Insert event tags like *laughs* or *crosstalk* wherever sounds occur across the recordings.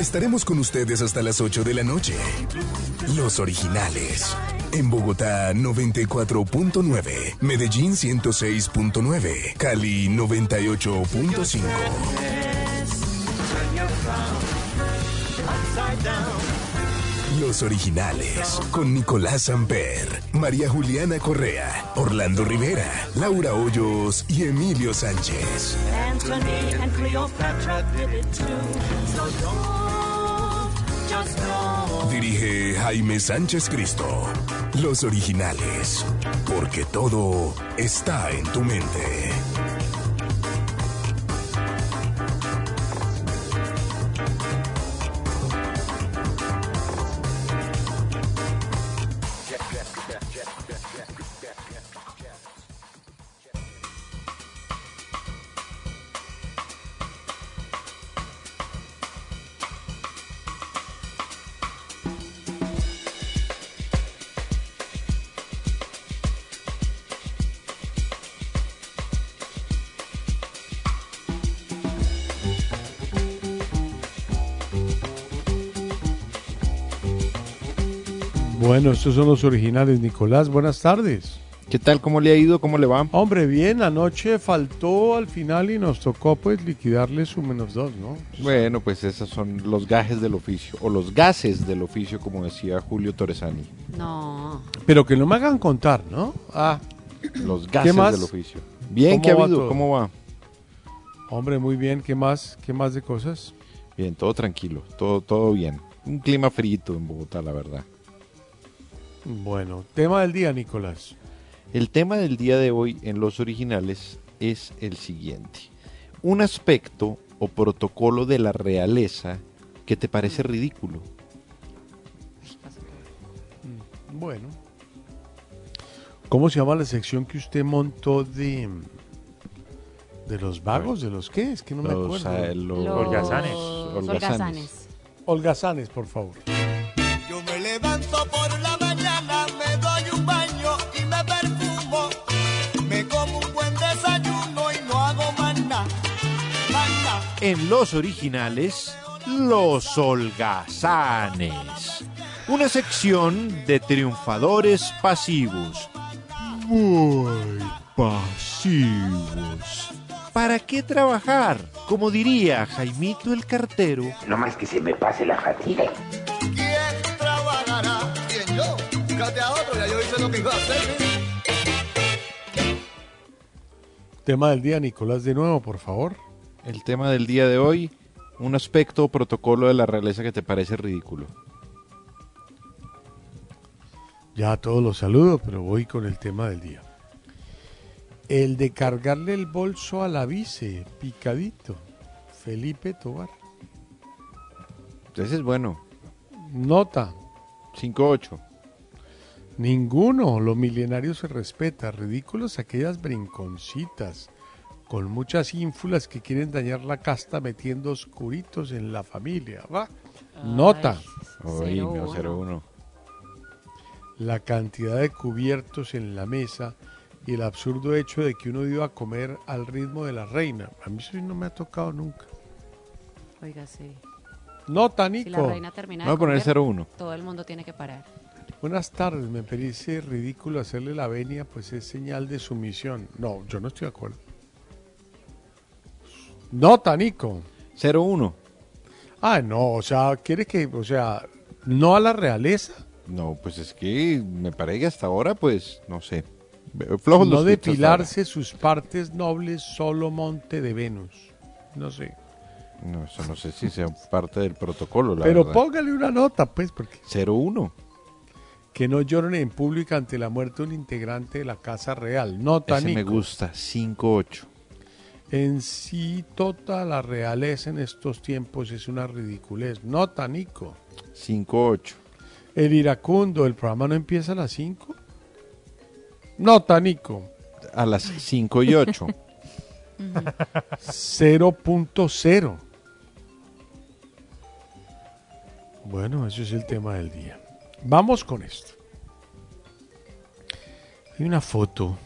Estaremos con ustedes hasta las 8 de la noche. Los originales. En Bogotá 94.9, Medellín 106.9, Cali 98.5. Los originales, con Nicolás Amper, María Juliana Correa, Orlando Rivera, Laura Hoyos y Emilio Sánchez. Anthony and Cleopatra did it too. So don't, just don't. Dirige Jaime Sánchez Cristo. Los originales, porque todo está en tu mente. Bueno, estos son los originales. Nicolás, buenas tardes. ¿Qué tal? ¿Cómo le ha ido? ¿Cómo le va? Hombre, bien, anoche faltó al final y nos tocó pues liquidarle su menos dos, ¿no? Bueno, pues esos son los gajes del oficio, o los gases del oficio, como decía Julio Torresani. No. Pero que no me hagan contar, ¿no? Ah, Los gases más? del oficio. Bien, ¿Cómo ¿qué ha va habido? todo? ¿Cómo va? hombre, muy bien. ¿Qué más? ¿Qué más de cosas? Bien, todo tranquilo, todo, todo bien. Un clima frito en Bogotá, la verdad. Bueno, tema del día, Nicolás. El tema del día de hoy en los originales es el siguiente. Un aspecto o protocolo de la realeza que te parece ridículo. Bueno. ¿Cómo se llama la sección que usted montó de de los vagos? ¿De los qué? Es que no me Los, acuerdo. eh, los- Holgazanes. holgazanes. Holgazanes, por favor. Yo me levanto por la En los originales, los holgazanes. Una sección de triunfadores pasivos. Muy pasivos. ¿Para qué trabajar? Como diría Jaimito el cartero, No más que se me pase la fatiga. ¿Quién trabajará? ¿Quién yo? Fíjate a otro, ya yo hice lo que iba a hacer. Tema del día, Nicolás, de nuevo, por favor. El tema del día de hoy, un aspecto o protocolo de la realeza que te parece ridículo. Ya a todos los saludo, pero voy con el tema del día. El de cargarle el bolso a la vice, picadito. Felipe Tobar. Entonces es bueno. Nota, 5-8. ninguno. Lo milenario se respeta. Ridículos aquellas brinconcitas con muchas ínfulas que quieren dañar la casta metiendo oscuritos en la familia. ¿va? Nota. Uy, no, 0-1. la cantidad de cubiertos en la mesa y el absurdo hecho de que uno iba a comer al ritmo de la reina. A mí eso no me ha tocado nunca. Oiga, sí. Nota, Si la Nico. reina termina Voy de a poner comer, 0-1. todo el mundo tiene que parar. Buenas tardes, me parece ridículo hacerle la venia, pues es señal de sumisión. No, yo no estoy de acuerdo. Nota, Nico. 0-1. Ah, no, o sea, quiere que, o sea, no a la realeza, No, pues es que me parece que hasta ahora, pues, no sé. Flojos no depilarse sus partes nobles, solo monte de Venus. No sé. No, eso no sé si sea parte del protocolo, la Pero verdad. póngale una nota, pues, porque 0-1. que no lloren en público ante la muerte de un integrante de la Casa Real. Nota, Ese me Nico. gusta. 5-8. En sí, toda la realeza en estos tiempos es una ridiculez. Nota, Nico. 5-8. El iracundo, ¿el programa no empieza a las 5? Nota, Nico. A las 5 y 8. 0.0. *laughs* Bueno, eso es el tema del día. Vamos con esto. Hay una foto,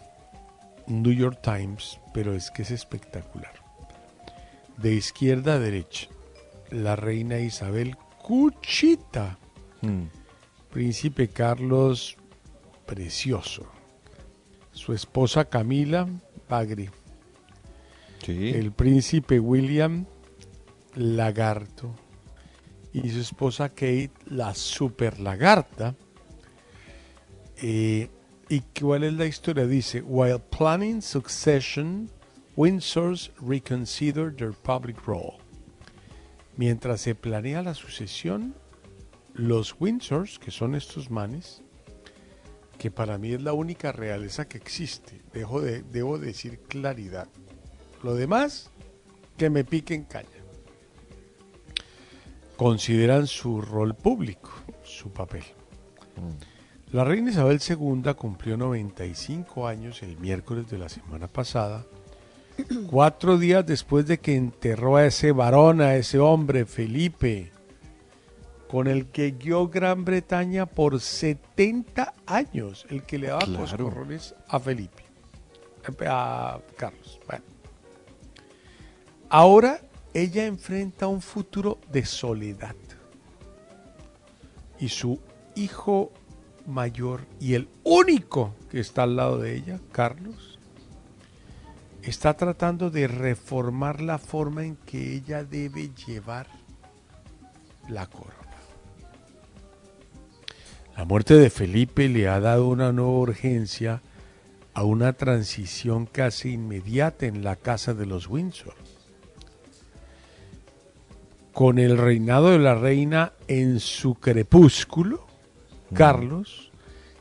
New York Times, pero es que es espectacular. De izquierda a derecha, la reina Isabel Cuchita, Mm. príncipe Carlos Precioso, su esposa Camila Bagri, Sí. el príncipe William Lagarto y su esposa Kate, la super lagarta. Eh, ¿Y cuál es la historia? Dice, while planning succession, Windsors reconsider their public role. Mientras se planea la sucesión, los Windsors, que son estos manes, que para mí es la única realeza que existe, dejo de, debo decir claridad. Lo demás, que me piquen caña. Consideran su rol público, su papel. La reina Isabel II cumplió 95 años el miércoles de la semana pasada, cuatro días después de que enterró a ese varón, a ese hombre, Felipe, con el que guió Gran Bretaña por 70 años, el que le daba Claro. coscorrones a Felipe, a Carlos. Bueno. Ahora ella enfrenta un futuro de soledad. Y su hijo mayor y el único que está al lado de ella, Carlos, está tratando de reformar la forma en que ella debe llevar la corona. La muerte de Felipe le ha dado una nueva urgencia a una transición casi inmediata en la casa de los Windsor. Con el reinado de la reina en su crepúsculo, Carlos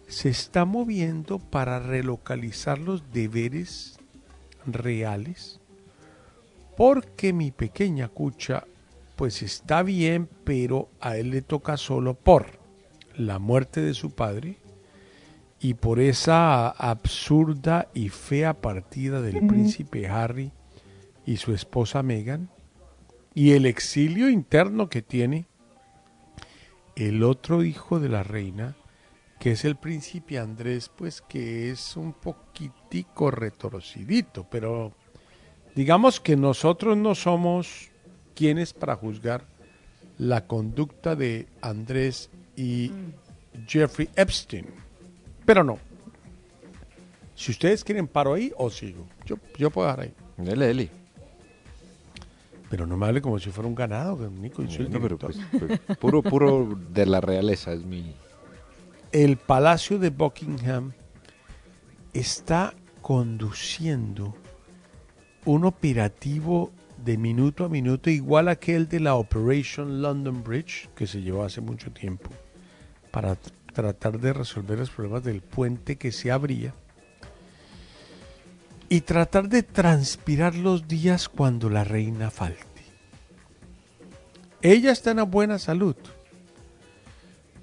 se está moviendo para relocalizar los deberes reales porque mi pequeña cucha pues está bien pero a él le toca solo por la muerte de su padre y por esa absurda y fea partida del príncipe Harry y su esposa Meghan y el exilio interno que tiene el otro hijo de la reina, que es el príncipe Andrés, pues que es un poquitico retorcidito, pero digamos que nosotros no somos quienes para juzgar la conducta de Andrés y Jeffrey Epstein. Pero no. Si ustedes quieren paro ahí o sigo. Yo, yo puedo dejar ahí. Dele, dele. Pero no me hable como si fuera un ganado, Nico. yo soy el Bueno, pero pues, pues, puro, puro de la realeza es mi... el Palacio de Buckingham está conduciendo un operativo de minuto a minuto igual a aquel de la Operation London Bridge que se llevó hace mucho tiempo para tr- tratar de resolver los problemas del puente que se abría y tratar de transpirar los días cuando la reina falte. Ella está en buena salud,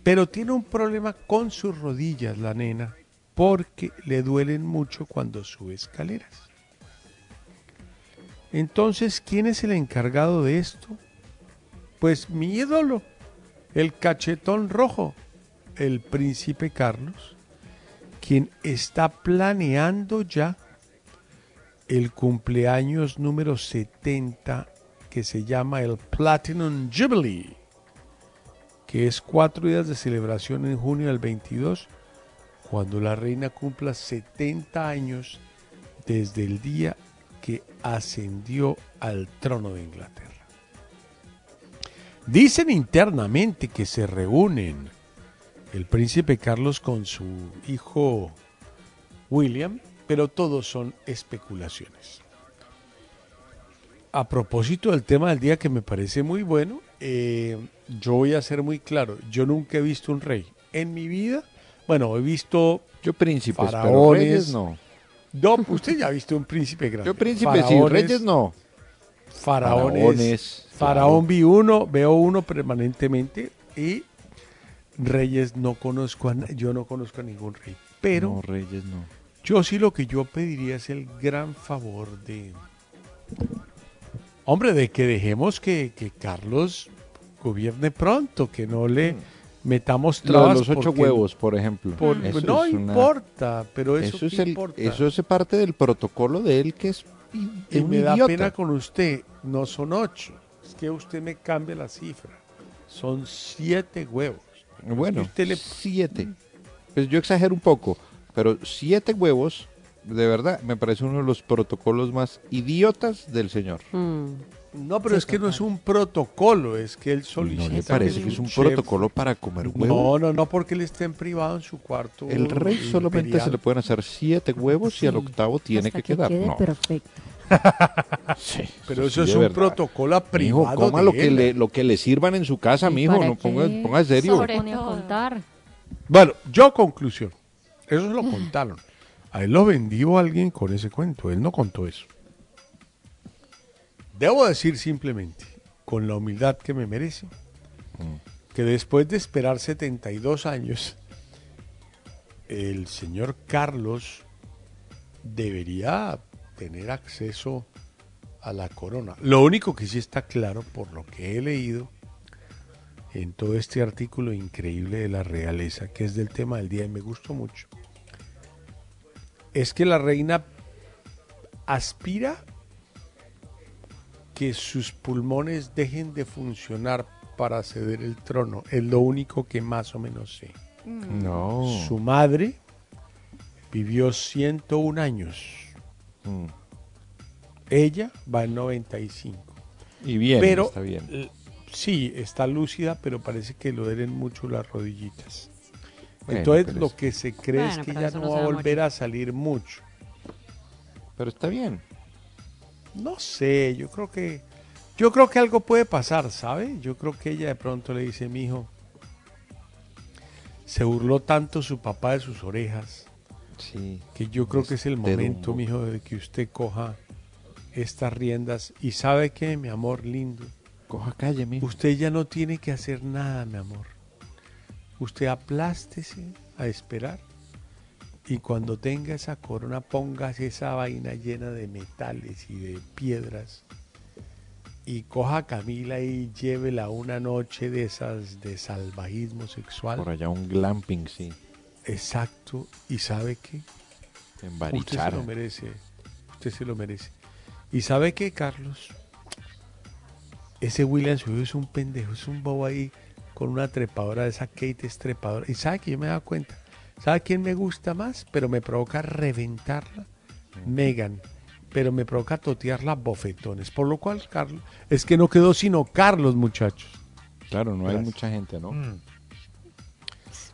pero tiene un problema con sus rodillas, la nena, porque le duelen mucho cuando sube escaleras. Entonces, ¿quién es el encargado de esto? Pues mi ídolo, el cachetón rojo, el príncipe Carlos, quien está planeando ya el cumpleaños número 70 que se llama el Platinum Jubilee, que es cuatro días de celebración en junio del 22, cuando la reina cumpla 70 años desde el día que ascendió al trono de Inglaterra. Dicen internamente que se reúnen el príncipe Carlos con su hijo William, pero todos son especulaciones. A propósito del tema del día que me parece muy bueno, eh, yo voy a ser muy claro, yo nunca he visto un rey. En mi vida, bueno, he visto Yo príncipes, pero Faraones. reyes no. No, usted ya ha visto un príncipe grande. Yo príncipes y Faraones, reyes no. Faraones. Faraones, Faraón vi uno, veo uno permanentemente y reyes no conozco a, yo no conozco a ningún rey. Pero No, reyes no. Yo sí lo que yo pediría es el gran favor de, hombre, de que dejemos que, que Carlos gobierne pronto, que no le metamos Mm. Lo de trabas. los ocho porque- huevos, por ejemplo. por- Eso no es una- importa, pero eso, es el, importa. eso es parte del protocolo de él que es Y me da pena con usted, no son ocho. Es que usted me cambia la cifra. Son siete huevos. Bueno, Es que usted le- siete. Pues yo exagero un poco, pero siete huevos, de verdad, me parece uno de los protocolos más idiotas del señor. Mm. No, pero Sí, es que no es un protocolo, es que él ¿No solicita. le parece que es un protocolo para comer huevos? No, no, no, porque él está en privado en su cuarto. El rey solamente se le pueden hacer siete huevos y al octavo tiene Hasta que quedar. quede No. perfecto. *laughs* Sí, Pero sí, eso es un verdad. protocolo Mijo, privado. coma de lo que, le, lo que le sirvan en su casa, ¿Y mijo. No ponga, ponga serio. Sobre- todo. contar. Bueno, yo conclusión. Eso lo contaron. A él lo vendió alguien con ese cuento. Él no contó eso. Debo decir simplemente, con la humildad que me merece, que después de esperar 72 años, el señor Carlos debería tener acceso a la corona. Lo único que sí está claro, por lo que he leído, en todo este artículo increíble de la realeza, que es del tema del día y me gustó mucho, es que la reina aspira que sus pulmones dejen de funcionar para ceder el trono. Es lo único que más o menos sé. No. Su madre vivió 101 años. Mm. Ella va en 95. Y bien, pero está bien. Sí, está lúcida, pero parece que le duelen mucho las rodillitas. Bueno, Entonces lo que se cree Bueno, es que ya no no va a volver morir. a salir mucho. Pero está bien. No sé, yo creo que yo creo que algo puede pasar, ¿sabe? Yo creo que ella de pronto le dice, mi hijo, se burló tanto su papá de sus orejas Sí. que yo creo que es el momento, mijo, de que usted coja estas riendas y sabe que, mi amor lindo, Coja calle, mijo. usted ya no tiene que hacer nada, mi amor. Usted aplástese a esperar y cuando tenga esa corona póngase esa vaina llena de metales y de piedras y coja a Camila y llévela una noche de esas de salvajismo sexual. Por allá un glamping, sí. Exacto. ¿Y sabe qué? En Usted se lo merece. Usted se lo merece. ¿Y sabe qué, Carlos? Ese William Suyo es un pendejo, es un bobo ahí con una trepadora de esa Kate es trepadora. ¿Y sabe que yo me he dado cuenta? ¿Sabe quién me gusta más? Pero me provoca reventarla. Megan. Pero me provoca totearla bofetones. Por lo cual, Carlos, es que no quedó sino Carlos, muchachos. Claro, no hay mucha gente, ¿no?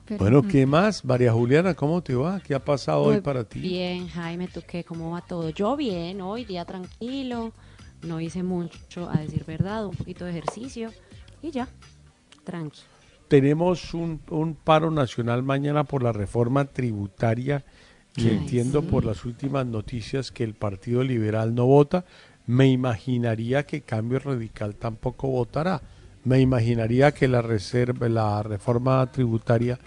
Pero, Bueno, mm, ¿qué más? María Juliana, ¿cómo te va? ¿Qué ha pasado hoy para ti? Bien, Jaime, ¿tú qué? ¿Cómo va todo? Yo bien, hoy día tranquilo, no hice mucho, a decir verdad, un poquito de ejercicio y ya, tranqui. tenemos un, un paro nacional mañana por la reforma tributaria y Ay, entiendo sí. por las últimas noticias que el Partido Liberal no vota. Me imaginaría que Cambio Radical tampoco votará. Me imaginaría que la reserva, la reforma tributaria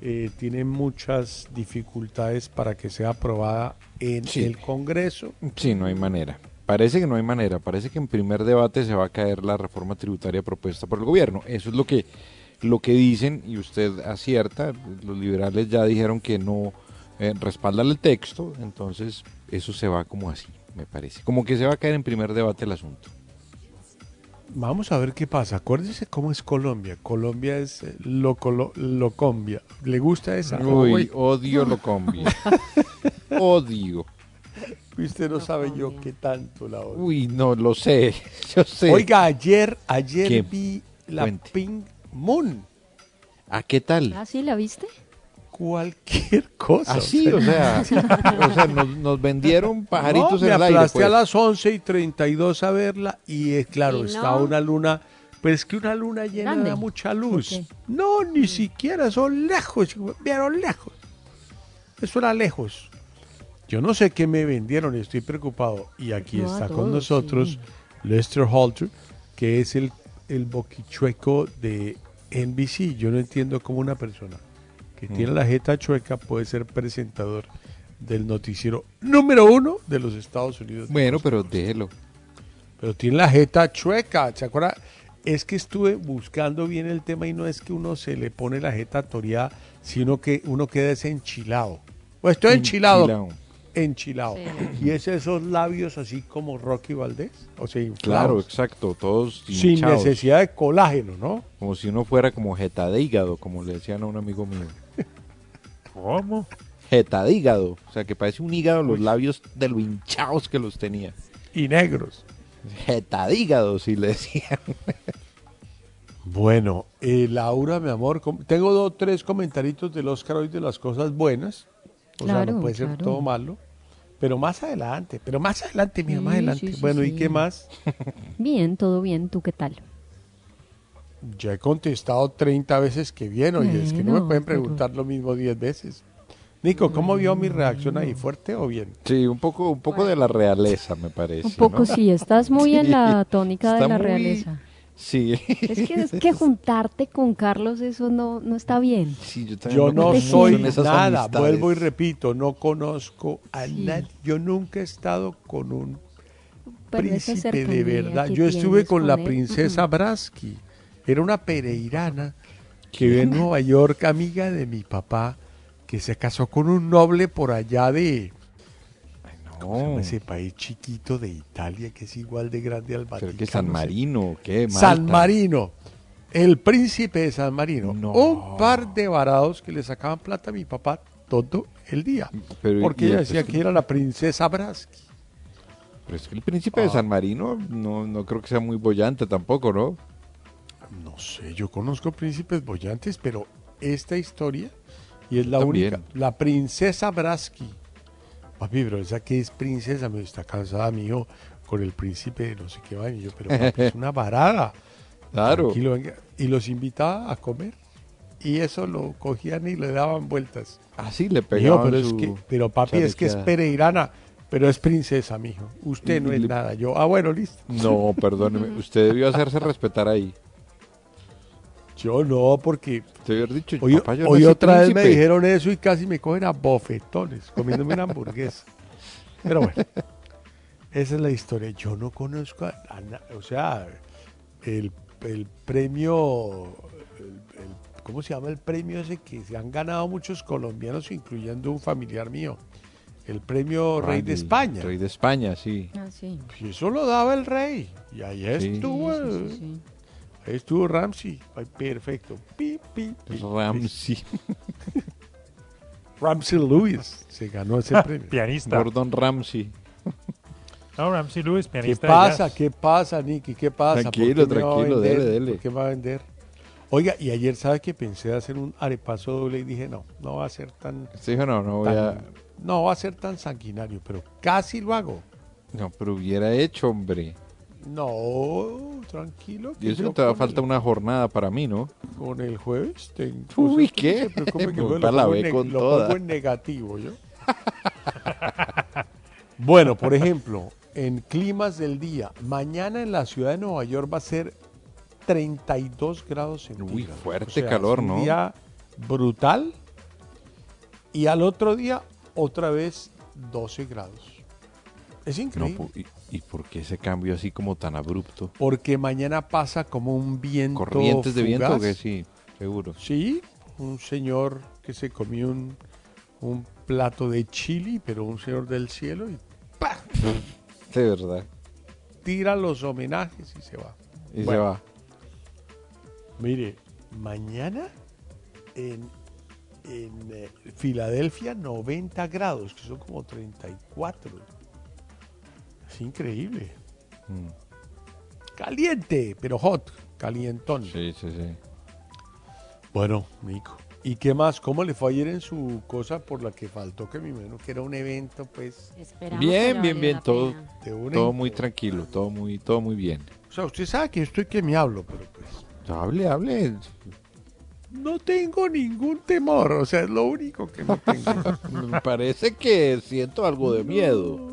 eh, tiene muchas dificultades para que sea aprobada en Sí. el Congreso. Sí, no hay manera. Parece que no hay manera. Parece que en primer debate se va a caer la reforma tributaria propuesta por el gobierno. Eso es lo que lo que dicen, y usted acierta, los liberales ya dijeron que no eh, respaldan el texto, entonces eso se va como así, me parece. Como que se va a caer en primer debate el asunto. Vamos a ver qué pasa. Acuérdese cómo es Colombia. Colombia es eh, lo, locombia. ¿Le gusta esa? Uy, Uy, odio lo combi. *laughs* usted no sabe yo qué tanto la odio. Uy, no, lo sé. *laughs* Yo sé. Oiga, ayer, ayer ¿Qué? vi la Cuente. Pink Moon. ¿A qué tal? ¿Ah, sí? ¿La viste? Cualquier *laughs* cosa. Así, o sea, o sea nos, nos vendieron pajaritos No, en me el aire. aplasté pues. a las 11 y 32 a verla y es claro, ¿Y está no? una luna, pero es que una luna llena ¿Grande? da mucha luz. ¿O qué? No, ni siquiera, son lejos, vieron lejos. Eso era lejos. Yo no sé qué me vendieron, estoy preocupado. Y aquí No, está con nosotros sí. Lester Halter, que es el, el boquichueco de NBC. Yo no entiendo cómo una persona que Mm. tiene la jeta chueca puede ser presentador del noticiero número uno de los Estados Unidos. Bueno, pero déjelo. Pero tiene la jeta chueca, ¿se acuerda? Es que estuve buscando bien el tema y no es que uno se le pone la jeta toreada, sino que uno queda es enchilado. Pues estoy enchilado. Enchilado. Enchilado. Sí. Y es esos labios así como Rocky Valdés, o sea, Claro, inflados, exacto, todos sin hinchados, necesidad de colágeno, ¿no? Como si uno fuera como jeta de hígado, como le decían a un amigo mío. *laughs* ¿Cómo? Jeta de hígado, o sea que parece un hígado los labios de lo hinchados que los tenía. Y negros. Jeta de hígado, si le decían. Bueno, eh, Laura, mi amor, tengo dos, tres comentaritos del Oscar hoy de las cosas buenas. O sea, Claro, no puede ser claro. todo malo. Pero más adelante, pero más adelante, mira, más Sí, adelante. sí, sí, bueno, ¿y qué más? *laughs* Bien, todo bien. ¿Tú qué tal? Ya he contestado 30 veces que bien, oye, es que no me Bueno, pueden pero- preguntar lo mismo 10 veces. Nico, ¿cómo vio mi reacción ahí? ¿Fuerte o bien? Sí, un poco, un poco de la realeza, me parece. Un poco ¿no? sí, estás muy *laughs* en la tónica de la muy- realeza. Sí. Es que, es que juntarte con Carlos eso no, no está bien. Sí, yo también Yo me no soy nada, amistades. vuelvo y repito, no conozco a Sí. nadie. Yo nunca he estado con un Pero príncipe de verdad. Yo estuve con la princesa Brasky. Era una pereirana que vive en Nueva York, amiga de mi papá, que se casó con un noble por allá de ¿cómo se llama No, ese país chiquito de Italia que es igual de grande al Vaticano. que San Marino, ¿qué? San. Marino. El príncipe de San Marino. No. Un par de varados que le sacaban plata a mi papá todo el día. Pero, porque ella el- decía que era la princesa Brasky. Pero es que el príncipe de Ah. San Marino no, no creo que sea muy bollante tampoco, ¿no? No sé, yo conozco príncipes bollantes, pero esta historia, y es la También. única, la princesa Brasky. Papi, pero esa que es princesa, me está cansada, mi hijo, con el príncipe no sé qué vaina. Y yo, pero papi, es *laughs* una varada. Claro. Tranquilo, venga. Y los invitaba a comer. Y eso lo cogían y le daban vueltas. Así le Mijo, pegaban pero, es que, pero papi, es que es pereirana, pero es princesa, mijo. Usted no es le- nada. Yo, ah, bueno, listo. No, perdóneme. *laughs* Usted debió hacerse respetar ahí. Yo no, porque debió haber dicho, hoy, papá, yo no hoy soy otra vez me dijeron eso y casi me cogen a bofetones comiéndome una hamburguesa. Pero bueno, esa es la historia. Yo no conozco a, a o sea, el, el premio, el- el- ¿cómo se llama el premio ese que se han ganado muchos colombianos, incluyendo un familiar mío? El premio Rey de España. Rey de España, sí. Ah, sí. Y eso lo daba el rey. Y ahí Sí. estuvo, Sí, sí, estuvo Ramsey. Ay, perfecto. Pi, pi. Ramsey. *laughs* Ramsey Lewis se ganó ese *laughs* premio. Pianista. Gordon Ramsay. *laughs* No, Ramsey Lewis, ¿Qué pianista. de pasa? ¿Qué pasa, Nicky? ¿Qué pasa? ¿Por Tranquilo, qué tranquilo, vender? dele, dele. ¿Por qué va a vender? Oiga, y ayer, ¿sabe que pensé hacer un arepaso doble y dije, no, no va a ser tan, dijo, no, no voy a... no va a ser tan sanguinario, pero casi lo hago. No, pero hubiera hecho, hombre. No, tranquilo. Y que eso con falta el- una jornada para mí, ¿no? Con el jueves tengo. Uy, ¿qué? no se *laughs* que yo la ve con lo toda. pongo en negativo, ¿yo? *laughs* bueno, por ejemplo, en climas del día, mañana en la ciudad de Nueva York va a ser 32 grados centígrados. Uy, fuerte O sea, calor, es un ¿no? día brutal. Y al otro día, otra vez 12 grados. Es No, increíble. y, ¿Y por qué ese cambio así como tan abrupto? porque mañana pasa como un viento ¿Corrientes de viento qué? Sí. seguro. Sí, un señor que se comió un, un plato de chili, pero un señor del cielo y ¡pa! *laughs* De verdad. tira los homenajes y se va. Y Bueno. se va. Mire, mañana en, en eh, Filadelfia 90 grados, que son como 34. Es increíble. Mm. Caliente, pero hot, calientón. Sí, sí, sí. Bueno, Nico. ¿Y qué más? ¿Cómo le fue ayer en su cosa por la que faltó que mi menos que era un evento, pues, Esperamos Bien, bien, bien, todo. Todo muy tranquilo, todo muy, todo muy bien. O sea, usted sabe que yo estoy que me hablo, pero pues... Hable, hable. No tengo ningún temor, o sea, es lo único que no tengo. *laughs* Me parece que siento algo de miedo.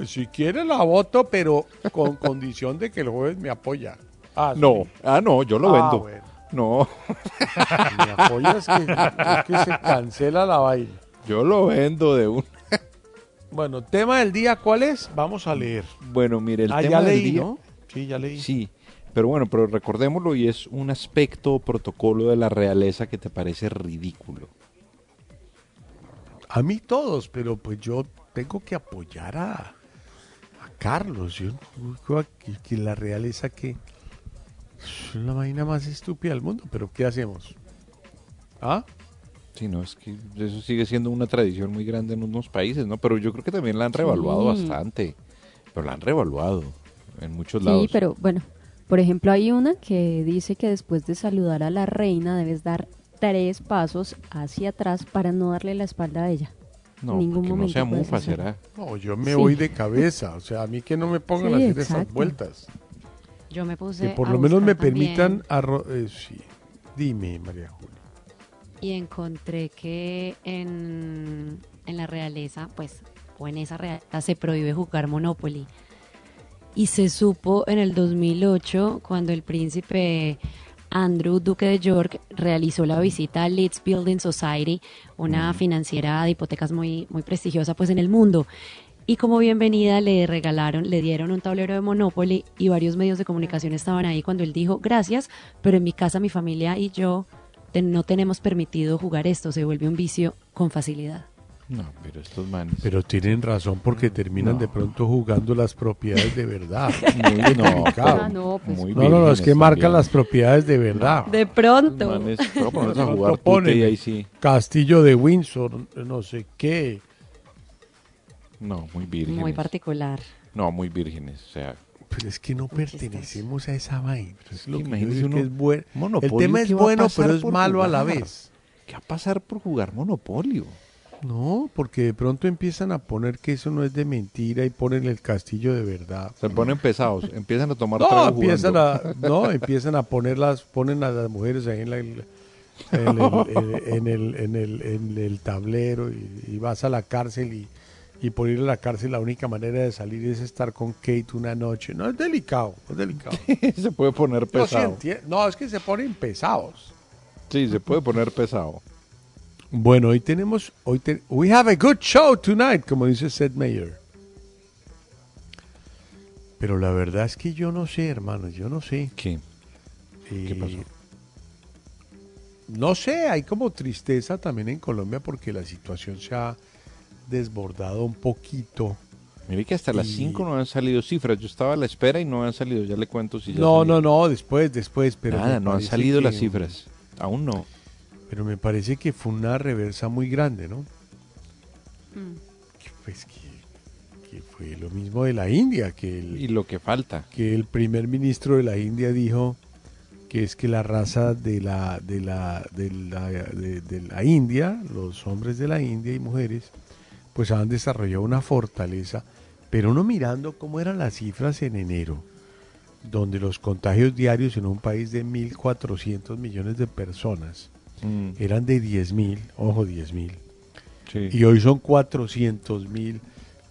No, si quiere la voto, pero con *laughs* condición de que el jueves me apoya. Ah, sí. No, ah, no, yo lo Ah, vendo. bueno. No, *laughs* Si me apoya es que, es que se cancela la vaina. yo lo vendo de un. *laughs* Bueno, tema del día, ¿cuál es? Vamos a leer. Bueno, mire, el ah, tema ya del leí, día- ¿no? Sí, ya leí. Sí, pero bueno, pero recordémoslo y es un aspecto o protocolo de la realeza que te parece ridículo. A mí todos, pero pues yo tengo que apoyar a Carlos. Yo no creo que, que la realeza que es la vaina más estúpida del mundo, pero ¿qué hacemos? ¿Ah? Sí, no, es que eso sigue siendo una tradición muy grande en unos países, ¿no? Pero yo creo que también la han revaluado Sí. bastante. Pero la han revaluado en muchos Sí, lados. pero bueno, por ejemplo, hay una que dice que después de saludar a la reina debes dar tres pasos hacia atrás para no darle la espalda a ella. No, ningún porque no momento sea mufa, será. No, yo me Sí. voy de cabeza. O sea, a mí que no me pongan Sí, a hacer esas vueltas. Yo me puse Que por a lo menos me también permitan... arro- eh, sí. Dime, María Julia. Y encontré que en, en la realeza, pues, o en esa realeza se prohíbe jugar Monopoly. Y se supo en el 2008, cuando el príncipe Andrew, duque de York, realizó la visita a Leeds Building Society, una financiera de hipotecas muy, muy prestigiosa pues en el mundo. Y como bienvenida le regalaron, le dieron un tablero de Monopoly y varios medios de comunicación estaban ahí cuando él dijo, gracias, pero en mi casa mi familia y yo no tenemos permitido jugar esto, se vuelve un vicio con facilidad. No, pero estos manes. Pero tienen razón porque terminan No. de pronto jugando las propiedades de verdad. *laughs* muy, no. Ah, no, pues, muy No, no, no, es que marcan las propiedades de verdad. De pronto. Manes, *laughs* a jugar pronto ponen y ahí sí. Castillo de Windsor, no sé qué. No, muy vírgenes. Muy particular. No, muy vírgenes. O sea, Pero es que no pertenecemos a esa vaina. Es lo que es bueno. El tema es ¿qué va a bueno, pero es malo a la vez. ¿qué va a pasar por jugar Monopolio? No, porque de pronto empiezan a poner que eso no es de mentira y ponen el castillo de verdad. Se ponen pesados, *laughs* empiezan a tomar No, empiezan a, no, empiezan a ponerlas, ponen a las mujeres ahí en, la- en el, en el, en el, en el tablero y, y vas a la cárcel y, y por ir a la cárcel la única manera de salir es estar con Kate una noche. No, es delicado, es delicado. *laughs* se puede poner sí pesado. enti- no, es que se ponen pesados. Sí, se puede poner pesado. Bueno, hoy tenemos, hoy te- we have a good show tonight, como dice Seth Meyer. Pero la verdad es que yo no sé, hermanos, yo no sé. ¿Qué? ¿Qué Eh, pasó? No sé, hay como tristeza también en Colombia porque la situación se ha desbordado un poquito. Mire que hasta las Y- 5 no han salido cifras. Yo estaba a la espera y no han salido. Ya le cuento si ya No, salieron. no, no, después, después, pero Nada, no han salido que- las cifras. Aún no. Pero me parece que fue una reversa muy grande, ¿no? Que, Pues que, que fue lo mismo de la India, que el, Y lo que falta. que el primer ministro de la India dijo que es que la raza de la de la de la, de- de la India, los hombres de la India y mujeres, pues han desarrollado una fortaleza, pero uno mirando cómo eran las cifras en enero, donde los contagios diarios en un país de 1.400 millones de personas Mm, eran de 10.000, ojo 10.000, sí. y hoy son 400 mil,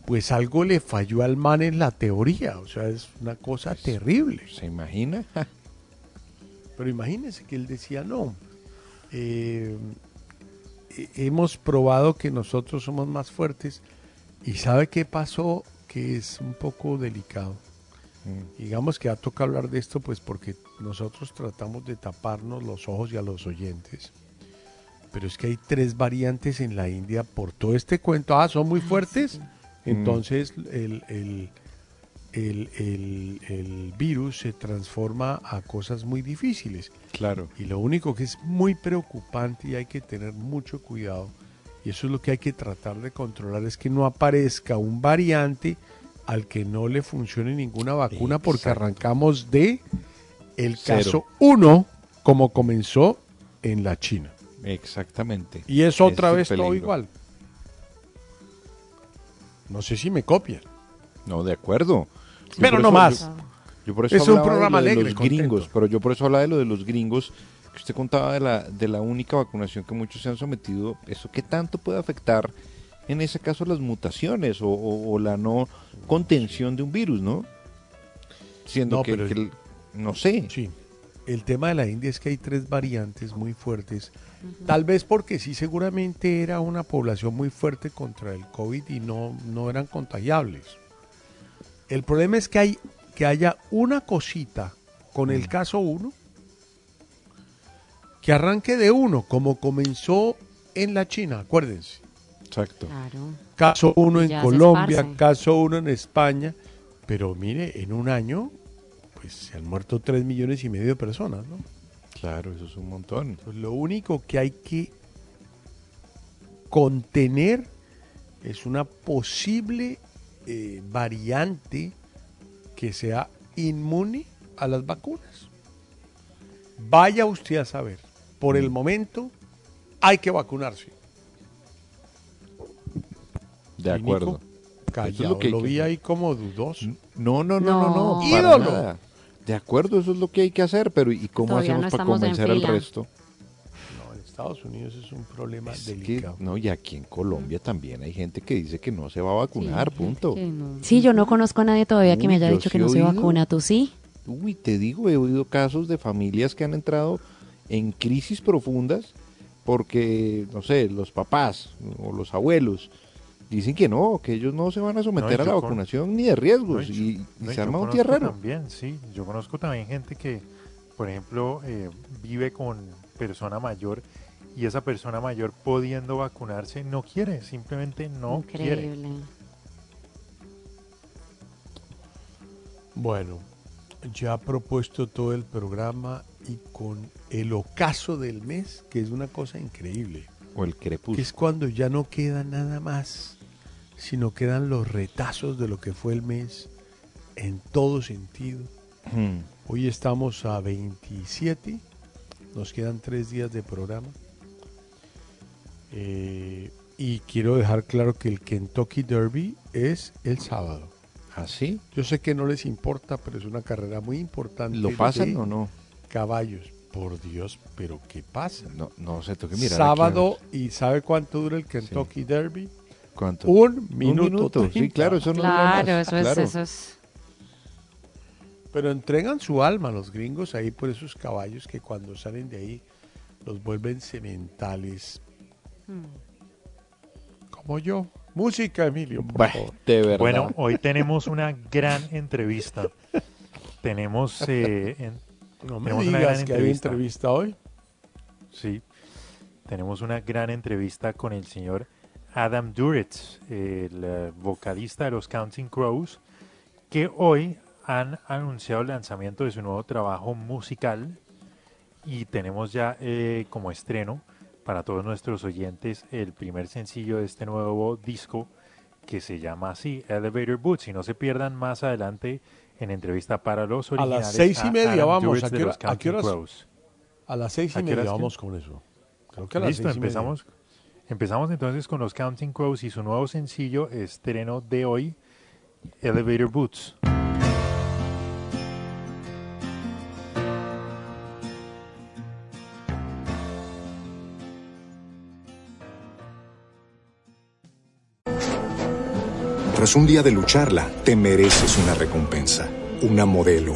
pues algo le falló al man en la teoría, o sea, es una cosa terrible. ¿Se imagina? *laughs* Pero imagínense que él decía, no, eh, he- hemos probado que nosotros somos más fuertes y sabe qué pasó que es un poco delicado. Digamos que ha tocado hablar de esto, pues porque nosotros tratamos de taparnos los ojos y a los oyentes. Pero es que hay tres variantes en la India por todo este cuento. Ah, son muy fuertes. Entonces el, el- el- el- el virus se transforma a cosas muy difíciles. Claro. Y lo único que es muy preocupante y hay que tener mucho cuidado, y eso es lo que hay que tratar de controlar, es que no aparezca un variante al que no le funcione ninguna vacuna, porque arrancamos de el caso 1, como comenzó en la China. Exactamente. Y es otra vez todo igual. No sé si me copian. No, de acuerdo. Yo Pero no eso- más. Yo, yo por eso Es un de programa lo de alegre, los contento. gringos, pero yo por eso hablaba de lo de los gringos, que usted contaba de la, de la única vacunación que muchos se han sometido. ¿Eso qué tanto puede afectar, en ese caso, las mutaciones o, o- o la no contención de un virus, no? Siendo No, que, pero- que el- no sé. Sí. El tema de la India es que hay tres variantes muy fuertes. Tal vez porque sí, seguramente era una población muy fuerte contra el COVID y no, no eran contagiables. El problema es que hay que haya una cosita con el caso 1 que arranque de uno, como comenzó en la China, acuérdense. Exacto. Claro. Caso 1 en Colombia, caso 1 en España. Pero mire, en un año, pues se han muerto 3 millones y medio de personas, ¿no? Claro, eso es un montón. Pues lo único que hay que contener es una posible eh, variante que sea inmune a las vacunas. Vaya usted a saber. Por el momento hay que vacunarse. De acuerdo. Callado, Eso es lo que lo vi ahí como dudoso. No, no, no, no, no. No. para ¡Ídolo! nada. De acuerdo, eso es lo que hay que hacer, pero ¿y cómo Todavía hacemos no para convencer al resto? No, en Estados Unidos es un problema Es que, delicado. no, y aquí en Colombia también hay gente que dice que no se va a vacunar, Sí, punto. no. Sí, yo no conozco a nadie todavía que me haya dicho que no se vacuna. ¿Tú sí? Uy, te digo, he oído casos de familias que han entrado en crisis profundas porque, no sé, los papás o los abuelos dicen que no, que ellos no se van a someter No, a la con- vacunación ni de riesgos No, y, y No, se arma un tierrero. También, sí. Yo conozco también gente que, por ejemplo, eh, vive con persona mayor y esa persona mayor pudiendo vacunarse no quiere, simplemente no quiere. Increíble. Bueno, ya ha propuesto todo el programa y con el ocaso del mes, que es una cosa increíble, O el que crepúsculo. es cuando ya no queda nada más, sino quedan los retazos de lo que fue el mes en todo sentido. Mm, Hoy estamos a 27, nos quedan tres días de programa. Eh, y quiero dejar claro que el Kentucky Derby es el sábado. ¿Así? Yo sé que no les importa, pero es una carrera muy importante. ¿Lo pasan o no? Caballos. Por Dios, pero ¿qué pasa? No, no sé, tengo que mirar. Sábado, ¿y sabe cuánto dura el Kentucky Derby? Un minuto. Sí, 30. claro, eso no Claro, más, eso es, claro. eso es. Pero entregan su alma los gringos ahí por esos caballos que cuando salen de ahí los vuelven sementales. Como yo. Música, Emilio, por Bah, favor. de verdad. Bueno, hoy tenemos una gran entrevista. tenemos, eh, en- No me tenemos una digas gran que hay entrevista. entrevista hoy. sí, tenemos una gran entrevista con el señor Adam Duritz, el eh, vocalista de los Counting Crows, que hoy han anunciado el lanzamiento de su nuevo trabajo musical y tenemos ya eh, como estreno para todos nuestros oyentes el primer sencillo de este nuevo disco que se llama así, Elevator Boots. Y no se pierdan más adelante en entrevista para los A las originales. seis y media Adam vamos. ¿A qué hora- a qué horas? Crows. A las seis y ¿A media vamos con eso. Creo que a las Listo, seis y media. Empezamos. Entonces con los Counting Crows y su nuevo sencillo, estreno de hoy, Elevator Boots. Tras un día de lucharla, te mereces una recompensa, una modelo,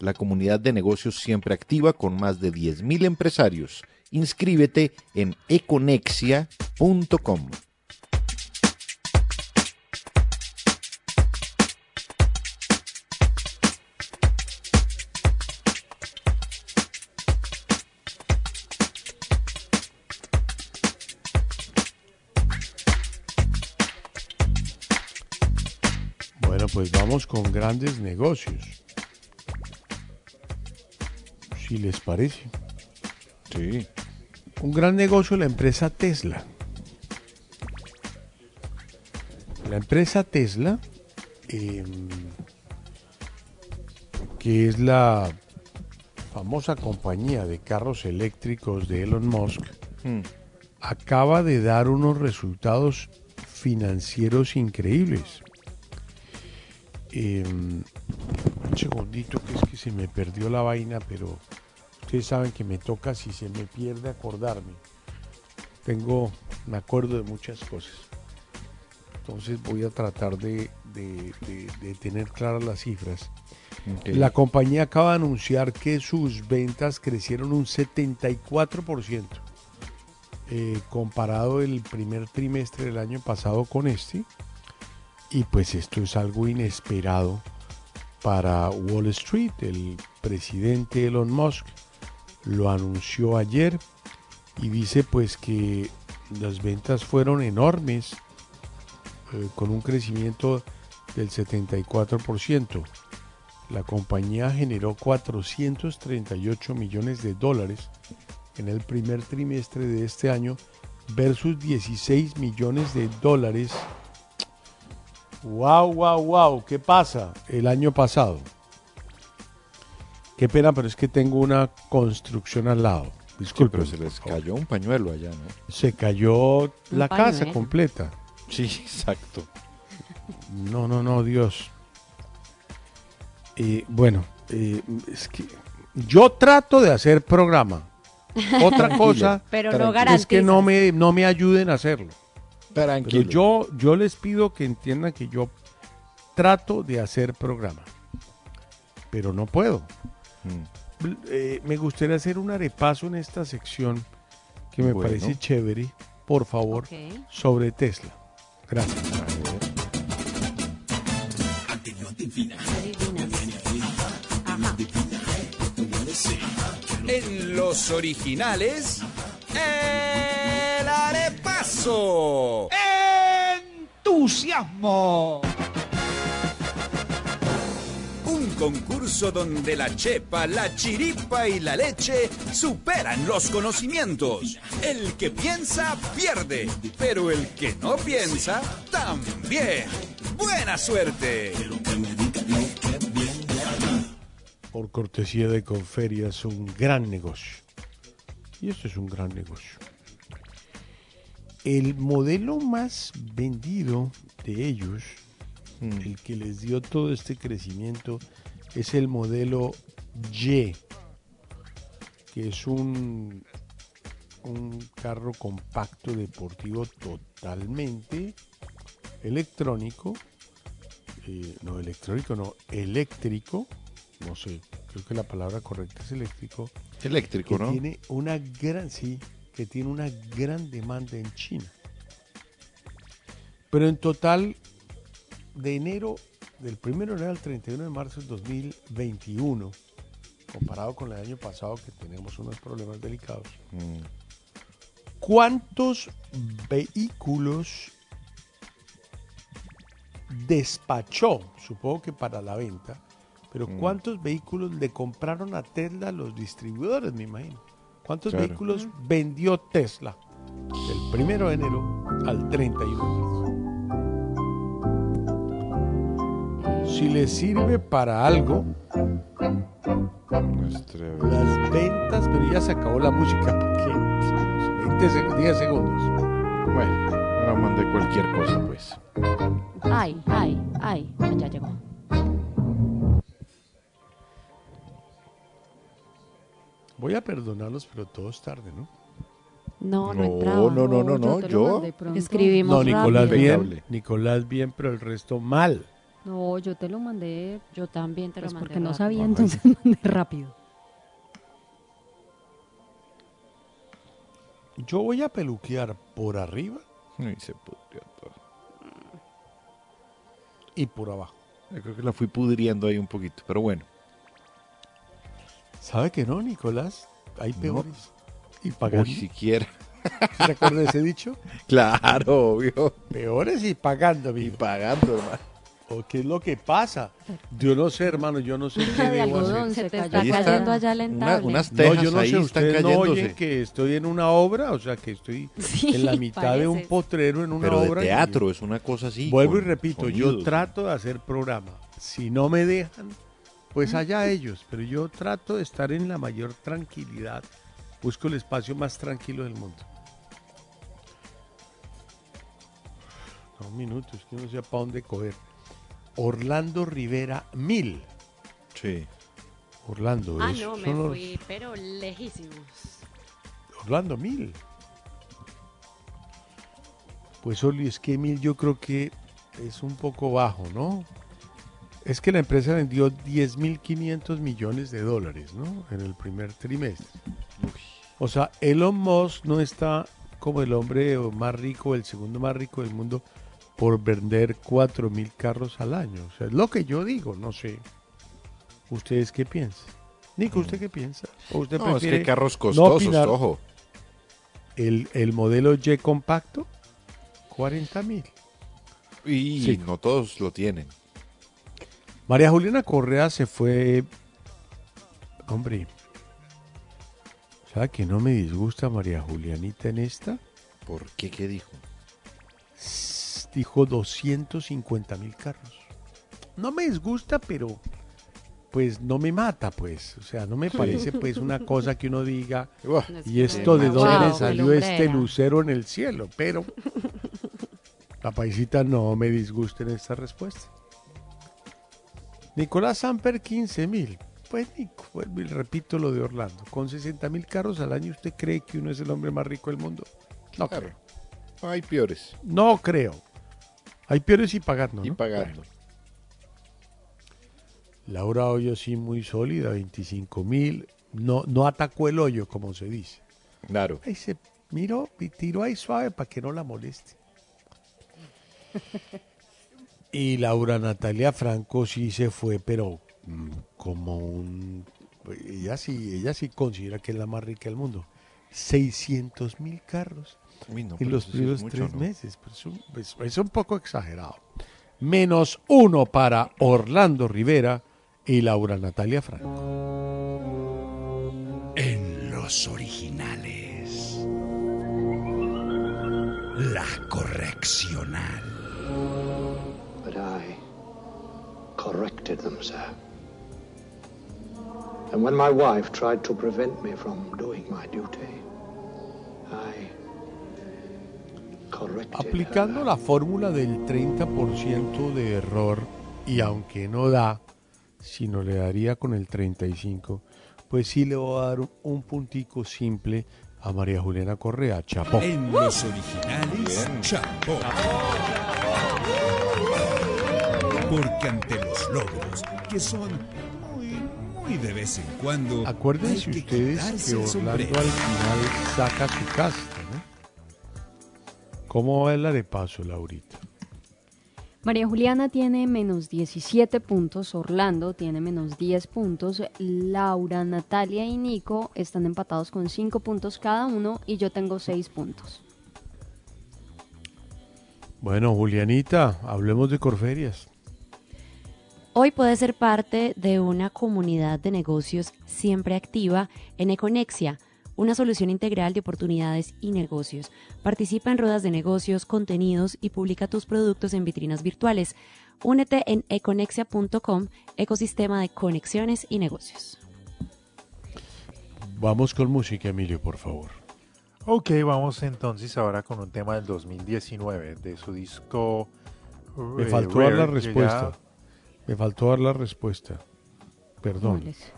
la comunidad de negocios siempre activa con más de 10.000 empresarios. Inscríbete en econexia.com. Bueno, pues vamos con grandes negocios. Si les parece. Sí. Un gran negocio la empresa Tesla. La empresa Tesla, eh, que es la famosa compañía de carros eléctricos de Elon Musk, Hmm. acaba de dar unos resultados financieros increíbles. Eh, un segundito que es que se me perdió la vaina, pero ustedes saben que me toca si se me pierde acordarme. Tengo, me acuerdo de muchas cosas. Entonces voy a tratar de, de- de- de tener claras las cifras. La compañía acaba de anunciar que sus ventas crecieron un 74% eh, comparado el primer trimestre del año pasado con este. Y pues esto es algo inesperado para Wall Street. El presidente Elon Musk lo anunció ayer y dice pues que las ventas fueron enormes eh, con un crecimiento del 74%. La compañía generó 438 millones de dólares en el primer trimestre de este año versus 16 millones de dólares. Wow, wow, wow, ¿qué pasa? El año pasado. Qué pena, pero es que tengo una construcción al lado. Sí, Disculpe. pero se les cayó un pañuelo allá, ¿no? Se cayó la casa pañuelo. completa. Sí, *laughs* exacto. No, no, no, Dios. Eh, bueno, eh, es que yo trato de hacer programa. Otra cosa Pero no es que no me, no me ayuden a hacerlo. Pero Tranquilo. yo, yo les pido que entiendan que yo trato de hacer programa. Pero no puedo. Mm. Eh, me gustaría hacer un arepaso en esta sección que me Bueno. parece chévere, por favor, sobre Tesla. Gracias. En los originales, el ¡Entusiasmo! Un concurso donde la chepa, la chiripa y la leche superan los conocimientos. El que piensa pierde, pero el que no piensa también. ¡Buena suerte! por cortesía de Conferias, un gran negocio. Y esto es un gran negocio. El modelo más vendido de ellos, el que les dio todo este crecimiento, es el modelo Y, que es un, un carro compacto deportivo totalmente electrónico, eh, no electrónico, no, eléctrico, no sé, creo que la palabra correcta es eléctrico. Eléctrico, que ¿no? Tiene una gran, sí, que tiene una gran demanda en China. Pero en total, de enero, del 1 de enero al 31 de marzo del 2021, comparado con el año pasado que tenemos unos problemas delicados, Mm. ¿cuántos vehículos despachó, supongo que para la venta, pero Mm. ¿cuántos vehículos le compraron a Tesla los distribuidores, me imagino? ¿Cuántos Claro. vehículos vendió Tesla del primero de enero al 31 de marzo? Si le sirve para algo, las ventas, pero ya se acabó la música, ¿para qué? 20 seg- 10 segundos. Bueno, no mandé cualquier cosa, pues. Ay, ay, ay, ya llegó. Voy a perdonarlos, pero todo es tarde, ¿no? No, no, No, entraba. no, no, no, no, yo. pronto. Escribimos No, Nicolás rápido. bien. Nicolás bien, pero el resto mal. No, yo te lo mandé Yo también te pues lo mandé. porque no rápido. sabía, entonces mandé rápido. Yo voy a peluquear por arriba Ay, se pudrió todo. y por abajo. Yo creo que la fui pudriendo ahí un poquito, pero bueno. ¿Sabe que no, Nicolás? Hay No. peores. Y pagando. Uy, siquiera. *laughs* ¿Sí ¿Se acuerda de ese dicho? Claro, obvio. Peores y pagando, Y amigo. pagando, hermano. ¿O qué es lo que pasa? Yo no sé, hermano, yo no sé qué de debo hacer. algodón Se se te está Ahí está. cayendo allá Una- unas No, tejas yo no ahí sé, están ustedes no cayéndose. oyen que estoy en una obra, o sea, que estoy *laughs* Sí, en la mitad de un potrero en una pero obra. de y- teatro, es una cosa así. Vuelvo y repito, yo trato de hacer programa. Si no me dejan, pues allá ellos. Pero yo trato de estar en la mayor tranquilidad. Busco el espacio más tranquilo del mundo. No, un minuto, es que no sé para dónde coger. Orlando Rivera, mil. Sí. Orlando, Ah, no, me los- fui, pero lejísimos. Orlando, mil. Pues Oli, es que mil yo creo que es un poco bajo, ¿no? Es que la empresa vendió 10.500 millones de dólares, ¿no? En el primer trimestre. O sea, Elon Musk no está como el hombre más rico, el segundo más rico del mundo, por vender 4.000 carros al año. O sea, es lo que yo digo, no sé. ¿Ustedes qué piensan? Nico, ¿usted qué piensa? ¿O usted No, es que carros costosos, ojo. El, el modelo Y compacto, 40 mil. Y Sí. no todos lo tienen. María Juliana Correa se fue. Hombre, ¿sabe que no me disgusta María Julianita en esta? ¿Por qué? ¿Qué dijo? Dijo 250 mil carros. No me disgusta, pero pues no me mata, pues. O sea, no me *laughs* parece pues una cosa que uno diga, ¿y esto de dónde salió este lucero en el cielo? Pero la paisita no me disgusta en esta respuesta. Nicolás Samper, 15 mil. Pues Nico, vuelvo y repito lo de Orlando. Con 60 mil carros al año, ¿usted cree que uno es el hombre más rico del mundo? No Claro. creo. Hay peores. No creo. Hay peores y pagando. Y ¿no? pagando. Bueno. Laura Hoyo sí muy sólida, 25 mil. No, no atacó el hoyo, como se dice. Claro. Ahí se miró y tiró ahí suave para que no la moleste. *laughs* Y Laura Natalia Franco sí se fue, pero mm, como un... Ella sí, ella sí considera que es la más rica del mundo. 600 mil carros Uy, no, en los primeros mucho, tres ¿no? meses. Pues es, un, es- es un poco exagerado. Menos uno para Orlando Rivera y Laura Natalia Franco. En los originales. La correccional. But I corrected them, sir. And when my wife tried to prevent me from doing my duty, I corrected Aplicando her. la fórmula del 30% de error, y aunque no da, sino le daría con el 35%, pues sí le voy a dar un, un puntico simple a María Juliana Correa. Chapó. En los originales, chapó. Porque ante los logros, que son muy, muy de vez en cuando, Acuérdense que ustedes que el Orlando al final saca su casta, ¿no? ¿Cómo va la de paso, Laurita? María Juliana tiene menos 17 puntos, Orlando tiene menos 10 puntos, Laura, Natalia y Nico están empatados con 5 puntos cada uno y yo tengo 6 puntos. Bueno, Julianita, hablemos de Corferias. Hoy puedes ser parte de una comunidad de negocios siempre activa en Econexia, una solución integral de oportunidades y negocios. Participa en ruedas de negocios, contenidos y publica tus productos en vitrinas virtuales. Únete en econexia.com, ecosistema de conexiones y negocios. Vamos con música, Emilio, por favor. Ok, vamos entonces ahora con un tema del 2019, de su disco... Me eh, faltó la respuesta. ya- Me faltó dar la respuesta. Perdón. ¿Cuál es?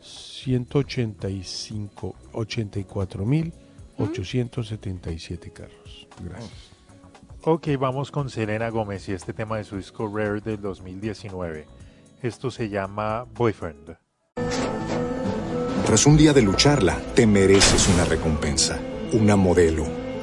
185, 84 mil 877 carros. Gracias. Ok, vamos con Selena Gómez y este tema de su disco Rare del 2019. Esto se llama Boyfriend. Tras un día de lucharla, te mereces una recompensa, una modelo,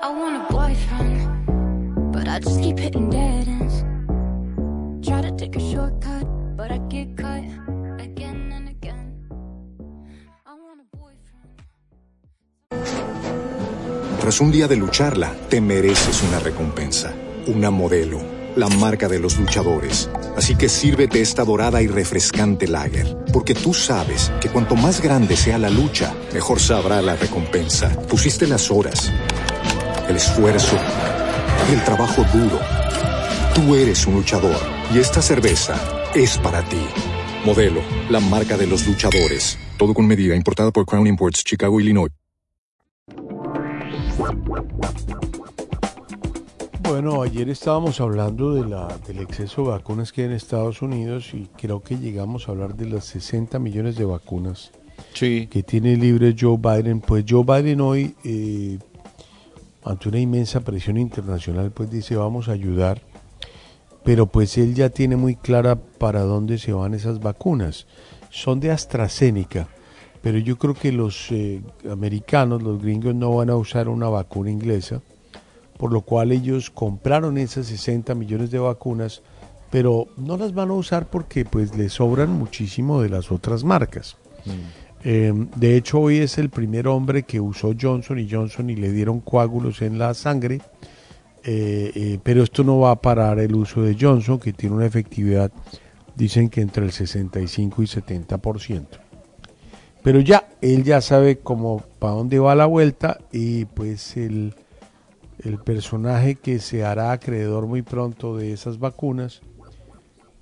I want a boyfriend, but I just keep hitting dead ends. Try to take a shortcut, but I get cut again and again. I want a Tras un día de lucharla, te mereces una recompensa, una modelo, la marca de los luchadores. Así que sírvete esta dorada y refrescante lager, porque tú sabes que cuanto más grande sea la lucha, mejor sabrá la recompensa. Pusiste las horas, el esfuerzo, el trabajo duro. Tú eres un luchador y esta cerveza es para ti. Modelo, la marca de los luchadores. Todo con medida, importada por Crown Imports, Chicago, Illinois. Bueno, ayer estábamos hablando de la, del exceso de vacunas que hay en Estados Unidos y creo que llegamos a hablar de las 60 millones de vacunas que tiene libre Joe Biden. Pues Joe Biden hoy, eh, ante una inmensa presión internacional, pues dice vamos a ayudar, pero pues él ya tiene muy clara para dónde se van esas vacunas. Son de AstraZeneca, pero yo creo que los eh, americanos, los gringos, no van a usar una vacuna inglesa por lo cual ellos compraron esas 60 millones de vacunas, pero no las van a usar porque pues les sobran muchísimo de las otras marcas. Eh, de hecho, hoy es el primer hombre que usó Johnson y Johnson y le dieron coágulos en la sangre, eh, eh, pero esto no va a parar el uso de Johnson, que tiene una efectividad, dicen que entre el 65 y 70%. Pero ya, él ya sabe cómo, para dónde va la vuelta y pues el el personaje que se hará acreedor muy pronto de esas vacunas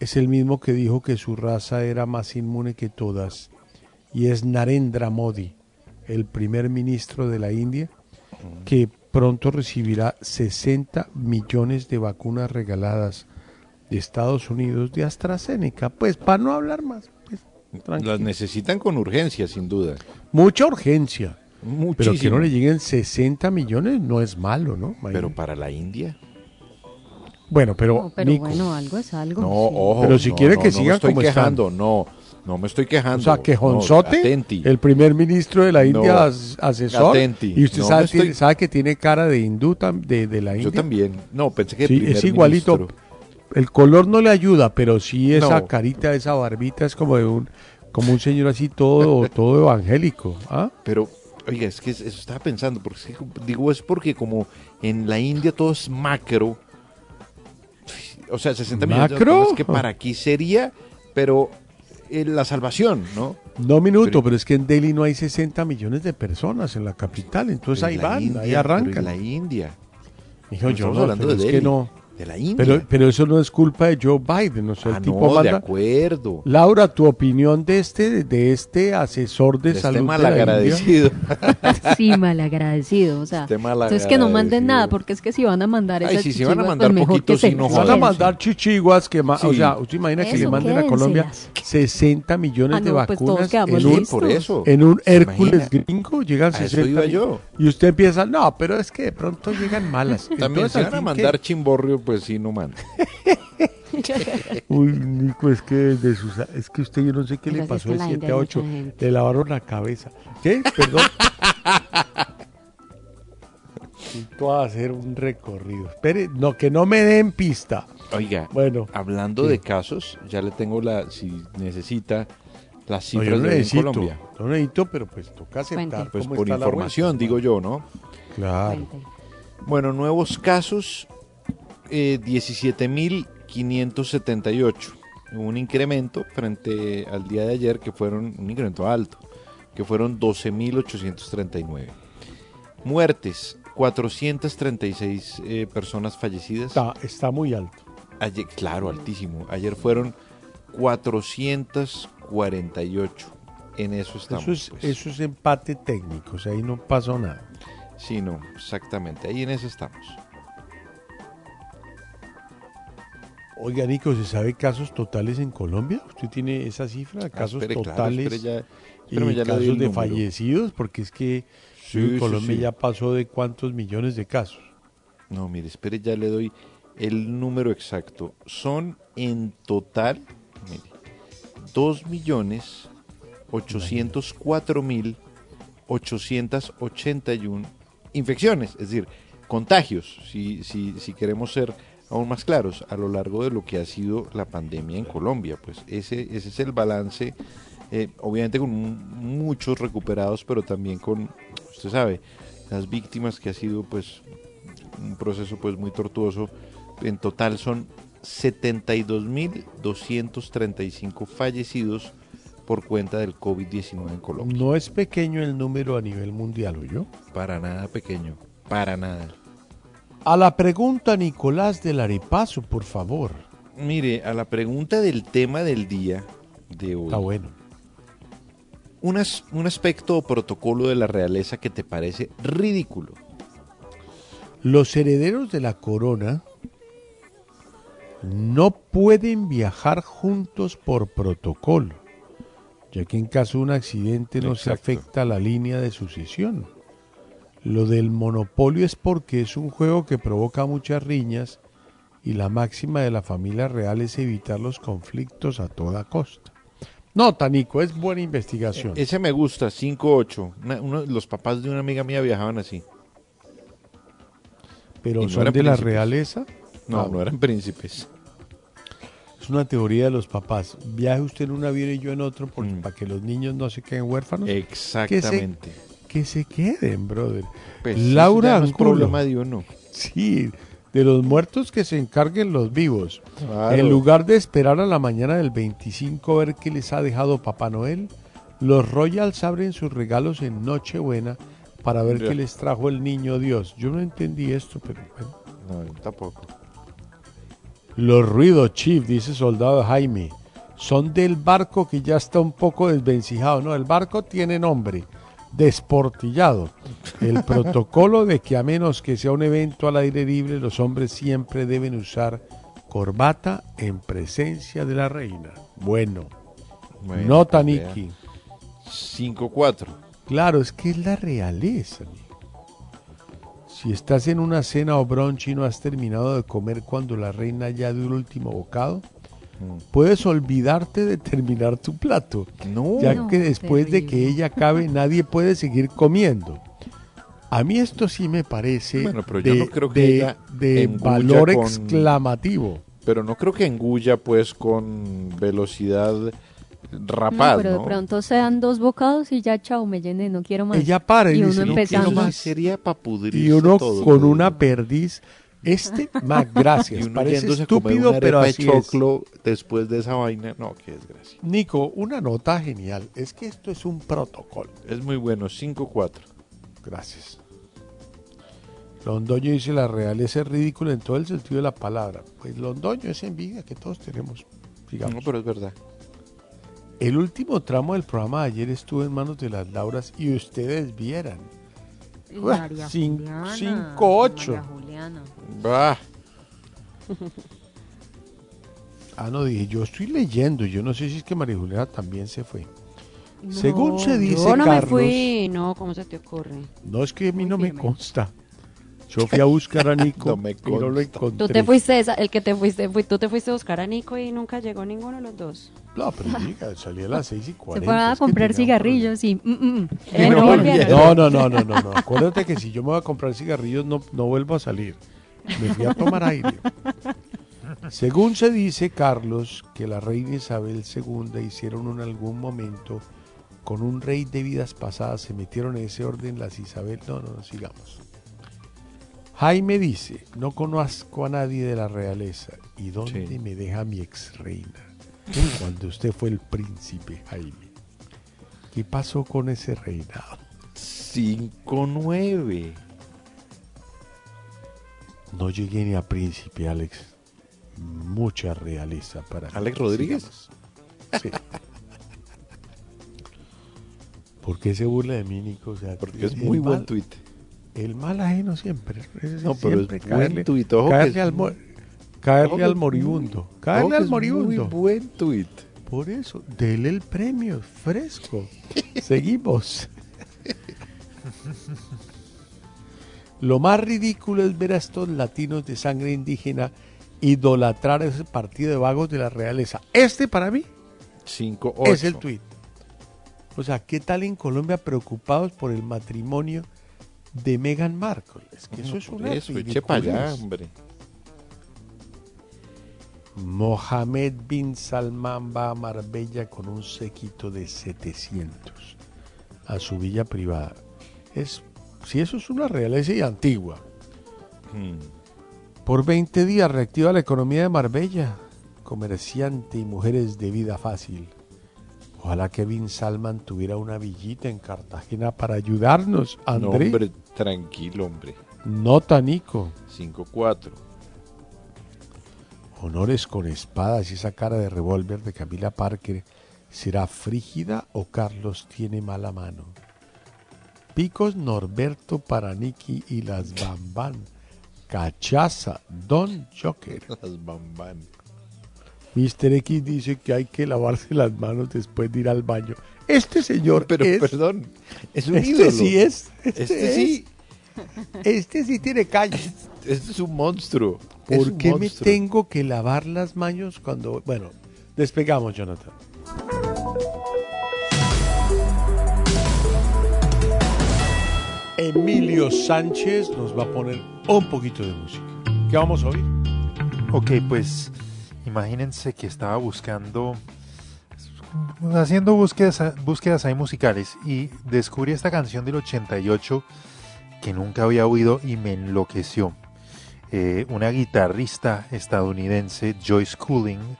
es el mismo que dijo que su raza era más inmune que todas y es Narendra Modi, el primer ministro de la India, que pronto recibirá 60 millones de vacunas regaladas de Estados Unidos de AstraZeneca, pues para no hablar más. pues. Las necesitan con urgencia, sin duda. Mucha urgencia. Pero que Muchísimo. no le lleguen 60 millones no es malo, ¿no? Pero para la India. Bueno, pero, No, pero Nico, bueno, algo es algo. No, sí. ojo. Pero si no, quiere no, que no me sigan estoy como quejando, están. no, no me estoy quejando. O sea, que no, Jonzote, atenti. el primer ministro de la India, No, as- asesor, atenti. y usted No sabe, estoy- sabe que tiene cara de hindú de, de la India. Yo también. No, pensé que Sí, es igualito. ministro. El color no le ayuda, pero sí esa carita, esa barbita es como de un como un señor así todo *laughs* todo evangélico, ¿ah? Pero, oiga, es que eso estaba pensando, porque es que, digo, es porque como en la India todo es macro, o sea, 60 millones de ¿Macro? vacunas, que para aquí sería, pero la salvación, ¿no? No minuto, pero, es que en Delhi no hay 60 millones de personas en la capital, entonces Pero ahí van, India, ahí pero arrancan. en la India. Hijo, No yo no, hablando pero de es que Delhi. no, de la India. Pero, pero eso no es culpa de Joe Biden, o sea, Ah, el tipo no, de manda... acuerdo. Laura, tu opinión de este, de este asesor de, De este salud de la malagradecido. *laughs* Sí, malagradecido. O sea, Este entonces que no manden malagradecido. nada, porque es que si van a mandar Ay, esas sí, si van a chichiguas, mandar pues mejor poquito, que se sí, no Van a mandar chichiguas que, ma- o Sí. sea, usted imagina que le Eso, manden a Colombia quédenselas. 60 millones Ah, de no, pues todos vacunas quedamos en un, por eso. en un ¿Se Hércules imagina? gringo, llegan A eso 60 iba yo. y usted empieza, no, pero es que de pronto llegan malas. También Entonces, si al van a mandar chimborrio, pues sí, no manda. *laughs* Uy, Nico, es que desde sus, es que usted yo no sé qué le pasó de la 7 India a hay 8, mucha gente. le lavaron la cabeza. ¿Qué? Perdón. *laughs* Necesito hacer un recorrido. Espere, no, que no me den pista. Oiga, Bueno, hablando sí. de casos, ya le tengo la, si necesita, las No, cifras yo no de necesito, Colombia. no necesito, pero pues toca aceptar. Pues por información, vuelta. digo yo, ¿no? Claro. Cuente. Bueno, nuevos casos, eh, 17.578. Hubo un incremento frente al día de ayer, que fueron un incremento alto, que fueron 12.839. Muertes, 436 eh, personas fallecidas. Está, está muy alto. Ayer, claro, altísimo. Ayer fueron 448. En eso estamos. Eso es, pues. eso es empate técnico, o sea, ahí no pasó nada. Sí, no, exactamente. Ahí en eso estamos. Oiga, Nico, ¿se sabe casos totales en Colombia? ¿Usted tiene esa cifra? Ah, Casos claro, totales espere ya- y ya casos de fallecidos, porque es que Sí, en sí, Colombia sí. ya pasó de cuántos millones de casos. No, mire, espere, ya le doy el número exacto. Son en total, mire, 2 millones 804 mil 881 infecciones, es decir, contagios, si, si, si queremos ser aún más claros, a lo largo de lo que ha sido la pandemia en Colombia. Pues ese, ese es el balance, eh, obviamente con mu- muchos recuperados, pero también con, usted sabe, las víctimas que ha sido pues un proceso pues muy tortuoso. En total son 72.235 fallecidos por cuenta del COVID-19 en Colombia. No es pequeño el número a nivel mundial, ¿oyó? Para nada pequeño, para nada. A la pregunta, Nicolás del Arepaso, por favor. Mire, a la pregunta del tema del día de hoy. Está bueno. Un, as- un aspecto o protocolo de la realeza que te parece ridículo. Los herederos de la corona no pueden viajar juntos por protocolo, ya que en caso de un accidente no se afecta la línea de sucesión. Lo del monopolio es porque es un juego que provoca muchas riñas y la máxima de la familia real es evitar los conflictos a toda costa. No, Tanico, es buena investigación. Ese me gusta, 5-8. Una- uno- los papás de una amiga mía viajaban así. Pero no son de la realeza. No, Ah, no eran príncipes. Es una teoría de los papás. Viaje usted en un avión y yo en otro porque, Mm. para que los niños no se queden huérfanos. Exactamente. Que se, que se queden, brother. Pues, Laura es problema de uno. Sí, de los muertos que se encarguen los vivos. Claro. En lugar de esperar a la mañana del 25 a ver qué les ha dejado Papá Noel, los Royals abren sus regalos en Nochebuena para ver qué les trajo el niño Dios. Yo no entendí esto, pero bueno. No, tampoco. Los ruidos, Chief, dice Soldado Jaime, son del barco que ya está un poco desvencijado. No, el barco tiene nombre, desportillado. El *laughs* protocolo de que a menos que sea un evento al aire libre, los hombres siempre deben usar corbata en presencia de la reina. Bueno, Bueno, nota pues. Niki. 5-4. Claro, es que es la realeza. Si estás en una cena o brunch y no has terminado de comer cuando la reina ya dio el último bocado. Puedes olvidarte de terminar tu plato, No. ya No, que después de que ella acabe nadie puede seguir comiendo. A mí esto sí me parece Bueno, pero yo de, no creo que de- ella de engulla valor con- exclamativo. Pero no creo que engulla pues con velocidad No, rapaz, pero ¿no? de pronto sean dos bocados y ya, chao, me llené, no quiero más. Ella para y y uno dice, "No empezando. quiero más". sería para pudrirse Y uno todo, con una perdiz, este más gracias, parece estúpido, pero así de es. choclo después de esa vaina. No, qué desgracia. Nico, una nota genial, es que esto es un protocolo. Es muy bueno, 5-4. Gracias. Londoño dice la realeza es ridícula en todo el sentido de la palabra. Pues Londoño es envidia que todos tenemos, digamos. No, pero es verdad. El último tramo del programa de ayer estuvo en manos de las Lauras y ustedes vieran. María cin- Juliana, cinco, ocho. María Juliana. Bah. *laughs* Ah, no, dije, yo estoy leyendo, yo no sé si es que María Juliana también se fue. Según se dice, Yo no Carlos, me fui, no, ¿cómo se te ocurre? no es que a mí no me consta. Yo fui a buscar a *laughs* Nico No me y no lo encontré. Tú te fuiste, esa- el que te fuiste, fui- tú te fuiste a buscar a Nico y nunca llegó ninguno de los dos. No, pero *laughs* diga, salí a las 6 y Se 40. fueron a es que comprar cigarrillos y... mm, mm. Eh, no, no, no, no, no, no, no. Acuérdate que si yo me voy a comprar cigarrillos no, no vuelvo a salir. Me fui a tomar aire. Según se dice, Carlos, que la reina Isabel II hicieron en algún momento con un rey de vidas pasadas, se metieron en ese orden las Isabel. No, no, no, sigamos. Jaime dice, no conozco a nadie de la realeza. ¿Y dónde Sí. me deja mi ex reina? Cuando usted fue el príncipe, Jaime. ¿Qué pasó con ese reinado? 5-9. No llegué ni a príncipe, Alex. Mucha realeza para mí. ¿Alex Rodríguez? Sí. *laughs* ¿Por qué se burla de mí, Nico? O sea, Porque es muy buen tuit. El mal ajeno siempre. No, pero es siempre buen caerle, tuit, ojo que caerle es al, muy- caerle ojo al es moribundo. Caerle ojo al es moribundo. Muy buen tuit. Por eso, dele el premio, fresco. *laughs* Seguimos. Lo más ridículo es ver a estos latinos de sangre indígena idolatrar ese partido de vagos de la realeza. Este para mí 5-8. es el tuit. O sea, ¿qué tal en Colombia preocupados por el matrimonio de Meghan Markle? Es que eso es una Eso, eche para allá, hombre. Mohamed bin Salman va a Marbella con un séquito de 700 a su villa privada. Es, si eso es una realeza y antigua. Hmm. Por 20 días reactiva la economía de Marbella. Comerciante y mujeres de vida fácil. Ojalá que Bin Salman tuviera una villita en Cartagena para ayudarnos, No, André. hombre, tranquilo, hombre. Nota, Nico. 5-4. Honores con espadas y esa cara de revólver de Camila Parker. ¿Será frígida o Carlos tiene mala mano? Picos Norberto para Nicky y las Bambán. Cachaza, Don Joker. *laughs* Las bamban. Mr. X dice que hay que lavarse las manos después de ir al baño. Este señor Pero es... perdón, es un este ídolo. sí es. Este, Este es- sí. Este sí tiene calle. Este es un monstruo. ¿Por un qué me tengo que lavar las manos cuando... Bueno, despegamos, Jonathan. Emilio Sánchez nos va a poner un poquito de música. ¿Qué vamos a oír? Ok, pues imagínense que estaba buscando, haciendo búsquedas, búsquedas ahí musicales y descubrí esta canción del 88 que nunca había oído y me enloqueció. Eh, una guitarrista estadounidense, Joyce Cooling,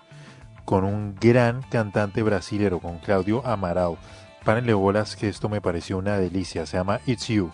con un gran cantante brasilero, con Claudio Amaral. Párenle bolas que esto me pareció una delicia. Se llama It's You.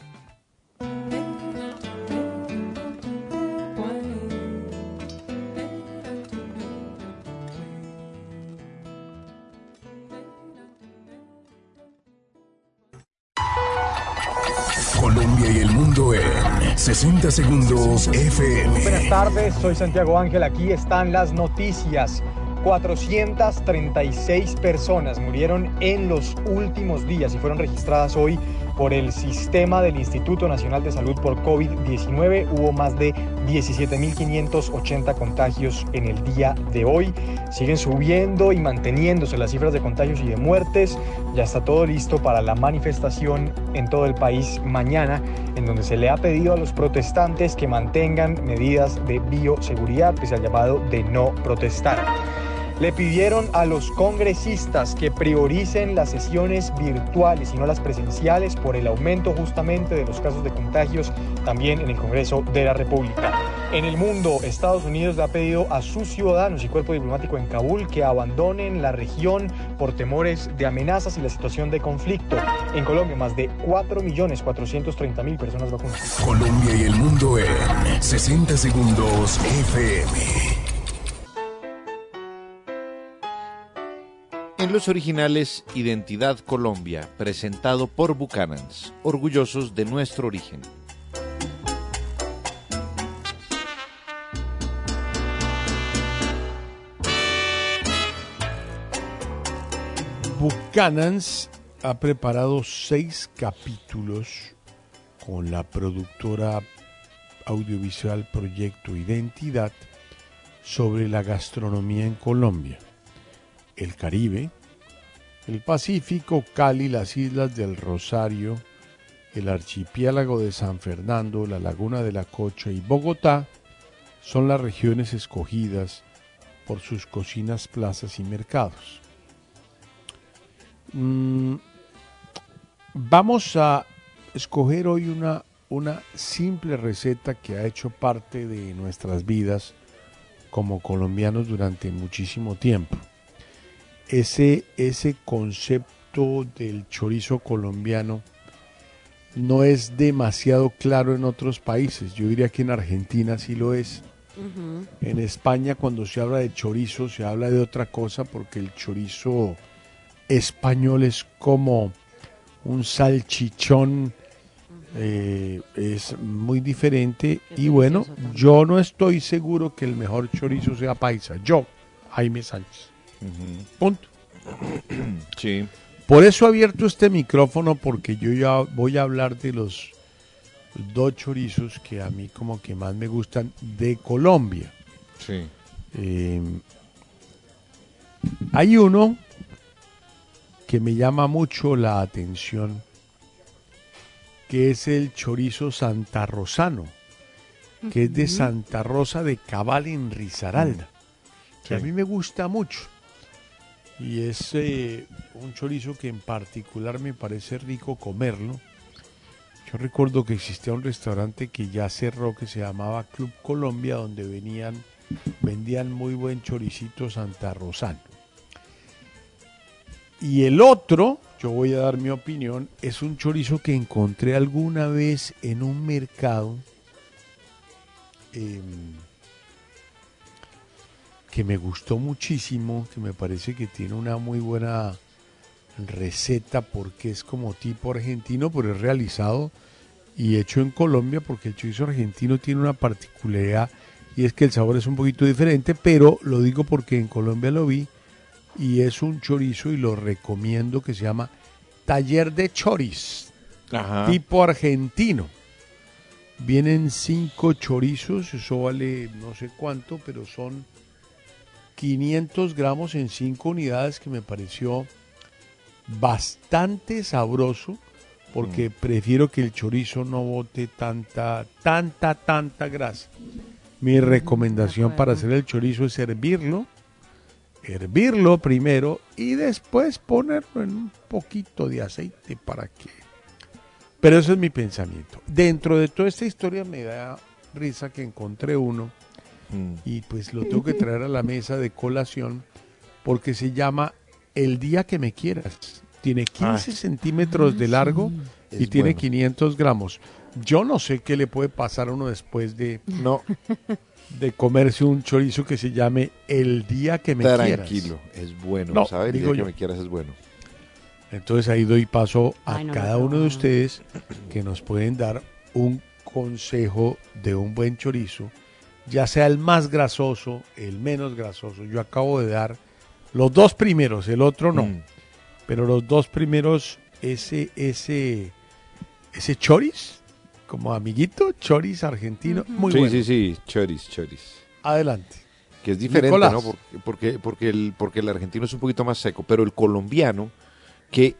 60 segundos FM. Buenas tardes, soy Santiago Ángel, aquí están las noticias. 436 personas murieron en los últimos días y fueron registradas hoy por el sistema del Instituto Nacional de Salud por COVID-19. Hubo más de 17.580 contagios en el día de hoy. Siguen subiendo y manteniéndose las cifras de contagios y de muertes. Ya está todo listo para la manifestación en todo el país mañana, en donde se le ha pedido a los protestantes que mantengan medidas de bioseguridad, pese al llamado de no protestar. Le pidieron a los congresistas que prioricen las sesiones virtuales y no las presenciales por el aumento justamente de los casos de contagios también en el Congreso de la República. En el mundo, Estados Unidos le ha pedido a sus ciudadanos y cuerpo diplomático en Kabul que abandonen la región por temores de amenazas y la situación de conflicto. En Colombia, más de 4.430.000 personas vacunadas. Colombia y el mundo en 60 segundos FM. En los originales Identidad Colombia, presentado por Buchanans, orgullosos de nuestro origen. Buchanans ha preparado seis capítulos con la productora audiovisual Proyecto Identidad sobre la gastronomía en Colombia, el Caribe, el Pacífico, Cali, las islas del Rosario, el archipiélago de San Fernando, la laguna de la Cocha y Bogotá son las regiones escogidas por sus cocinas, plazas y mercados. Mm, vamos a escoger hoy una, una simple receta que ha hecho parte de nuestras vidas como colombianos durante muchísimo tiempo. Ese, ese concepto del chorizo colombiano no es demasiado claro en otros países. Yo diría que en Argentina sí lo es. En España cuando se habla de chorizo se habla de otra cosa porque el chorizo español es como un salchichón, eh, es muy diferente y bueno, yo no estoy seguro que el mejor chorizo sea paisa, yo, Jaime Sánchez. Punto. *clears throat* Sí. Por eso he abierto este micrófono porque yo ya voy a hablar de los dos chorizos que a mí como que más me gustan de Colombia. Sí. Eh, hay uno que me llama mucho la atención, que es el chorizo santarrosano, que es de. Santa Rosa de Cabal en Risaralda, que a mí me gusta mucho. Y es eh, un chorizo que en particular me parece rico comerlo. Yo recuerdo que existía un restaurante que ya cerró que se llamaba Club Colombia, donde venían, vendían muy buen choricito santarrosano. Y el otro, yo voy a dar mi opinión, es un chorizo que encontré alguna vez en un mercado em, que me gustó muchísimo, que me parece que tiene una muy buena receta porque es como tipo argentino, pero es realizado y hecho en Colombia porque el chorizo argentino tiene una particularidad y es que el sabor es un poquito diferente, pero lo digo porque en Colombia lo vi y es un chorizo y lo recomiendo que se llama Taller de Choris, Ajá. tipo argentino. Vienen cinco chorizos, eso vale no sé cuánto, pero son 500 gramos en cinco unidades que me pareció bastante sabroso porque prefiero que el chorizo no bote tanta, tanta, tanta grasa. Mi recomendación para hacer el chorizo es hervirlo, hervirlo primero y después ponerlo en un poquito de aceite para que... Pero eso es mi pensamiento. Dentro de toda esta historia me da risa que encontré uno y pues lo tengo que traer a la mesa de colación porque se llama El día que me quieras. Tiene 15 Ah. centímetros de largo y Es tiene bueno. 500 gramos. Yo no sé qué le puede pasar a uno después de, no. de comerse un chorizo que se llame El día que me quieras. Tranquilo, es bueno, No, ¿sabes? El digo día yo. que me quieras es bueno. Entonces ahí doy paso a Ay, no me cada uno de ustedes que nos pueden dar un consejo de un buen chorizo, ya sea el más grasoso, el menos grasoso. Yo acabo de dar los dos primeros, el otro no. Mm. Pero los dos primeros, ese, ese, ese choris, como amiguito, choris argentino, muy sí, bueno. sí, sí, choris, choris. Adelante. Que es diferente, Nicolás. ¿no? Porque, porque, porque, el, porque el argentino es un poquito más seco, pero el colombiano, que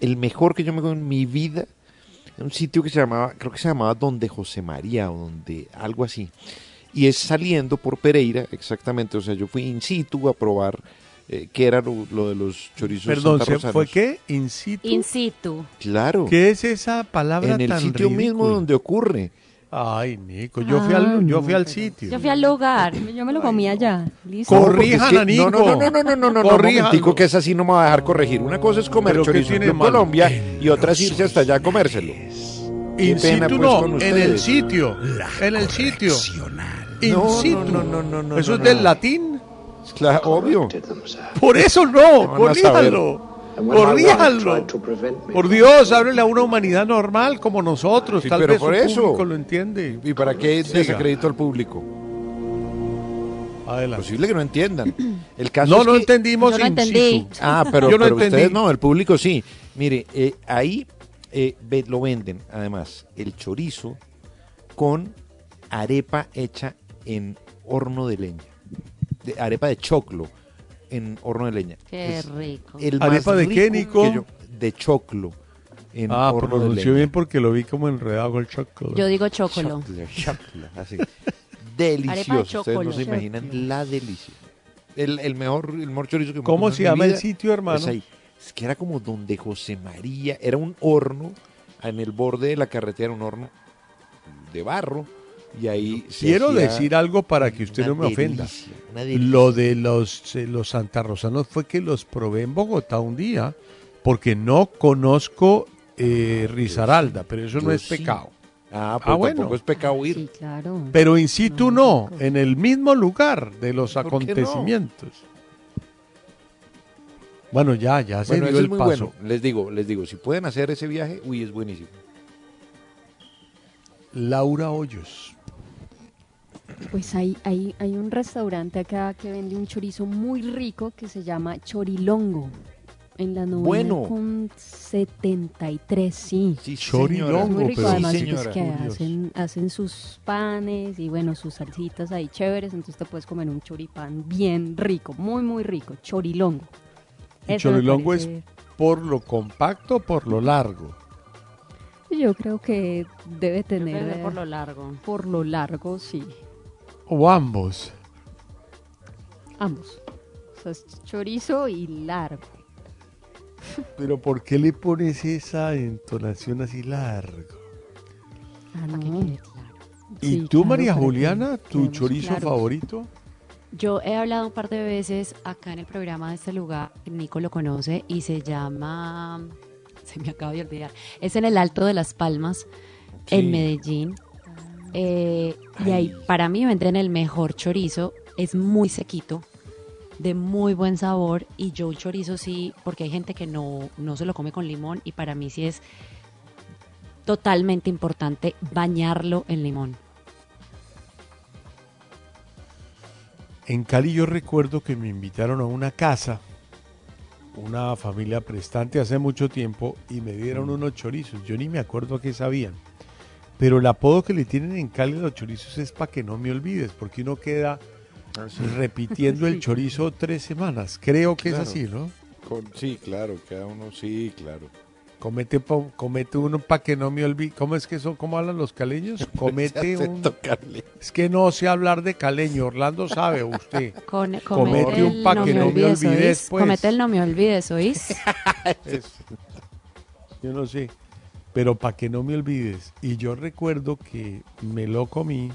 el mejor que yo me comí en mi vida, en un sitio que se llamaba, creo que se llamaba Donde José María o donde algo así. Y es saliendo por Pereira, exactamente. O sea, yo fui in situ a probar eh, qué era lo, lo de los chorizos Perdón, ¿se- santarrosanos. ¿fue qué? ¿In situ? In situ. Claro. ¿Qué es esa palabra en el tan sitio mismo donde ocurre. Ay, Nico, yo fui al, Ah, yo fui al pero- sitio. Yo fui al lugar. Yo me lo comí allá. Listo. Es Corrijan que- a Nico. No, no, no, no, no, no, no, que esa sí no me va a dejar corregir. Una cosa es comer ¿Pero qué chorizo en? Colombia y otra es irse hasta allá a comérselo. In pena, situ pues, no, en el sitio. En el sitio. In No, no, situ. no, no, no, no, Eso no, es del no. latín. Claro, obvio. Por eso no, corríjanlo. Corríjanlo. Por Dios, háblele a una humanidad normal como nosotros. Sí, Tal pero vez por su eso. público lo entiende. ¿Y para qué Siga. desacredito al público? Adelante. Posible que no entiendan. *clears throat* El caso No, es no que- entendimos Yo no entendí. situ. Ah, pero, *laughs* Yo no pero entendí. ustedes no, el público sí. Mire, eh, ahí eh, ve- lo venden, además, el chorizo con arepa hecha en horno de leña. De- arepa de choclo en horno de leña. Qué Es rico. el más ¿Arepa de qué, Nico? yo- de choclo en Ah, horno de leña. bien porque lo vi como enredado el chocolate. Yo digo. Choclo, choclo, así. *laughs* Arepa de Delicioso. Ustedes no se imaginan la delicia. El, el mejor, el mejor chorizo que me ¿Cómo se llama el sitio, hermano? es ahí. Es que era como donde José María, era un horno en el borde de la carretera, un horno de barro, y ahí Quiero hacía decir algo para que usted una no me ofenda. delicia. Lo de los, eh, los santarrosanos fue que los probé en Bogotá un día, porque no conozco eh, Risaralda, pero eso no es sí. pecado. Ah, Ah, pues bueno. tampoco es pecado ir. Sí, claro. Pero in situ no, en el mismo lugar de los acontecimientos. Bueno, ya, ya se Bueno, dio el es muy paso. bueno. Les digo, les digo, si pueden hacer ese viaje, uy, es buenísimo. Laura Hoyos. Pues hay, hay, hay un restaurante acá que vende un chorizo muy rico que se llama Chorilongo. En la novena Bueno. con 73, sí. Sí, Chorilongo, Es muy rico, pero- además Sí, pues, señora. que Curioso. hacen, hacen sus panes y bueno, sus salsitas ahí chéveres, entonces te puedes comer un choripán bien rico, muy muy rico, chorilongo. ¿Y Eso Chorilongo es por lo compacto o por lo largo? Yo creo que debe tener... por lo largo. Por lo largo, sí, O ambos. ambos. O sea, es chorizo y largo. Pero ¿por qué le pones esa entonación así largo? Ah, no. ¿Y Sí, tú, claro, María que Juliana, tu chorizo claros. favorito? Yo he hablado un par de veces acá en el programa de este lugar, Nico lo conoce, y se llama, se me acaba de olvidar, es en el Alto de las Palmas, Sí. en Medellín. Eh, y ahí para mí venden el mejor chorizo, es muy sequito, de muy buen sabor, y yo el chorizo sí, porque hay gente que no, no se lo come con limón, y para mí sí es totalmente importante bañarlo en limón. En Cali yo recuerdo que me invitaron a una casa, una familia prestante hace mucho tiempo, y me dieron unos chorizos. Yo ni me acuerdo a qué sabían. Pero el apodo que le tienen en Cali a los chorizos es para que no me olvides, porque uno queda repitiendo el chorizo tres semanas. Creo que Claro. es así, ¿no? Con- sí, claro, cada uno, sí, claro. Comete, pa- comete uno para que no me olvide. ¿Cómo es que son? ¿Cómo hablan los caleños? *laughs* Comete un... Es que no sé hablar de caleño. Orlando sabe, *laughs* usted. Con, Comete comete un el pa' no que me no me olvides, olvides, ¿oís? pues. Comete el no me olvides, ¿oís? *laughs* Yo no sé. Pero para que no me olvides. Y yo recuerdo que me lo comí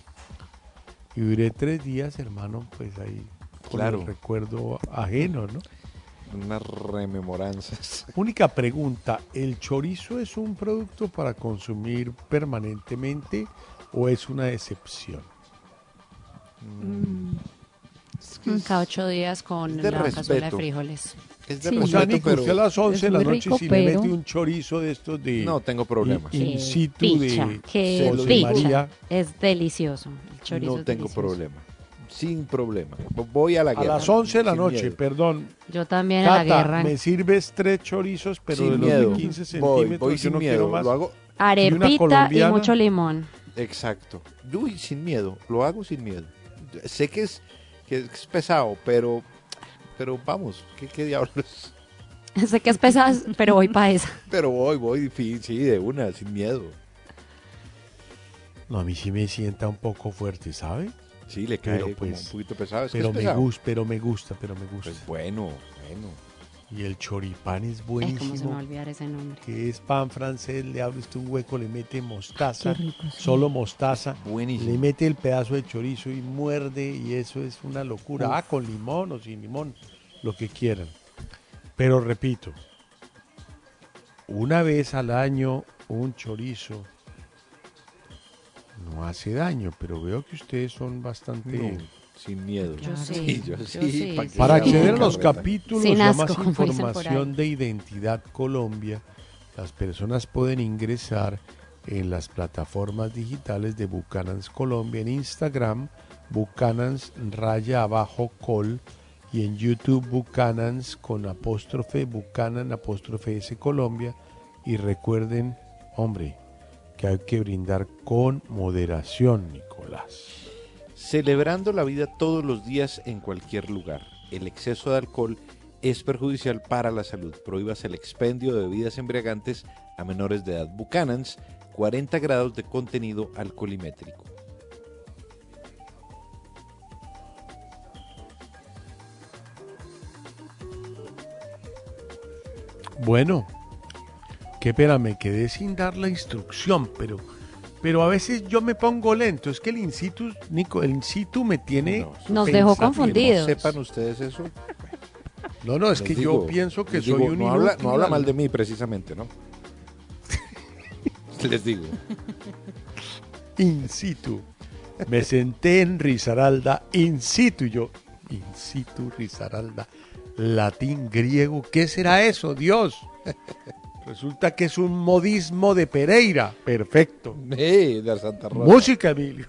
y duré tres días, hermano, pues ahí. Con Claro. el recuerdo ajeno, ¿no? Unas rememoranzas. *laughs* Única pregunta, ¿el chorizo es un producto para consumir permanentemente o es una excepción? Mm, Cada ocho días con la cazuela de frijoles. Es de Sí. O sea, respeto, Nico, pero usted a las 11 de la noche rico, si pero- le mete un chorizo de estos de... no tengo problema. in situ picha, de. María. Es delicioso. El chorizo No tengo delicioso. problema. Sin problema. Voy a la A guerra. las 11 de la noche, miedo. perdón. Yo también a la guerra. me sirves tres chorizos, pero sin de los miedo. de 15 Voy, centímetros, voy yo sin no miedo. quiero más. Lo hago Arepita y, mucho limón. exacto. Uy, sin miedo. Lo hago sin miedo. Sé que es, que es pesado, pero, pero vamos, ¿qué, qué diablos? *laughs* sé que es pesado, pero voy para esa. Pero voy, voy, sí, sí, de una, sin miedo. No, a mí sí me sienta un poco fuerte, ¿sabe? Sí, le cae Pero, como pues, un poquito pesado. Es que Pero me gusta, pero me gusta, pero me gusta. Pues bueno, bueno. Y el choripán es ¿Cómo se me va a buenísimo. olvidar ese nombre? Que es pan francés, le abre usted un hueco, le mete mostaza, Qué rico, sí. solo mostaza, Buenísimo. le mete el pedazo de chorizo y muerde y eso es una locura. Uf. Ah, con limón o sin limón, lo que quieran. Pero repito, una vez al año un chorizo no hace daño, pero veo que ustedes son bastante... No, sin miedo. Yo *laughs* sí, Sí, yo yo sí. Para acceder a los capítulos Sin y a asco, más información de Identidad Colombia, las personas pueden ingresar en las plataformas digitales de Bucanans Colombia en Instagram, Bucanans raya abajo col y en YouTube Bucanans con apóstrofe Bucanan apóstrofe S Colombia y recuerden, hombre, que hay que brindar con moderación, Nicolás. Celebrando la vida todos los días en cualquier lugar. El exceso de alcohol es perjudicial para la salud. Prohíbas el expendio de bebidas embriagantes a menores de edad. Buchanan's, 40 grados de contenido alcoholimétrico. Bueno, qué pena, me quedé sin dar la instrucción, pero, pero a veces yo me pongo lento. Es que el in situ, Nico, el in situ me tiene. Nos dejó confundidos. No sepan ustedes eso. No, no, es Les que digo, yo pienso que soy digo, un no habla, no habla al- mal de mí precisamente, ¿no? *laughs* Les digo. In situ. Me senté en Risaralda, in situ, y yo, in situ, Risaralda, latín, griego, ¿qué será eso, Dios? Resulta que es un modismo de Pereira. Perfecto. De Santa Rosa. Música, Emilio.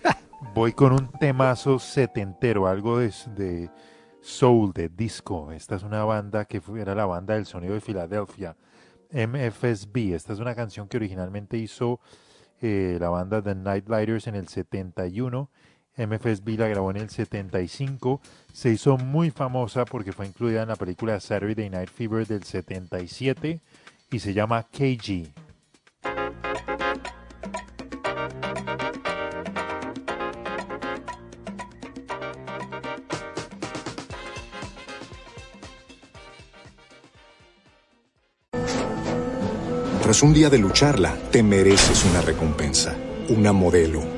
*laughs* Voy con un temazo setentero, algo de, de soul, de disco. Esta es una banda que fue, era la banda del sonido de Filadelfia, MFSB. Esta es una canción que originalmente hizo eh, la banda The Nightlighters en el 71. MFSB la grabó en el 75. Se hizo muy famosa porque fue incluida en la película Saturday Night Fever del 77 y se llama KG. Tras un día de lucharla, te mereces una recompensa, una modelo,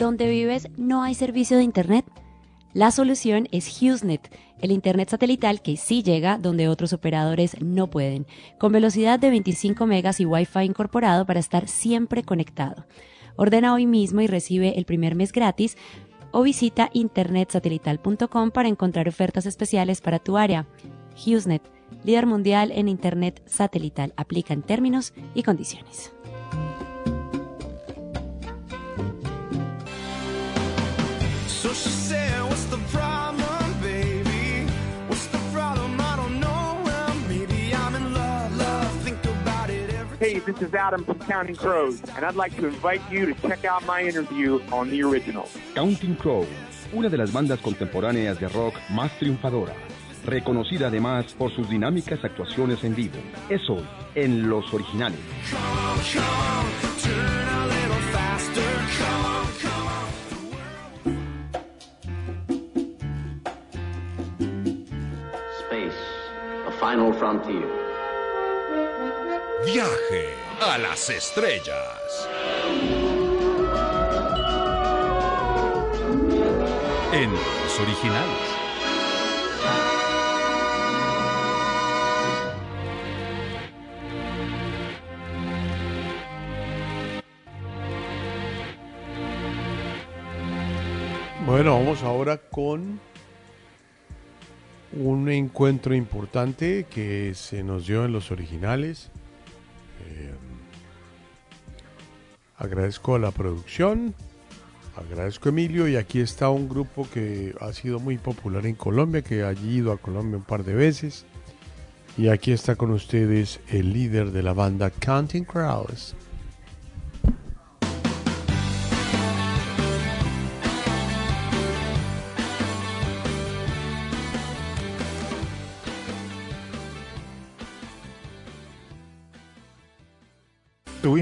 ¿Donde vives no hay servicio de Internet? La solución es HughesNet, el Internet satelital que sí llega donde otros operadores no pueden, con velocidad de 25 megas y Wi-Fi incorporado para estar siempre conectado. Ordena hoy mismo y recibe el primer mes gratis o visita internetsatelital.com para encontrar ofertas especiales para tu área. HughesNet, líder mundial en Internet satelital, aplica en términos y condiciones. Hey, this is Adam from Counting Crows, and I'd like to invite you to check out my interview on the original. Counting Crows, una de las bandas contemporáneas de rock más triunfadora, reconocida además por sus dinámicas actuaciones en vivo. Es hoy, en Los Originales. Space, the final frontier. Viaje a las estrellas. En los originales. Bueno, vamos ahora con un encuentro importante que se nos dio en los originales eh, agradezco a la producción, agradezco a Emilio y aquí está un grupo que ha sido muy popular en Colombia, que ha ido a Colombia un par de veces. Y aquí está con ustedes el líder de la banda Counting Crows.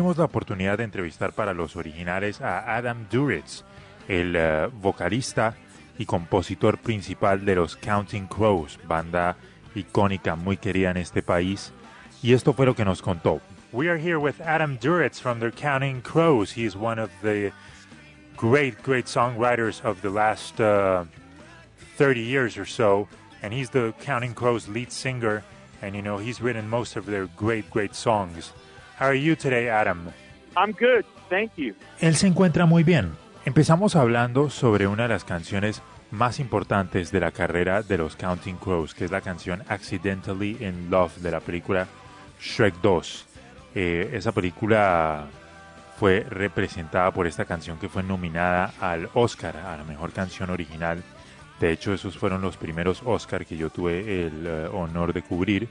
Tuvimos la oportunidad de entrevistar para los originales a Adam Duritz, el eh, vocalista y compositor principal de los Counting Crows, banda icónica muy querida en este país. Y esto fue lo que nos contó. We are here with Adam Duritz from the Counting Crows. He is one of the great, great songwriters of the last uh, 30 years or so. And he's the Counting Crows lead singer. And you know, he's written most of their great, great songs. How are you today, Adam? I'm good, thank you. Él se encuentra muy bien. Empezamos hablando sobre una de las canciones más importantes de la carrera de los Counting Crows, que es la canción Accidentally in Love de la película Shrek 2. Eh, esa película fue representada por esta canción que fue nominada al Oscar, a la mejor canción original. De hecho, esos fueron los primeros Oscar que yo tuve el eh, honor de cubrir.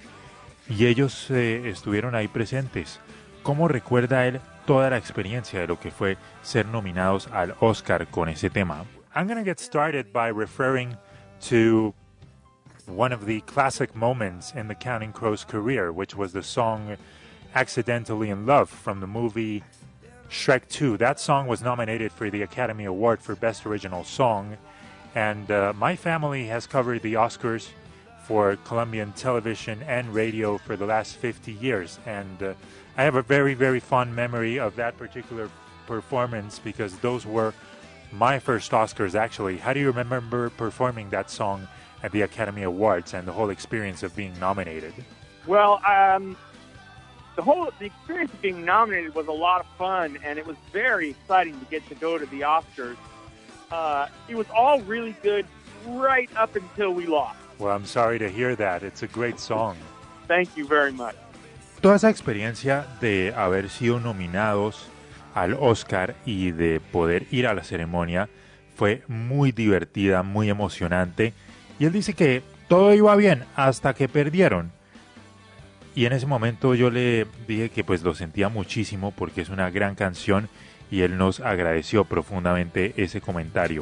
Y ellos eh, estuvieron ahí presentes. ¿Cómo recuerda él toda la experiencia de lo que fue ser nominados al Oscar con ese tema? I'm going to get started by referring to one of the classic moments in the Counting Crows career, which was the song Accidentally in Love from the movie Shrek 2. That song was nominated for the Academy Award for Best Original Song, and uh, my family has covered the Oscars for Colombian television and radio for the last 50 years, and uh, I have a very, very fond memory of that particular performance because those were my first Oscars actually. How do you remember performing that song at the Academy Awards and the whole experience of being nominated? Well, um, the whole the experience of being nominated was a lot of fun, and it was very exciting to get to go to the Oscars. Uh, it was all really good right up until we lost. Well, I'm sorry to hear that. It's a great song. Thank you very much. Toda esa experiencia de haber sido nominados al Oscar y de poder ir a la ceremonia fue muy divertida, muy emocionante. Y él dice que todo iba bien hasta que perdieron. Y en ese momento yo le dije que pues lo sentía muchísimo porque es una gran canción y él nos agradeció profundamente ese comentario.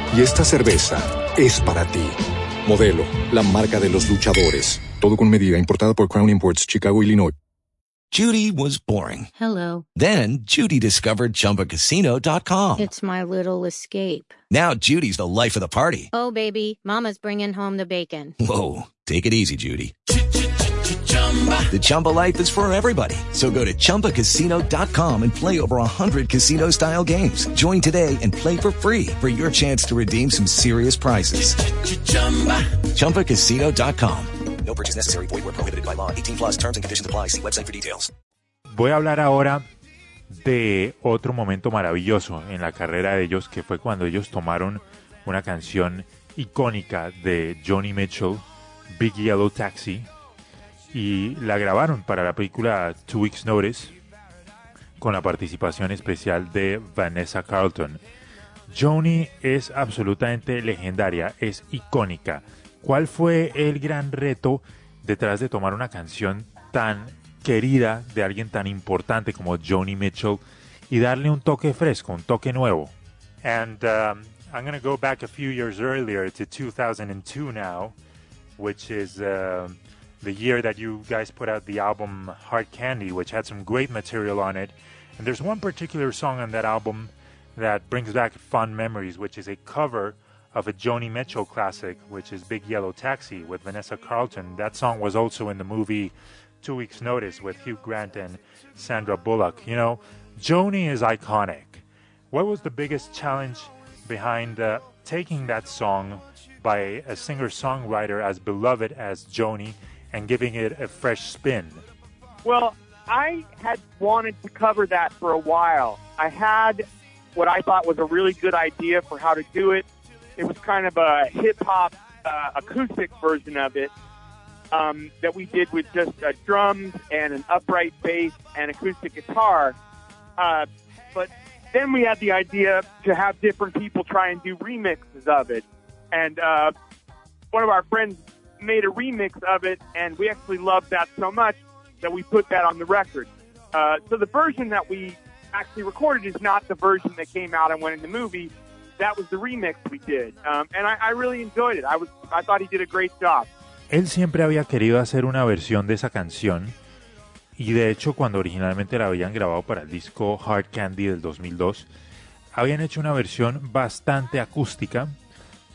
y esta cerveza es para ti. Modelo, la marca de los luchadores. Todo con medida, importada por Crown Imports, Chicago, Illinois. Judy was boring. Hello. Then Judy discovered ChumbaCasino.com. It's my little escape. Now Judy's the life of the party. Oh, baby, Mama's bringing home the bacon. Whoa, take it easy, Judy. The Chumba life is for everybody. So go to ChumbaCasino.com and play over 100 casino style games. Join today and play for free for your chance to redeem some serious prizes. ChumbaCasino.com. No purchase necessary. Void where prohibited by law. 18 plus terms and conditions apply. See website for details. Voy a hablar ahora de otro momento maravilloso en la carrera de ellos, que fue cuando ellos tomaron una canción icónica de Johnny Mitchell, Big Yellow Taxi, y la grabaron para la película Two Weeks Notice con la participación especial de Vanessa Carlton. Joni es absolutamente legendaria, es icónica. ¿Cuál fue el gran reto detrás de tomar una canción tan querida de alguien tan importante como Joni Mitchell y darle un toque fresco, un toque nuevo? And um, I'm going to go back a few years earlier to 2002 now, which is uh, the year that you guys put out the album Hard Candy, which had some great material on it. And there's one particular song on that album that brings back fond memories, which is a cover of a Joni Mitchell classic, which is Big Yellow Taxi with Vanessa Carlton. That song was also in the movie Two Weeks Notice with Hugh Grant and Sandra Bullock. You know, Joni is iconic. What was the biggest challenge behind uh, taking that song by a singer songwriter as beloved as Joni and giving it a fresh spin? Well, I had wanted to cover that for a while. I had what I thought was a really good idea for how to do it. It was kind of a hip hop uh, acoustic version of it um, that we did with just uh, drums and an upright bass and acoustic guitar. Uh, but then we had the idea to have different people try and do remixes of it. And uh, one of our friends made a remix of it, and we actually loved that so much that we put that on the record. Uh, so the version that we actually recorded is not the version that came out and went in the movie. That was the remix we did, um, and I, I really enjoyed it. I was, I thought he did a great job. Él siempre había querido hacer una versión de esa canción y de hecho cuando originalmente la habían grabado para el disco Hard Candy del 2002, habían hecho una versión bastante acústica,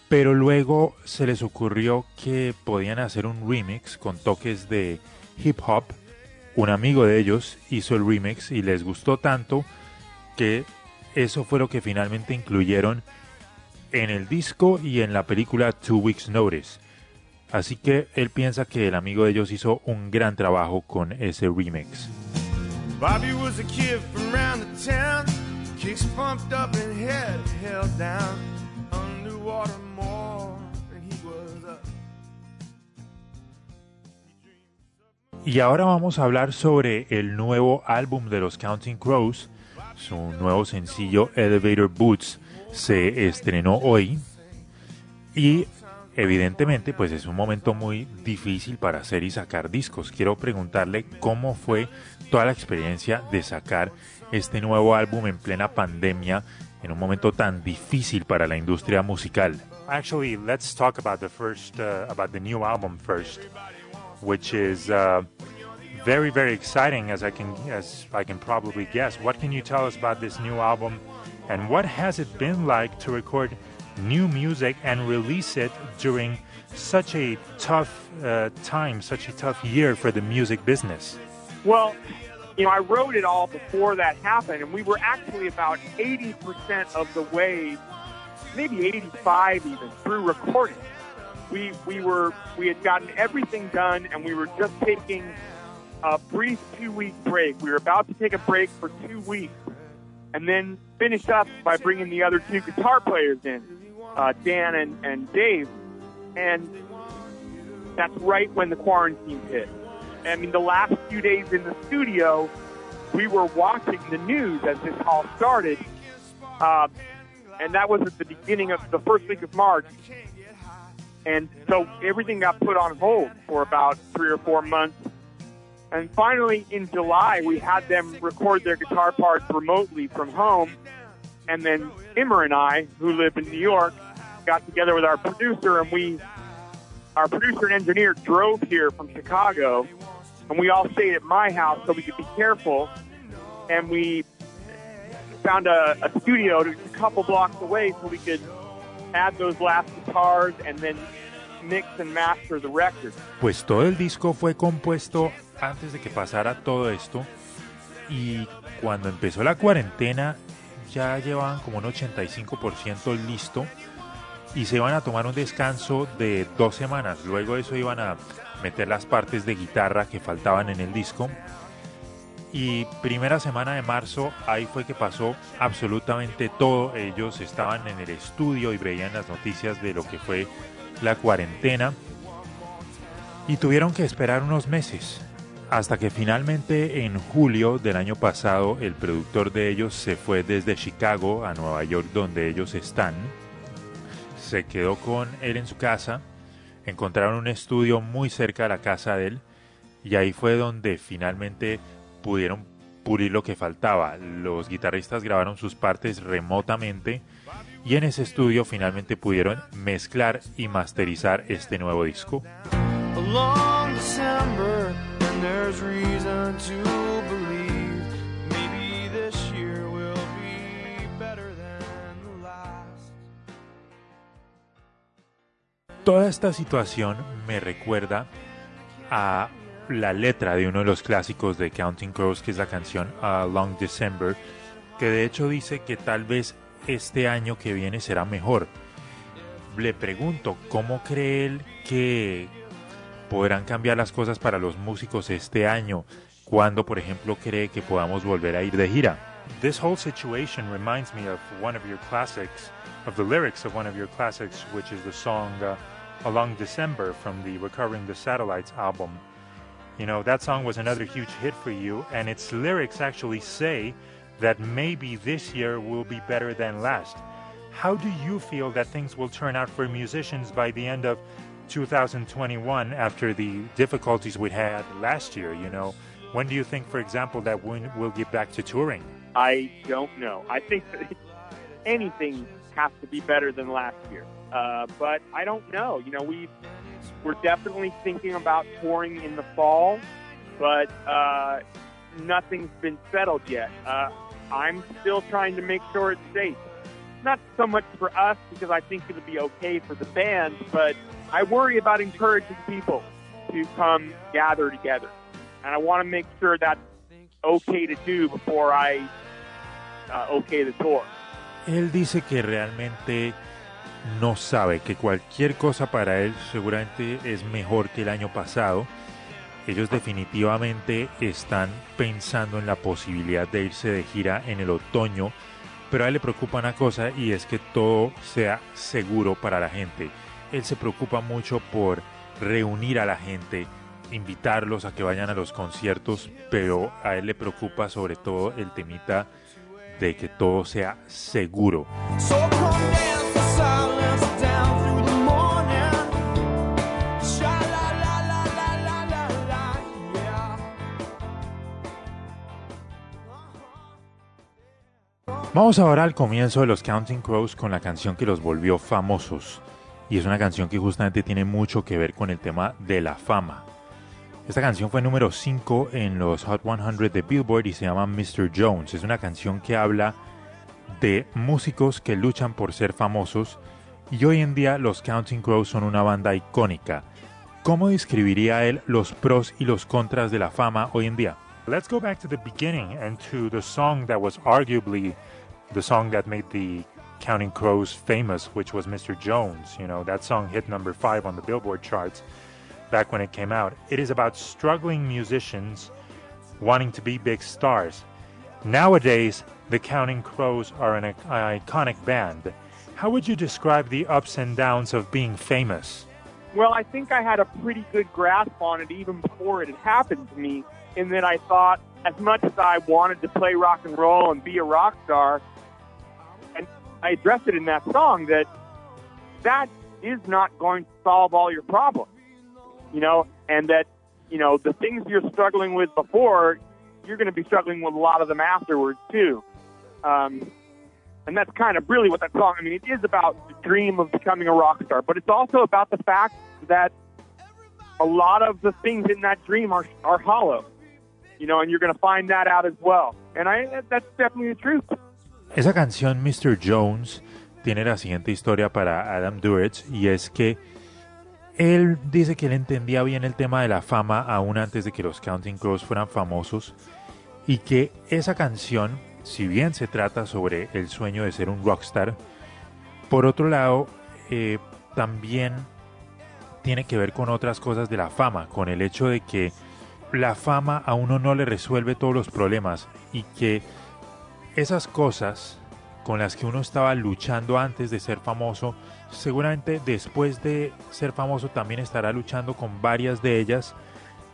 pero luego se les ocurrió que podían hacer un remix con toques de hip hop. Un amigo de ellos hizo el remix y les gustó tanto que eso fue lo que finalmente incluyeron en el disco y en la película Two Weeks Notice. Así que él piensa que el amigo de ellos hizo un gran trabajo con ese remix. Bobby Y ahora vamos a hablar sobre el nuevo álbum de los Counting Crows. Su nuevo sencillo Elevator Boots se estrenó hoy. Y evidentemente pues es un momento muy difícil para hacer y sacar discos. Quiero preguntarle cómo fue toda la experiencia de sacar este nuevo álbum en plena pandemia en un momento tan difícil para la industria musical. Actually, let's talk about the first uh, about the new album first, which is uh, very very exciting as I can as I can probably guess. What can you tell us about this new album and what has it been like to record new music and release it during such a tough uh, time, such a tough year for the music business? Well, you know, I wrote it all before that happened, and we were actually about 80% of the way, maybe 85 even, through recording. We, we, were, we had gotten everything done, and we were just taking a brief two-week break. We were about to take a break for two weeks, and then finish up by bringing the other two guitar players in, uh, Dan and, and Dave. And that's right when the quarantine hit. I mean, the last few days in the studio, we were watching the news as this all started. Uh, and that was at the beginning of the first week of March. And so everything got put on hold for about three or four months. And finally, in July, we had them record their guitar parts remotely from home. And then Immer and I, who live in New York, got together with our producer, and we, our producer and engineer, drove here from Chicago, and we all stayed at my house so we could be careful. And we found a, a studio a couple blocks away so we could add those last guitars and then mix and master the record. Pues todo el disco fue compuesto antes de que pasara todo esto y cuando empezó la cuarentena ya llevaban como un 85% listo y se iban a tomar un descanso de dos semanas. Luego de eso iban a meter las partes de guitarra que faltaban en el disco. Y primera semana de marzo, ahí fue que pasó absolutamente todo. Ellos estaban en el estudio y veían las noticias de lo que fue la cuarentena. Y tuvieron que esperar unos meses. Hasta que finalmente en julio del año pasado el productor de ellos se fue desde Chicago a Nueva York donde ellos están. Se quedó con él en su casa. Encontraron un estudio muy cerca de la casa de él. Y ahí fue donde finalmente pudieron pulir lo que faltaba. Los guitarristas grabaron sus partes remotamente y en ese estudio finalmente pudieron mezclar y masterizar este nuevo disco. Toda esta situación me recuerda a la letra de uno de los clásicos de Counting Crows, que es la canción A Long December, que de hecho dice que tal vez este año que viene será mejor. Le pregunto, ¿cómo cree él que podrán cambiar las cosas para los músicos este año? ¿Cuándo, por ejemplo, cree que podamos volver a ir de gira? This whole situation reminds me of one of your classics, of the lyrics of one of your classics, which is the song uh, Along December from the Recovering the Satellites album. You know, that song was another huge hit for you, and its lyrics actually say that maybe this year will be better than last. How do you feel that things will turn out for musicians by the end of 2021 after the difficulties we had last year? You know, when do you think, for example, that we- we'll get back to touring? I don't know. I think *laughs* anything has to be better than last year, uh, but I don't know. You know, we we're definitely thinking about touring in the fall, but uh, nothing's been settled yet. Uh, I'm still trying to make sure it's safe. Not so much for us because I think it'll be okay for the band, but I worry about encouraging people to come gather together, and I want to make sure that's okay to do before I uh, okay the tour. Él dice que realmente no sabe, que cualquier cosa para él seguramente es mejor que el año pasado. Ellos definitivamente están pensando en la posibilidad de irse de gira en el otoño, pero a él le preocupa una cosa y es que todo sea seguro para la gente. Él se preocupa mucho por reunir a la gente, invitarlos a que vayan a los conciertos, pero a él le preocupa sobre todo el temita de que todo sea seguro. Vamos ahora al comienzo de los Counting Crows con la canción que los volvió famosos. Y es una canción que justamente tiene mucho que ver con el tema de la fama. Esta canción fue número 5 en los Hot 100 de Billboard y se llama Mr. Jones. Es una canción que habla de músicos que luchan por ser famosos y hoy en día los Counting Crows son una banda icónica. ¿Cómo describiría él los pros y los contras de la fama hoy en día? Let's go back to the beginning and to the song that was arguably the song that made the Counting Crows famous, which was Mr. Jones. You know, that song hit number 5 on the Billboard charts back when it came out. It is about struggling musicians wanting to be big stars. Nowadays, the Counting Crows are an, iconic band. How would you describe the ups and downs of being famous? Well, I think I had a pretty good grasp on it even before it had happened to me, in that I thought, as much as I wanted to play rock and roll and be a rock star, and I addressed it in that song, that that is not going to solve all your problems, you know, and that, you know, the things you're struggling with before, you're going to be struggling with a lot of them afterwards, too. Um, and that's kind of really what that song. I mean, it is about the dream of becoming a rock star, but it's also about the fact that a lot of the things in that dream are are hollow. You know, and you're going to find that out as well. And I that's definitely the truth. Esa canción Mr. Jones tiene la siguiente historia para Adam Duritz y es que él dice que él entendía bien el tema de la fama aún antes de que los Counting Crows fueran famosos y que esa canción, si bien se trata sobre el sueño de ser un rockstar, por otro lado eh, también tiene que ver con otras cosas de la fama, con el hecho de que la fama a uno no le resuelve todos los problemas y que esas cosas con las que uno estaba luchando antes de ser famoso, seguramente después de ser famoso también estará luchando con varias de ellas.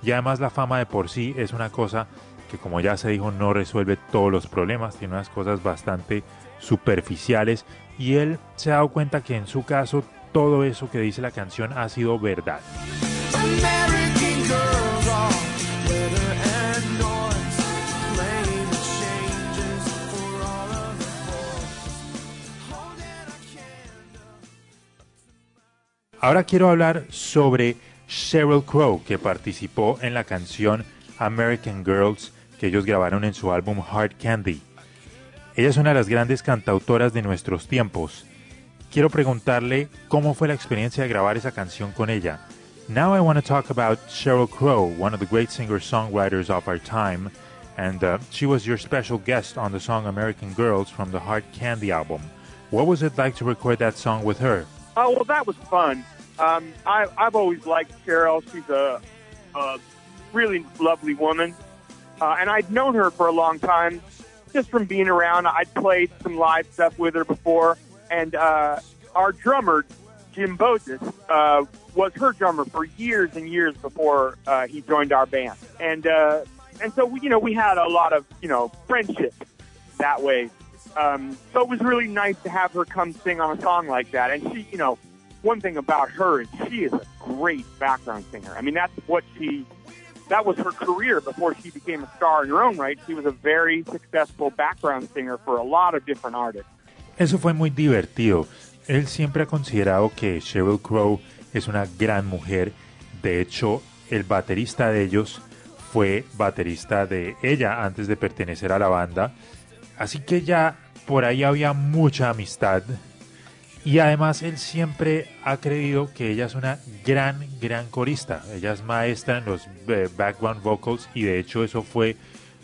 Y además la fama de por sí es una cosa que como ya se dijo no resuelve todos los problemas, tiene unas cosas bastante superficiales y él se ha dado cuenta que en su caso todo eso que dice la canción ha sido verdad. Ahora quiero hablar sobre Sheryl Crow, que participó en la canción American Girls que ellos grabaron en su álbum Hard Candy. Ella es una de las grandes cantautoras de nuestros tiempos. quiero preguntarle cómo fue la experiencia de grabar esa canción con ella. Now I want to talk about Sheryl Crow, one of the great singer-songwriters of our time, and uh, she was your special guest on the song American Girls from the Hard Candy album. What was it like to record that song with her? Oh well, that was fun. Um, I, I've always liked Cheryl. She's a, a really lovely woman, uh, and I'd known her for a long time, just from being around. I'd played some live stuff with her before, and uh, our drummer Jim Bosis uh, was her drummer for years and years before uh, he joined our band, and uh, and so we, you know we had a lot of you know friendship that way. Um, so it was really nice to have her come sing on a song like that. And she, you know, one thing about her is she is a great background singer. I mean, that's what she, that was her career before she became a star in her own right. She was a very successful background singer for a lot of different artists. Eso fue muy divertido. Él siempre ha considerado que Sheryl Crow es una gran mujer. De hecho, el baterista de ellos fue baterista de ella antes de pertenecer a la banda. Así que ya por ahí había mucha amistad. Y además él siempre ha creído que ella es una gran, gran corista. Ella es maestra en los eh, background vocals y de hecho eso fue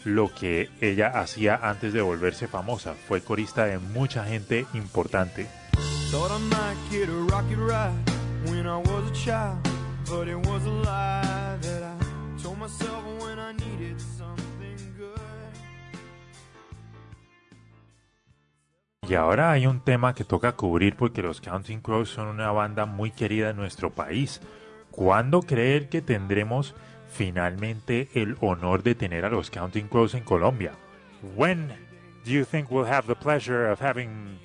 lo que ella hacía antes de volverse famosa. Fue corista de mucha gente importante. Y ahora hay un tema que toca cubrir porque los Counting Crows son una banda muy querida en nuestro país. ¿Cuándo creer que tendremos finalmente el honor de tener a los Counting Crows en Colombia? When do you think we'll have the pleasure of having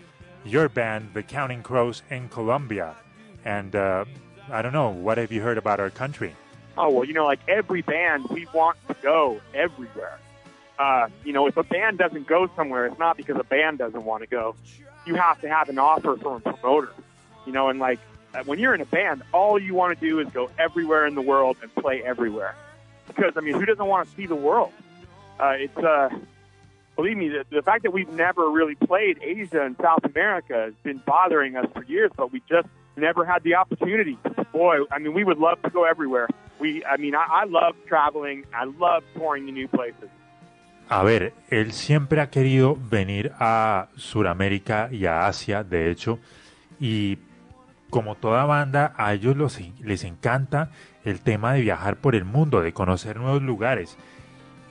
your band, the Counting Crows, in Colombia? And uh, I don't know, what have you heard about our country? Oh well, you know, like every band, we want to go everywhere. Uh, you know, if a band doesn't go somewhere, it's not because a band doesn't want to go. You have to have an offer from a promoter. You know, and like when you're in a band, all you want to do is go everywhere in the world and play everywhere. Because I mean, who doesn't want to see the world? Uh, it's uh, believe me, the, the fact that we've never really played Asia and South America has been bothering us for years, but we just never had the opportunity. Boy, I mean, we would love to go everywhere. We, I mean, I, I love traveling. I love touring to new places. A ver, él siempre ha querido venir a Sudamérica y a Asia, de hecho, y como toda banda, a ellos los- les encanta el tema de viajar por el mundo, de conocer nuevos lugares.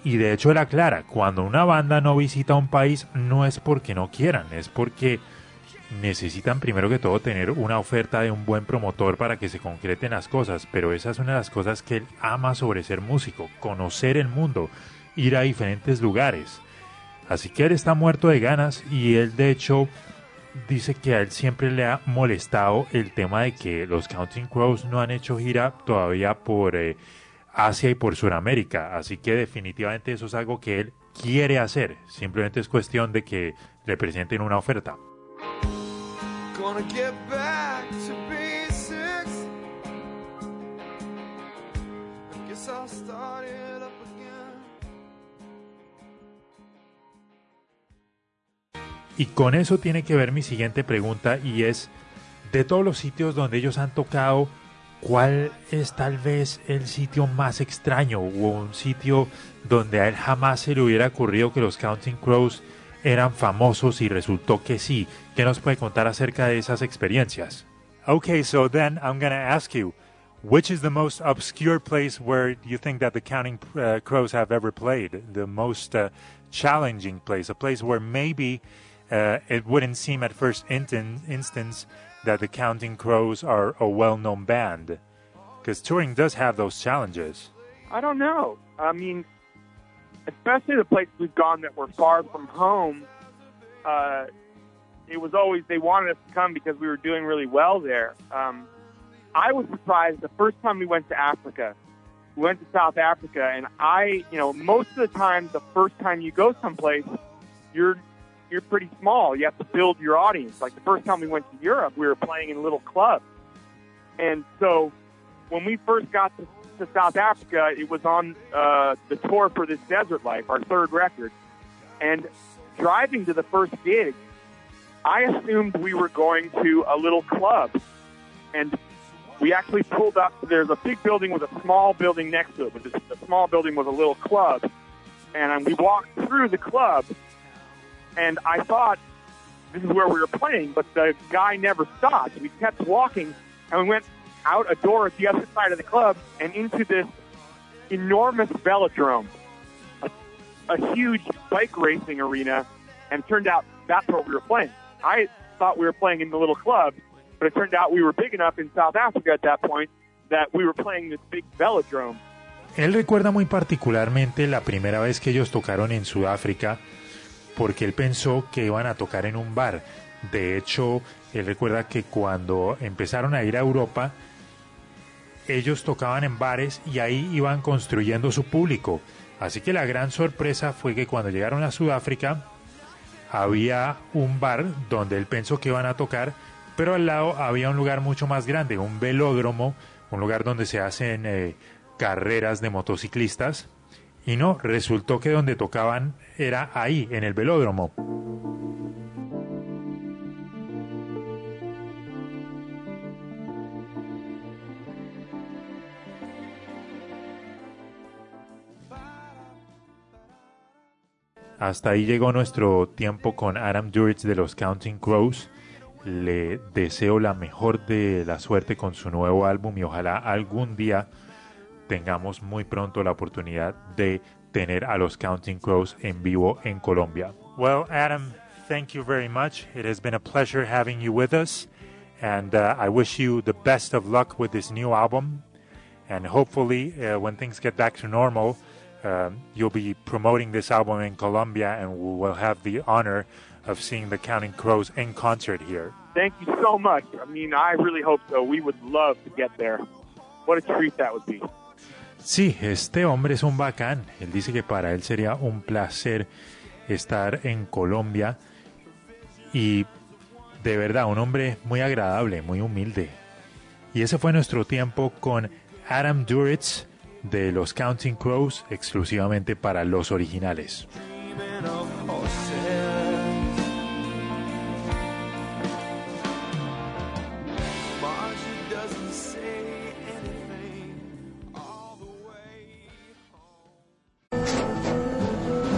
Y de hecho él aclara, cuando una banda no visita un país no es porque no quieran, es porque necesitan primero que todo tener una oferta de un buen promotor para que se concreten las cosas, pero esa es una de las cosas que él ama sobre ser músico, conocer el mundo, ir a diferentes lugares. Así que él está muerto de ganas y él de hecho dice que a él siempre le ha molestado el tema de que los Counting Crows no han hecho gira todavía por eh, Asia y por Sudamérica. Así que definitivamente eso es algo que él quiere hacer. Simplemente es cuestión de que le presenten una oferta. Y con eso tiene que ver mi siguiente pregunta y es, de todos los sitios donde ellos han tocado, ¿cuál es tal vez el sitio más extraño o un sitio donde a él jamás se le hubiera ocurrido que los Counting Crows eran famosos y resultó que sí? ¿Qué nos puede contar acerca de esas experiencias? Okay, so then I'm going to ask you, which is the most obscure place where you think that the Counting uh, Crows have ever played? The most uh, challenging place, a place where maybe uh, it wouldn't seem at first instance that the Counting Crows are a well-known band, because touring does have those challenges. I don't know. I mean, especially the places we've gone that were far from home. Uh, it was always they wanted us to come because we were doing really well there. Um, I was surprised the first time we went to Africa. We went to South Africa, and I, you know, most of the time, the first time you go someplace, you're you're pretty small. You have to build your audience. Like the first time we went to Europe, we were playing in little clubs, and so when we first got to, to South Africa, it was on uh, the tour for this Desert Life, our third record, and driving to the first gig, I assumed we were going to a little club, and we actually pulled up. There's a big building with a small building next to it, but the, small building was a little club, and we walked through the club, and I thought this is where we were playing, but the guy never stopped. We kept walking, and we went out a door at the other side of the club and into this enormous velodrome, a, a huge bike racing arena, and turned out that's where we were playing. I thought we were playing in the little club, but it turned out we were big enough in South Africa at that point that we were playing this big velodrome. Él recuerda muy particularmente la primera vez que ellos tocaron en Sudáfrica porque él pensó que iban a tocar en un bar. De hecho, él recuerda que cuando empezaron a ir a Europa, ellos tocaban en bares y ahí iban construyendo su público. Así que la gran sorpresa fue que cuando llegaron a Sudáfrica había un bar donde él pensó que iban a tocar, pero al lado había un lugar mucho más grande, un velódromo, un lugar donde se hacen eh, carreras de motociclistas. Y no, resultó que donde tocaban era ahí, en el velódromo. Hasta ahí llegó nuestro tiempo con Adam Duritz de los Counting Crows. Le deseo la mejor de la suerte con su nuevo álbum y ojalá algún día tengamos muy pronto la oportunidad de tener a los Counting Crows en vivo en Colombia. Well, Adam, thank you very much. It has been a pleasure having you with us, and uh, I wish you the best of luck with this new album. And hopefully, uh, when things get back to normal, um, you'll be promoting this album in Colombia, and we will have the honor of seeing the Counting Crows in concert here. Thank you so much. I mean, I really hope so. We would love to get there. What a treat that would be. Sí, este hombre es un bacán. Él dice que para él sería un placer estar en Colombia y de verdad un hombre muy agradable, muy humilde. Y ese fue nuestro tiempo con Adam Duritz de los Counting Crows exclusivamente para los originales.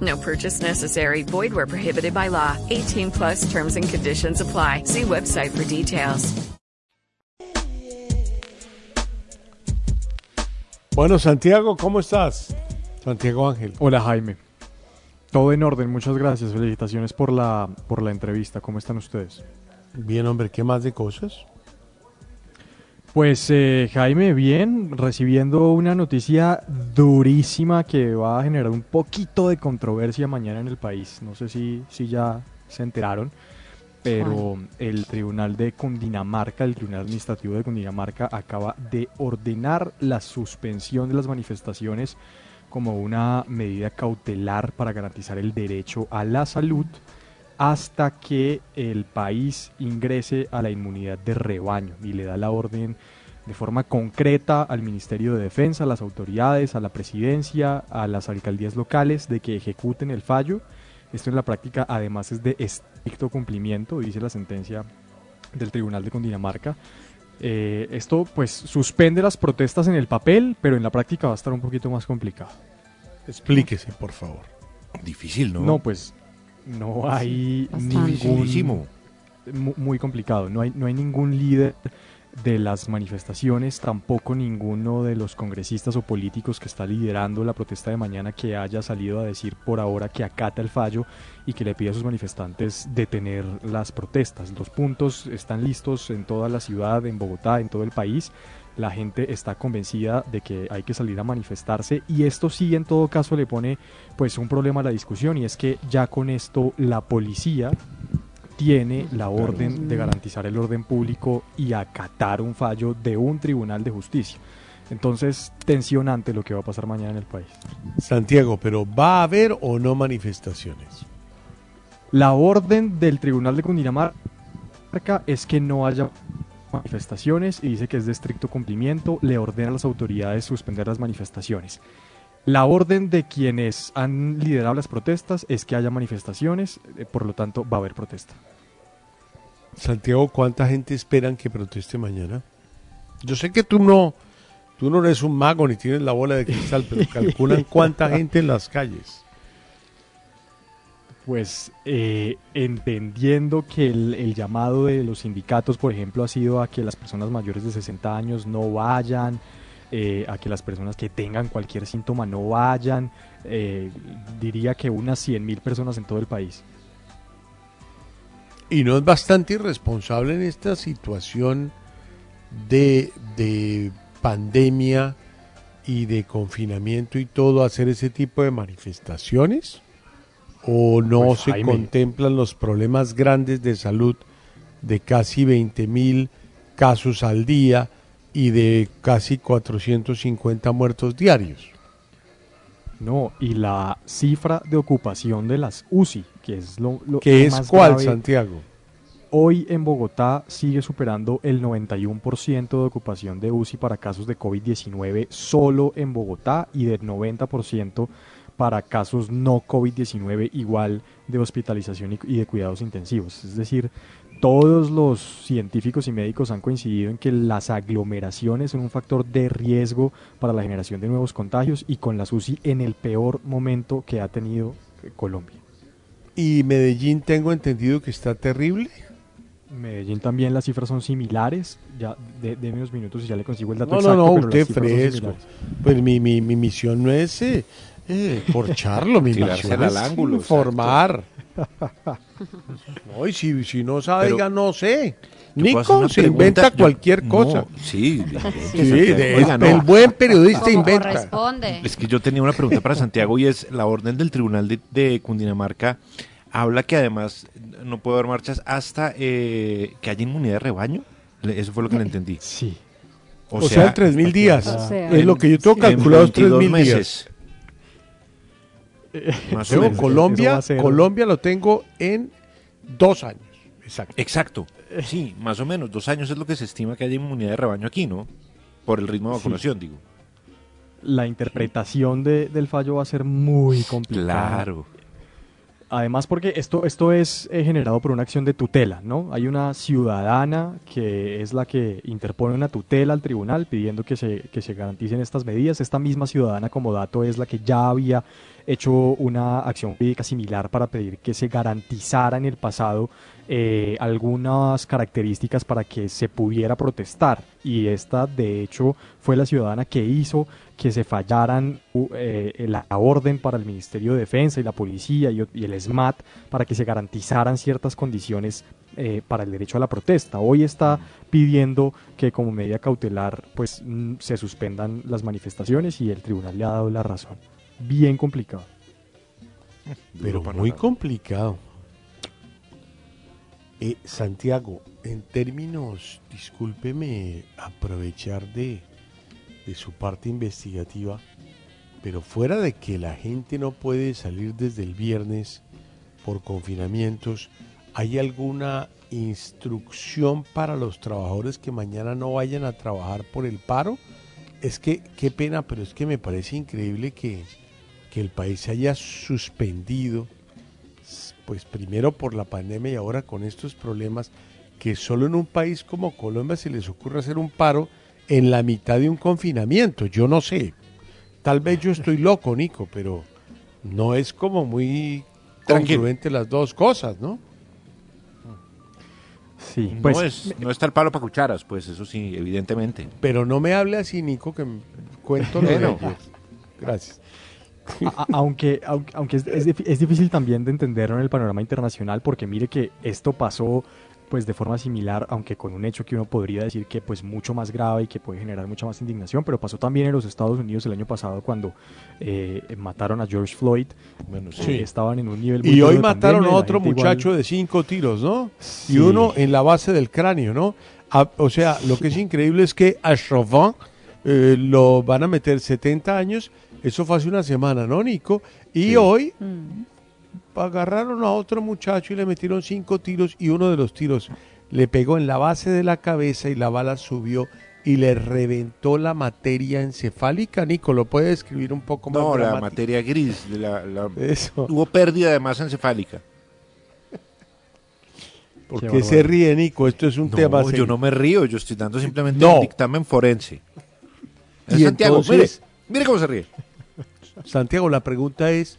No purchase necessary. Void where prohibited by law. 18 plus terms and conditions apply. See website for details. Bueno, Santiago, ¿cómo estás? Santiago Ángel. Hola Jaime. Todo en orden, muchas gracias. Felicitaciones por la, por la entrevista. ¿Cómo están ustedes? Bien, hombre, ¿qué más de cosas? Pues eh, Jaime, bien, recibiendo una noticia durísima que va a generar un poquito de controversia mañana en el país. No sé si, si ya se enteraron, pero el Tribunal de Cundinamarca, el Tribunal Administrativo de Cundinamarca, acaba de ordenar la suspensión de las manifestaciones como una medida cautelar para garantizar el derecho a la salud hasta que el país ingrese a la inmunidad de rebaño y le da la orden de forma concreta al Ministerio de Defensa, a las autoridades, a la presidencia, a las alcaldías locales de que ejecuten el fallo. Esto en la práctica además es de estricto cumplimiento, dice la sentencia del Tribunal de Cundinamarca. Eh, esto pues suspende las protestas en el papel, pero en la práctica va a estar un poquito más complicado. Explíquese, por favor. Difícil, ¿no? No, pues no hay ningún muy complicado. No hay, no hay ningún líder de las manifestaciones, tampoco ninguno de los congresistas o políticos que está liderando la protesta de mañana que haya salido a decir por ahora que acata el fallo y que le pide a sus manifestantes detener las protestas. Los puntos están listos en toda la ciudad, en Bogotá, en todo el país. La gente está convencida de que hay que salir a manifestarse y esto sí en todo caso le pone pues un problema a la discusión y es que ya con esto la policía tiene la orden de garantizar el orden público y acatar un fallo de un tribunal de justicia. Entonces, tensionante lo que va a pasar mañana en el país. Santiago, pero ¿va a haber o no manifestaciones? La orden del Tribunal de Cundinamarca es que no haya manifestaciones y dice que es de estricto cumplimiento, le ordena a las autoridades suspender las manifestaciones. La orden de quienes han liderado las protestas es que haya manifestaciones, eh, por lo tanto va a haber protesta. Santiago, ¿cuánta gente esperan que proteste mañana? Yo sé que tú no, tú no eres un mago ni tienes la bola de cristal, pero *laughs* calculan cuánta gente en las calles. Pues eh, entendiendo que el, llamado de los sindicatos, por ejemplo, ha sido a que las personas mayores de 60 años no vayan, eh, a que las personas que tengan cualquier síntoma no vayan, eh, diría que unas 100 mil personas en todo el país. Y no es bastante irresponsable en esta situación de, de pandemia y de confinamiento y todo hacer ese tipo de manifestaciones? ¿O no Pues, se Jaime. contemplan los problemas grandes de salud de casi 20 mil casos al día y de casi 450 muertos diarios? No, y la cifra de ocupación de las UCI, que es lo, lo ¿Qué lo es más cuál, grave, Santiago? Hoy en Bogotá sigue superando el 91% de ocupación de UCI para casos de COVID-19 solo en Bogotá y del 90% para casos no COVID-19 igual de hospitalización y, de cuidados intensivos. Es decir, todos los científicos y médicos han coincidido en que las aglomeraciones son un factor de riesgo para la generación de nuevos contagios y con las UCI en el peor momento que ha tenido eh, Colombia. Y Medellín tengo entendido que está terrible. Medellín también las cifras son similares. Ya de, unos minutos y ya le consigo el dato No, no, exacto. no, pero las usted fresco. Pues mi, mi, mi misión no es eh, eh, porcharlo, mi Tirársela al ángulo, informar. No, y si, si no sabe, Pero- diga no sé. Nico se pregunta, inventa yo- cualquier no, cosa. sí, Sí, de- Oiga, no. el buen periodista inventa. corresponde. Es que yo tenía una pregunta para Santiago y es la orden del Tribunal de, de Cundinamarca habla que además no puede haber marchas hasta eh, que haya inmunidad de rebaño. Eso fue lo que le entendí. Sí. O, sea, en 3.000 días. es lo que yo tengo calculado, es 3.000 días. Más o Tengo menos. Colombia, Colombia lo tengo en dos años. Exacto. Exacto. Sí, más o menos. Dos años es lo que se estima que haya inmunidad de rebaño aquí, ¿no? Por el ritmo de Sí. vacunación, digo. La interpretación de- del fallo va a ser muy complicada. Claro. Además, porque esto, esto es eh, generado por una acción de tutela, ¿no? Hay una ciudadana que es la que interpone una tutela al tribunal pidiendo que se, que se garanticen estas medidas. Esta misma ciudadana, como dato, es la que ya había hecho una acción jurídica similar para pedir que se garantizara en el pasado eh, algunas características para que se pudiera protestar. Y esta, de hecho, fue la ciudadana que hizo que se fallaran u- eh, la orden para el Ministerio de Defensa y la policía y, el SMAT para que se garantizaran ciertas condiciones eh, para el derecho a la protesta. Hoy está pidiendo que como medida cautelar pues se suspendan las manifestaciones y el tribunal le ha dado la razón. Bien complicado. Pero muy complicado. Eh, Santiago, en términos, discúlpeme aprovechar de, de su parte investigativa, pero fuera de que la gente no puede salir desde el viernes por confinamientos, ¿hay alguna instrucción para los trabajadores que mañana no vayan a trabajar por el paro? Es que, qué pena, pero es que me parece increíble que, que el país se haya suspendido, pues primero por la pandemia y ahora con estos problemas, que solo en un país como Colombia se les ocurre hacer un paro en la mitad de un confinamiento. Yo no sé. Tal vez yo estoy loco, Nico, pero no es como muy congruente las dos cosas, ¿no? Sí, no, pues, es, no está el palo para cucharas, pues eso sí, evidentemente. Pero no me hable así, Nico, que cuento lo de. Gracias. A- a- aunque aunque, aunque es, es difícil también de entenderlo en el panorama internacional porque mire que esto pasó pues de forma similar, aunque con un hecho que uno podría decir que pues mucho más grave y que puede generar mucha más indignación, pero pasó también en los Estados Unidos el año pasado cuando eh, mataron a George Floyd. Bueno, Eh, sí. estaban en un nivel muy Y hoy mataron pandemia, a otro igual- muchacho de cinco tiros, ¿no? Sí. Y uno en la base del cráneo, ¿no? A- o sea, lo que es increíble es que a Chauvin eh, lo van a meter 70 años. Eso fue hace una semana, ¿no, Nico? Y hoy agarraron a otro muchacho y le metieron cinco tiros y uno de los tiros le pegó en la base de la cabeza y la bala subió y le reventó la materia encefálica. Nico, ¿lo puede describir un poco más? No, la materia gris. de La, la- Eso. Hubo pérdida de masa encefálica. *laughs* ¿Por Qué qué se ríe, Nico? Esto es un No, tema yo no me río, yo estoy dando simplemente No. un dictamen forense. Y Santiago, entonces- mire, mire cómo se ríe. *laughs* Santiago, la pregunta es,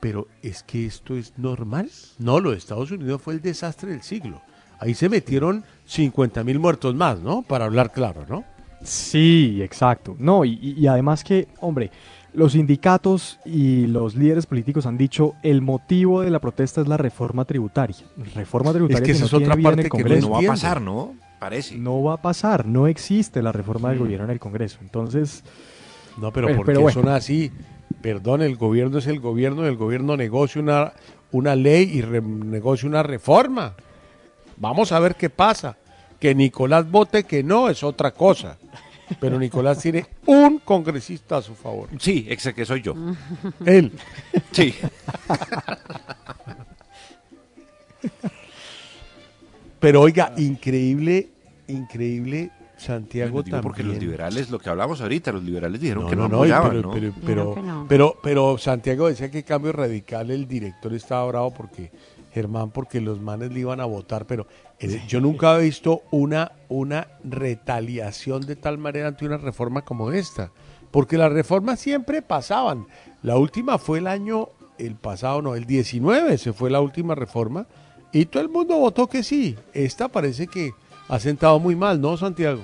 ¿pero es que esto es normal? No, lo de Estados Unidos fue el desastre del siglo. Ahí se metieron 50 mil muertos más, ¿no? Para hablar claro, ¿no? Sí, exacto. No, y, además que, hombre, los sindicatos y los líderes políticos han dicho el motivo de la protesta es la reforma tributaria. Reforma tributaria que esa no es otra parte que no va a pasar, ¿no? Parece. No va a pasar, no existe la reforma del gobierno en el Congreso. Entonces, No, pero Pero- ¿por pero qué bueno. son así? Perdón, el gobierno es el gobierno, el gobierno negocia una, una ley y negocia una reforma. Vamos a ver qué pasa. Que Nicolás vote que no es otra cosa. Pero Nicolás *laughs* tiene un congresista a su favor. Sí, ese que soy yo. *laughs* Él. Sí. *laughs* Pero oiga, increíble, increíble Santiago Bueno, también. porque los liberales, lo que hablamos ahorita, los liberales dijeron No, que no, no, apoyaban, pero, ¿no? pero, pero, Dijeron que no. pero, pero Santiago decía que cambio radical, el director estaba bravo porque Germán, porque los manes le iban a votar, pero yo nunca he visto una, una retaliación de tal manera ante una reforma como esta, porque las reformas siempre pasaban. La última fue el año, el pasado no, el 19 se fue la última reforma y todo el mundo votó que sí. Esta parece que ha sentado muy mal, ¿no, Santiago?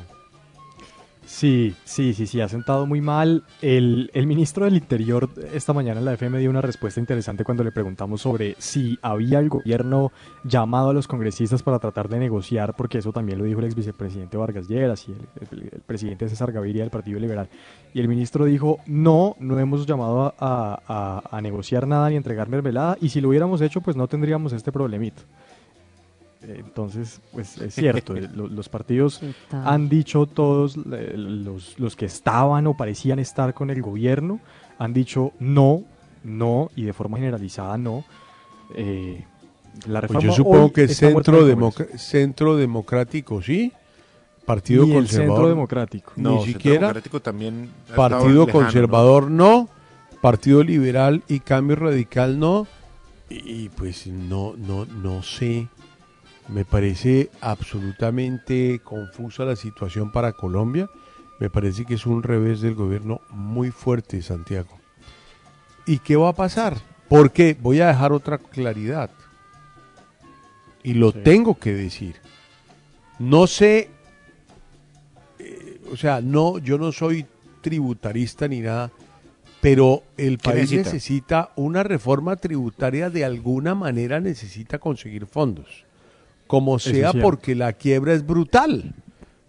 Sí, sí, sí, sí, ha sentado muy mal. El, el ministro del Interior esta mañana en la FM dio una respuesta interesante cuando le preguntamos sobre si había el gobierno llamado a los congresistas para tratar de negociar, porque eso también lo dijo el ex vicepresidente Vargas Lleras y el, el- el presidente César Gaviria del Partido Liberal. Y el ministro dijo, no, no hemos llamado a, a- negociar nada ni entregar mermelada, y si lo hubiéramos hecho, pues no tendríamos este problemito. Entonces, pues es cierto, eh, *laughs* lo- los partidos han dicho todos los, los que estaban o parecían estar con el gobierno, han dicho no, no y de forma generalizada no. Eh, la Pues reforma yo supongo que centro, en el Congreso. democ- centro democrático, ¿sí? Partido Ni el conservador. Centro Democrático. Ni No, Centro siquiera. Democrático también Partido lejano, conservador no. Partido liberal y cambio radical no. Y, y pues no, no, no sé. Me parece absolutamente confusa la situación para Colombia. Me parece que es un revés del gobierno muy fuerte, Santiago. ¿Y qué va a pasar? Porque voy a dejar otra claridad. Y lo Sí. tengo que decir. No sé, eh, o sea, no, yo no soy tributarista ni nada, pero el ¿Qué país necesita? necesita una reforma tributaria de alguna manera necesita conseguir fondos, como sea porque la quiebra es brutal.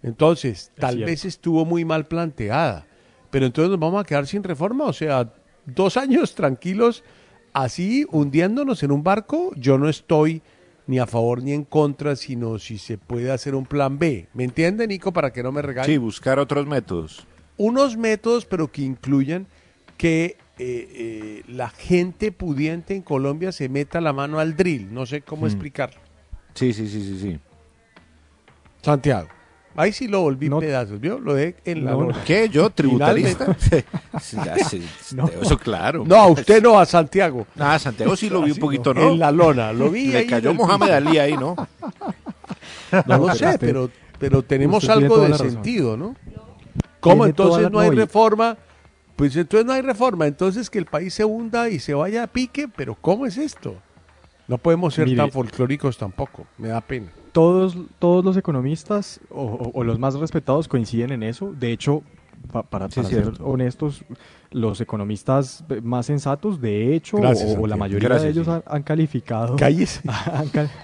Entonces, tal vez estuvo muy mal planteada, pero entonces nos vamos a quedar sin reforma, o sea, dos años tranquilos, así hundiéndonos en un barco, yo no estoy ni a favor ni en contra, sino si se puede hacer un plan B. ¿Me entiende, Nico? Para que no me regañe. Sí, buscar otros métodos. Unos métodos, pero que incluyan que eh, eh, la gente pudiente en Colombia se meta la mano al drill. No sé cómo Mm. explicarlo. Sí, sí, sí, sí, sí. Santiago. Ahí sí lo volví pedazos, ¿vio? Lo de en la No, lona. ¿Qué? ¿Yo, tributarista? Sí, *laughs* sí, *laughs* eso claro. No, a usted no, a Santiago. *laughs* Ah, Santiago sí lo vi un Así poquito, no. En la lona, lo vi Le ahí cayó Mohamed. Ali ahí, ¿no? No lo sé, pero, pero tenemos usted algo de sentido, ¿no? ¿Cómo entonces la- no hay reforma? Pues entonces no hay reforma, entonces que el país se hunda y se vaya a pique, pero ¿cómo es esto? No podemos ser Mire. tan folclóricos tampoco, me da pena. todos, todos los economistas o, o- o los más respetados coinciden en eso. De hecho, pa- para, Sí, para es ser honestos, los economistas más sensatos, de hecho, Gracias, o, o la mayoría Gracias, de ellos han, han calificado. *laughs* Han, cal- *laughs*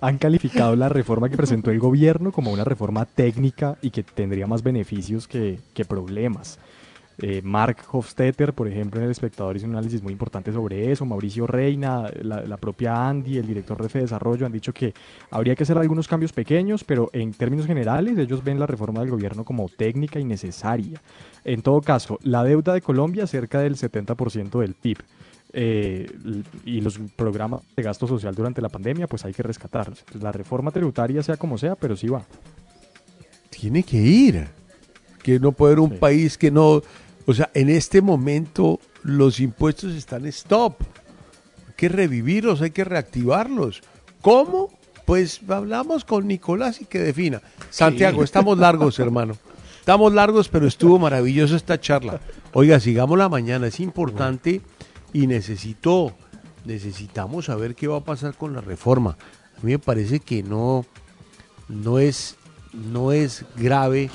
han calificado la reforma que presentó el gobierno como una reforma técnica y que tendría más beneficios que, que problemas. Eh, Mark Hofstetter, por ejemplo, en El Espectador hizo un análisis muy importante sobre eso. Mauricio Reina, la, la propia Andy, el director de F Desarrollo, han dicho que habría que hacer algunos cambios pequeños, pero en términos generales ellos ven la reforma del gobierno como técnica y necesaria. En todo caso, la deuda de Colombia cerca del 70% del PIB. eh, y los programas de gasto social durante la pandemia, pues hay que rescatarlos. Entonces, la reforma tributaria, sea como sea, pero sí va. Tiene que ir. Que no puede haber un país que no... O sea, en este momento los impuestos están stop. Hay que revivirlos, hay que reactivarlos. ¿Cómo? Pues hablamos con Nicolás y que defina. Santiago, Sí. estamos largos, hermano. Estamos largos, pero estuvo maravillosa esta charla. Oiga, sigamos la mañana, es importante y necesito, necesitamos saber qué va a pasar con la reforma. A mí me parece que no, no es, no es grave,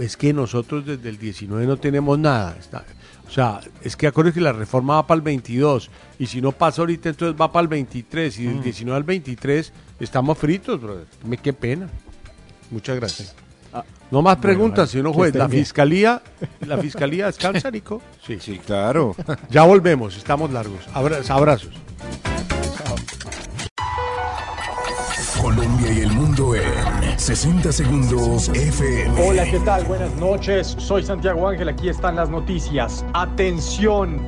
es que nosotros desde el 19 no tenemos nada. Está- o sea, es que acuérdense que la reforma va para el 22 y si no pasa ahorita entonces va para el 23 y del 19 al 23 estamos fritos, brother. Me qué pena. Muchas gracias. no más preguntas, bueno, señor que juez. La bien. fiscalía, *laughs* la fiscalía descansa, Nico. Sí, sí, claro. *laughs* Ya volvemos, estamos largos. Abra- abrazos. Colombia y el mundo en 60 segundos FM. Hola, ¿qué tal? Buenas noches. Soy Santiago Ángel. Aquí están las noticias. Atención.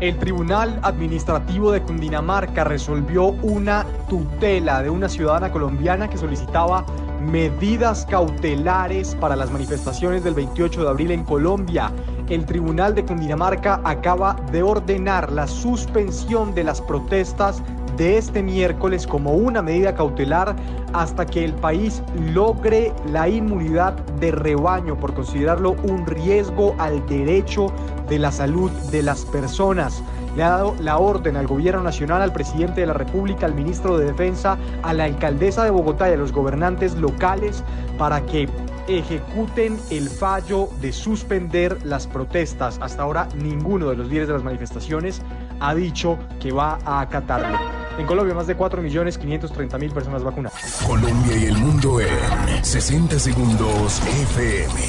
El Tribunal Administrativo de Cundinamarca resolvió una tutela de una ciudadana colombiana que solicitaba medidas cautelares para las manifestaciones del 28 de abril en Colombia. El Tribunal de Cundinamarca acaba de ordenar la suspensión de las protestas de este miércoles como una medida cautelar hasta que el país logre la inmunidad de rebaño por considerarlo un riesgo al derecho de la salud de las personas. Le ha dado la orden al gobierno nacional, al presidente de la República, al ministro de Defensa, a la alcaldesa de Bogotá y a los gobernantes locales para que ejecuten el fallo de suspender las protestas. Hasta ahora ninguno de los líderes de las manifestaciones ha dicho que va a acatarlo. En Colombia más de 4.530.000 personas vacunadas. Colombia y el mundo en 60 segundos FM.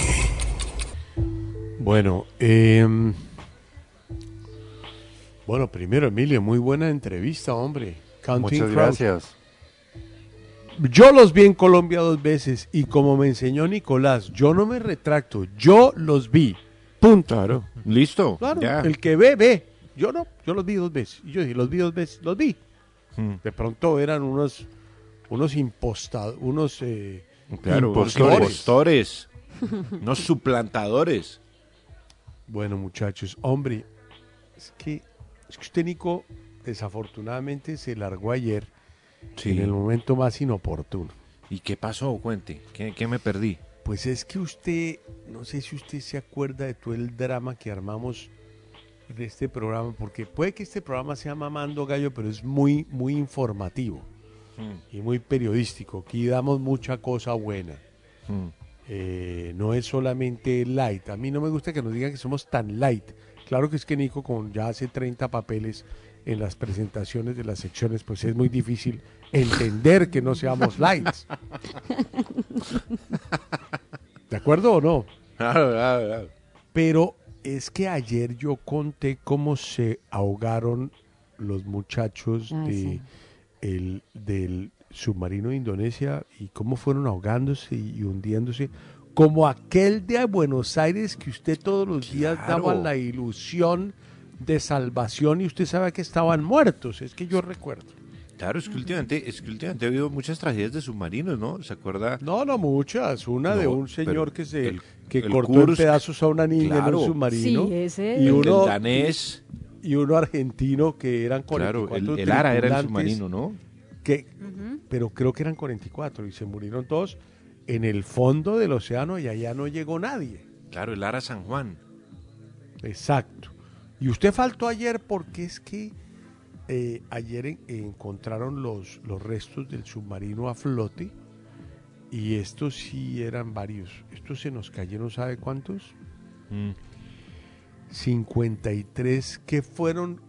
Bueno, em, bueno, primero, Emilio, muy buena entrevista, hombre. Counting Muchas gracias. Yo los vi en Colombia dos veces y como me enseñó Nicolás, yo no me retracto, yo los vi. Punto. Claro, listo. Claro, el que ve, ve. Yo no, yo los vi dos veces. Y yo dije, los vi dos veces, los vi. Hmm. De pronto eran unos, unos impostados, unos eh, Claro, impostores. impostores, unos suplantadores. Bueno, muchachos, hombre, es que, es que usted, Nico, desafortunadamente se largó ayer Sí. en el momento más inoportuno. ¿Y qué pasó? Cuente. ¿Qué, qué me perdí? Pues es que usted, no sé si usted se acuerda de todo el drama que armamos de este programa, porque puede que este programa sea mamando gallo, pero es muy, muy informativo y muy periodístico. Aquí damos mucha cosa buena. Hmm. Eh, no es solamente light. A mí no me gusta que nos digan que somos tan light. Claro que es que Nico, con ya hace 30 papeles en las presentaciones de las secciones, pues es muy difícil entender que no seamos lights. *laughs* ¿De acuerdo o no? Claro, claro, claro. Pero es que ayer yo conté cómo se ahogaron los muchachos de sí. el, del submarino de Indonesia y cómo fueron ahogándose y hundiéndose. Como aquel de Buenos Aires que usted todos los días daba la ilusión de salvación y usted sabe que estaban muertos. Es que yo recuerdo. Claro, es que últimamente, es que últimamente ha habido muchas tragedias de submarinos, ¿no? ¿Se acuerda? No, no muchas. Una de un señor que se el- que el cortó en Kursk, pedazos a una niña en claro. un submarino. Sí, ese y uno El danés. y uno argentino que eran Claro, 44 el, el Ara era el submarino, ¿no? que pero creo que eran 44 y se murieron todos en el fondo del océano y allá no llegó nadie. Claro, el Ara San Juan. Exacto. Y usted faltó ayer porque es que eh, ayer en- encontraron los, los restos del submarino a flote y estos sí eran varios. Estos se nos cayeron, ¿sabe cuántos? Mm. 53 que fueron...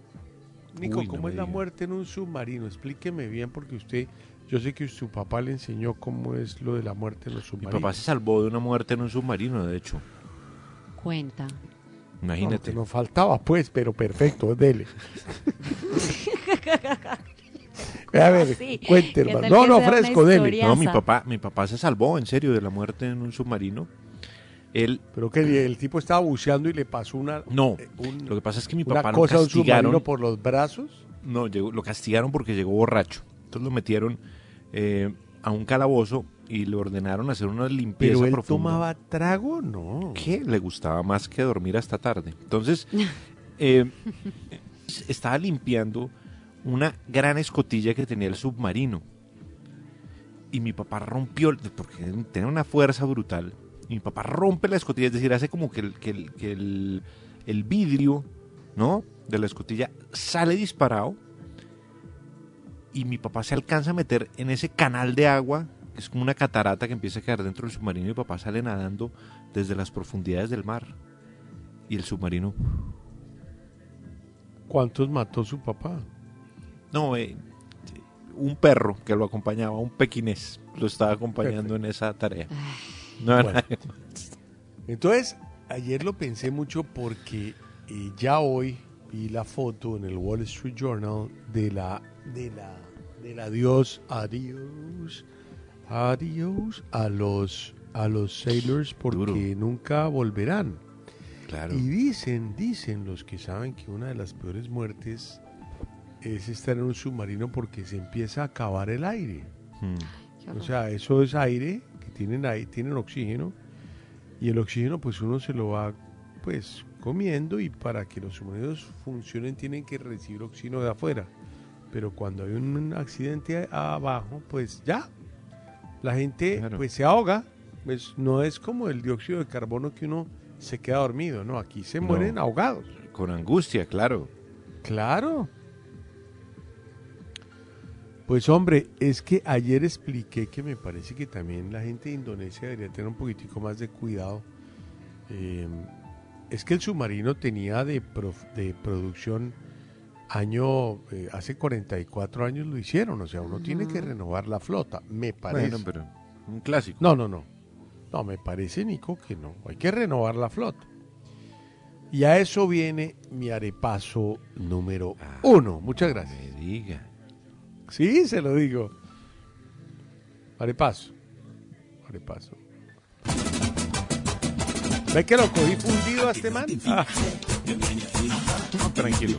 Nico, Uy, no ¿cómo es la muerte en un submarino? Explíqueme bien porque usted, yo sé que su papá le enseñó cómo es lo de la muerte en los Mi submarinos. papá se salvó de una muerte en un submarino, de hecho. Cuenta. Imagínate. No, nos faltaba pues, pero perfecto, dele. *laughs* *laughs* A ver, Sí, cuente, ¿qué hermano. tal No, no, fresco, dele. No, mi papá, mi papá se salvó en serio de la muerte en un submarino. Él, Pero que el, tipo estaba buceando y le pasó una, no, eh, un- lo que pasa es que mi papá lo cosa a un submarino castigaron. por los brazos. No, llegó- lo castigaron porque llegó borracho. Entonces lo metieron eh, a un calabozo y le ordenaron hacer una limpieza Pero él profunda. tomaba trago, no. ¿Qué? Le gustaba más que dormir hasta tarde. Entonces, *laughs* eh, estaba limpiando una gran escotilla que tenía el submarino. Y mi papá rompió, porque tenía una fuerza brutal. Y mi papá rompe la escotilla, es decir, hace como que el, que el, el vidrio, ¿no? De la escotilla sale disparado. Y mi papá se alcanza a meter en ese canal de agua, que es como una catarata que empieza a quedar dentro del submarino. Y mi papá sale nadando desde las profundidades del mar. Y el submarino. ¿Cuántos mató su papá? No, eh, un perro que lo acompañaba, un pequinés, lo estaba acompañando en esa tarea. No era Bueno. más. Entonces, ayer lo pensé mucho porque eh, ya hoy vi la foto en el Wall Street Journal de la de la del adiós, adiós, adiós a los a los sailors porque nunca volverán. Claro. Y dicen, dicen los que saben que una de las peores muertes es estar en un submarino porque se empieza a acabar el aire. Hmm. O sea, eso es aire que tienen ahí, tienen oxígeno y el oxígeno pues uno se lo va pues comiendo y para que los submarinos funcionen tienen que recibir oxígeno de afuera. Pero cuando hay un accidente abajo, pues ya la gente pues se ahoga. Pues no es como el dióxido de carbono que uno se queda dormido, no, aquí se No. mueren ahogados. Con angustia, claro. Claro. Pues hombre, es que ayer expliqué que me parece que también la gente de Indonesia debería tener un poquitico más de cuidado. Eh, es que el submarino tenía de, prof- de producción año, eh, hace 44 años lo hicieron, o sea, uno tiene que renovar la flota, me parece. Bueno, pero un clásico. No, no, no. No, me parece, Nico, que no. Hay que renovar la flota. Y a eso viene mi arepaso número uno. Muchas gracias. Me diga. Sí, se lo digo. Arepaso. Arepaso. ¿Ve que lo cogí fundido a este man? Ah. No, tranquilo.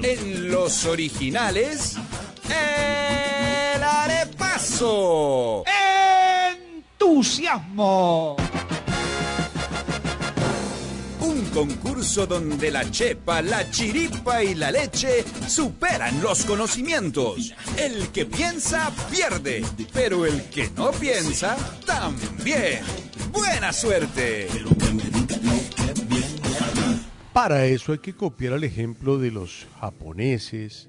En los originales, el arepaso. ¡Entusiasmo! Un concurso donde la chepa, la chiripa y la leche superan los conocimientos. El que piensa pierde, pero el que no piensa también. ¡Buena suerte! Para eso hay que copiar el ejemplo de los japoneses,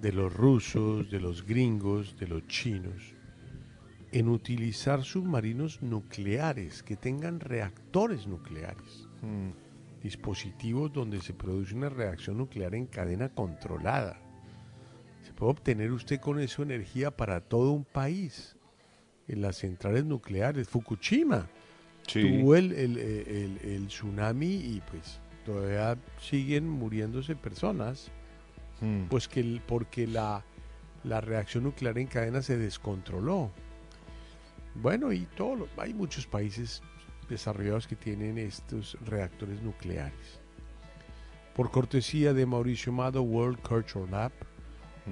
de los rusos, de los gringos, de los chinos, en utilizar submarinos nucleares que tengan reactores nucleares. Dispositivos donde se produce una reacción nuclear en cadena controlada. Se puede obtener usted con eso energía para todo un país. En las centrales nucleares, Fukushima Sí. tuvo el, el- el- el tsunami y pues todavía siguen muriéndose personas. Hmm. Pues que el- porque la, la reacción nuclear en cadena se descontroló. Bueno, y todo hay muchos países desarrollados que tienen estos reactores nucleares. Por cortesía de Mauricio Mado World Culture Lab,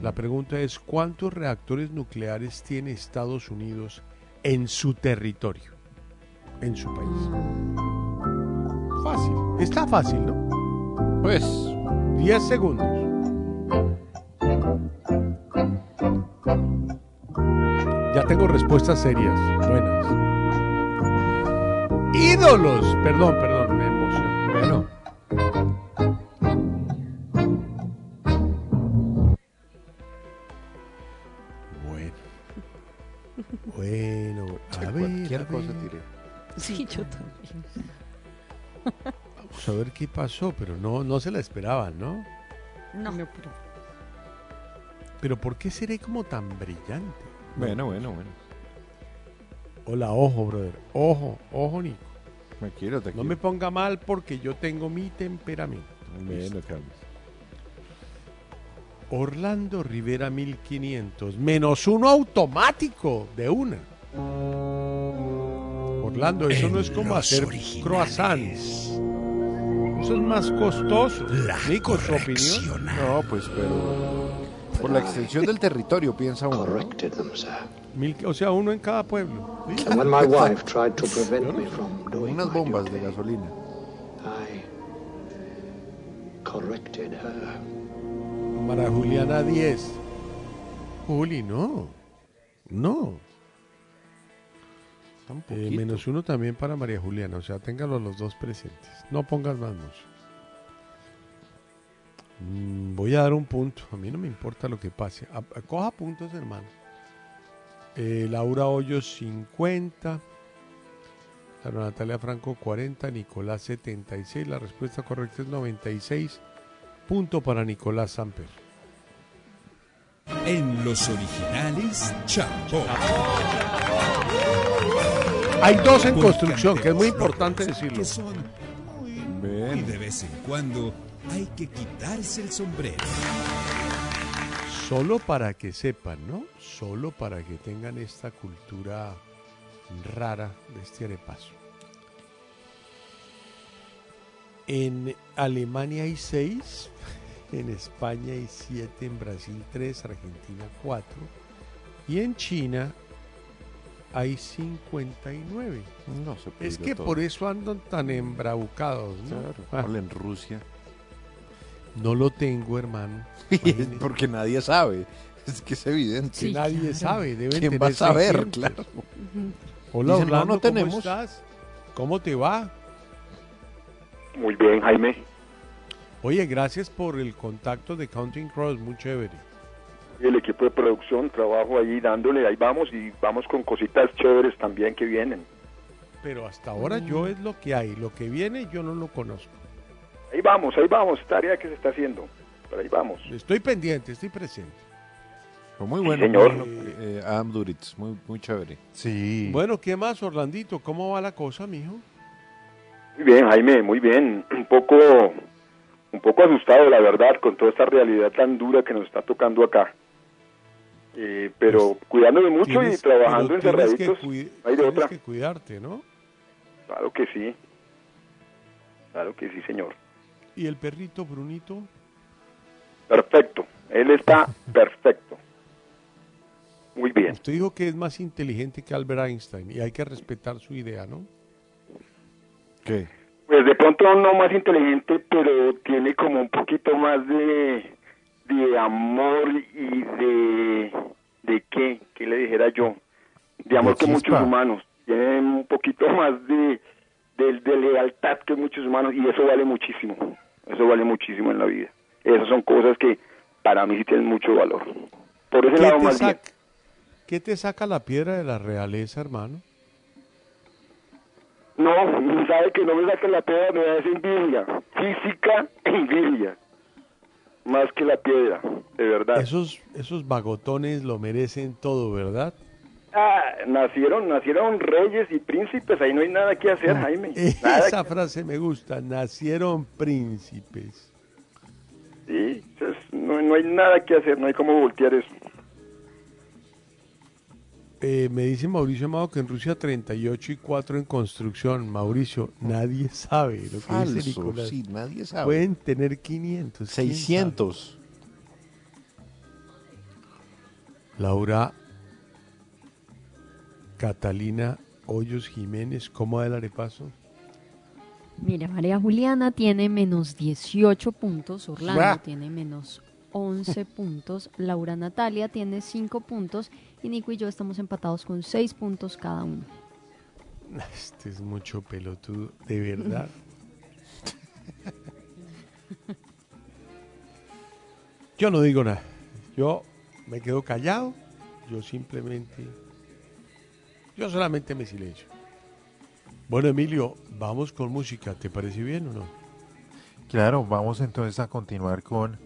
la pregunta es ¿cuántos reactores nucleares tiene Estados Unidos en su territorio? En su país. Fácil. Está fácil, ¿no? Pues 10 segundos. Ya tengo respuestas serias, buenas ídolos. Perdón, perdón, me emocioné. Bueno. Bueno. Bueno, a ver, Cualquier cosa tiré. Sí, yo también. Vamos a ver qué pasó, pero no, no se la esperaban, ¿no? No. no pero... pero ¿por qué seré como tan brillante? Bueno, bueno, bueno. Hola, ojo, brother. Ojo, ojo, Nico. Me quiero, te No me ponga mal porque yo tengo mi temperamento. Bueno, Carlos. Orlando Rivera 1500, menos uno automático de una. Orlando, eso no es como hacer croissants. Eso es más costoso. Nico, su opinión. No, pues, pero por la extensión del territorio, piensa uno. ¿no? Mil- o sea, uno en cada pueblo. ¿sí? And when my wife tried to prevent me from doing Unas bombas de gasolina. I corrected her. Para Juliana 10. Juli, no. No. Eh, menos uno también para María Juliana. O sea, téngalos los dos presentes. No pongas más mucho. Mm, voy a dar un punto. A mí no me importa lo que pase. A- a- coja puntos, hermano. Eh, Laura Hoyos 50. Sara Natalia Franco 40. Nicolás 76. La respuesta correcta es 96. Punto para Nicolás Samper. En los originales, Chapó. Hay dos en construcción, que es muy importante decirlo. que son muy- Y de vez en cuando hay que quitarse el sombrero. Solo para que sepan, ¿no? Solo para que tengan esta cultura rara de este arepaso. En Alemania hay seis, *laughs* en España hay siete, en Brasil tres, Argentina cuatro y en China hay 59. No se puede Es que todo. por eso andan tan embravucados, ¿no? Claro, *laughs* Ah, en Rusia. No lo tengo, hermano. *laughs* Porque nadie sabe. Es que es evidente. Que nadie sabe, deben ¿Quién tener va a saber? 600. Claro. Hola, Dicen, no, Orlando, no ¿cómo tenemos. estás? ¿Cómo te va? Muy bien, Jaime. Oye, gracias por el contacto de Counting Cross, muy chévere. El equipo de producción, trabajo ahí dándole, ahí vamos y vamos con cositas chéveres también que vienen. Pero hasta ahora yo Mm. es lo que hay, lo que viene yo no lo conozco. Ahí vamos, ahí vamos, tarea que se está haciendo. Pero ahí vamos. Estoy pendiente, estoy presente. Fue muy bueno. señor. bueno, eh, Adam Duritz, muy, muy chévere. Sí. Bueno, ¿qué más, Orlandito? ¿Cómo va la cosa, mijo? Muy bien, Jaime, muy bien. *clears throat* Un poco, un poco asustado, la verdad, con toda esta realidad tan dura que nos está tocando acá. Eh, pero cuidándome mucho y Pues, trabajando que encerraditos. no hay de tienes otra. que cuidarte, ¿no? Claro que sí. Claro que sí, señor. ¿Y el perrito Brunito? Perfecto. Él está *laughs* perfecto. Muy bien. Usted dijo que es más inteligente que Albert Einstein y hay que respetar su idea, ¿no? ¿Qué? Pues de pronto no más inteligente, pero tiene como un poquito más de, de amor y de... ¿De qué? ¿Qué le dijera yo? De amor que muchos humanos. Tiene un poquito más de, de, de lealtad que muchos humanos y eso vale muchísimo. Eso vale muchísimo en la vida. Esas son cosas que para mí sí tienen mucho valor. Por ese ¿Qué lado más bien. ¿Qué te saca la piedra de la realeza, hermano? No, sabe que no me saca la piedra, me da esa envidia. Física *clears throat* envidia. Más que la piedra, de verdad. Esos, esos vagotones lo merecen todo, ¿verdad? Ah, nacieron, nacieron reyes y príncipes, ahí no hay nada que hacer, Jaime. *laughs* Nada Esa frase me gusta. Nacieron príncipes. Sí, es- no, no hay nada que hacer, no hay cómo voltear eso. Eh, me dice Mauricio Amado que en Rusia 38 y 4 en construcción. Mauricio, nadie sabe lo que dice Falso, Nicolás. sí, nadie sabe. Pueden tener 500. ¿quién 600. sabe? Laura Catalina Hoyos Jiménez, ¿cómo va el arepaso? Mira, María Juliana tiene menos 18 puntos, Orlando tiene menos 11 *laughs* puntos, Laura Natalia tiene 5 puntos y Nico y yo estamos empatados con 6 puntos cada uno. *laughs* Este es mucho pelotudo, de verdad. *laughs* Yo no digo nada. Yo me quedo callado. Yo simplemente Yo solamente me silencio. Bueno, Emilio, vamos con música. ¿Te parece bien o no? Claro, vamos entonces a continuar con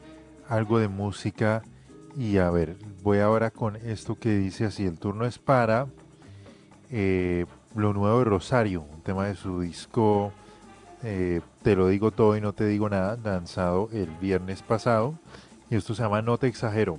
algo de música. Y a ver, voy ahora con esto que dice así. El turno es para eh, lo nuevo de Rosario, un tema de su disco eh, Te lo digo todo y no te digo nada, lanzado el viernes pasado. Y esto se llama No te exagero.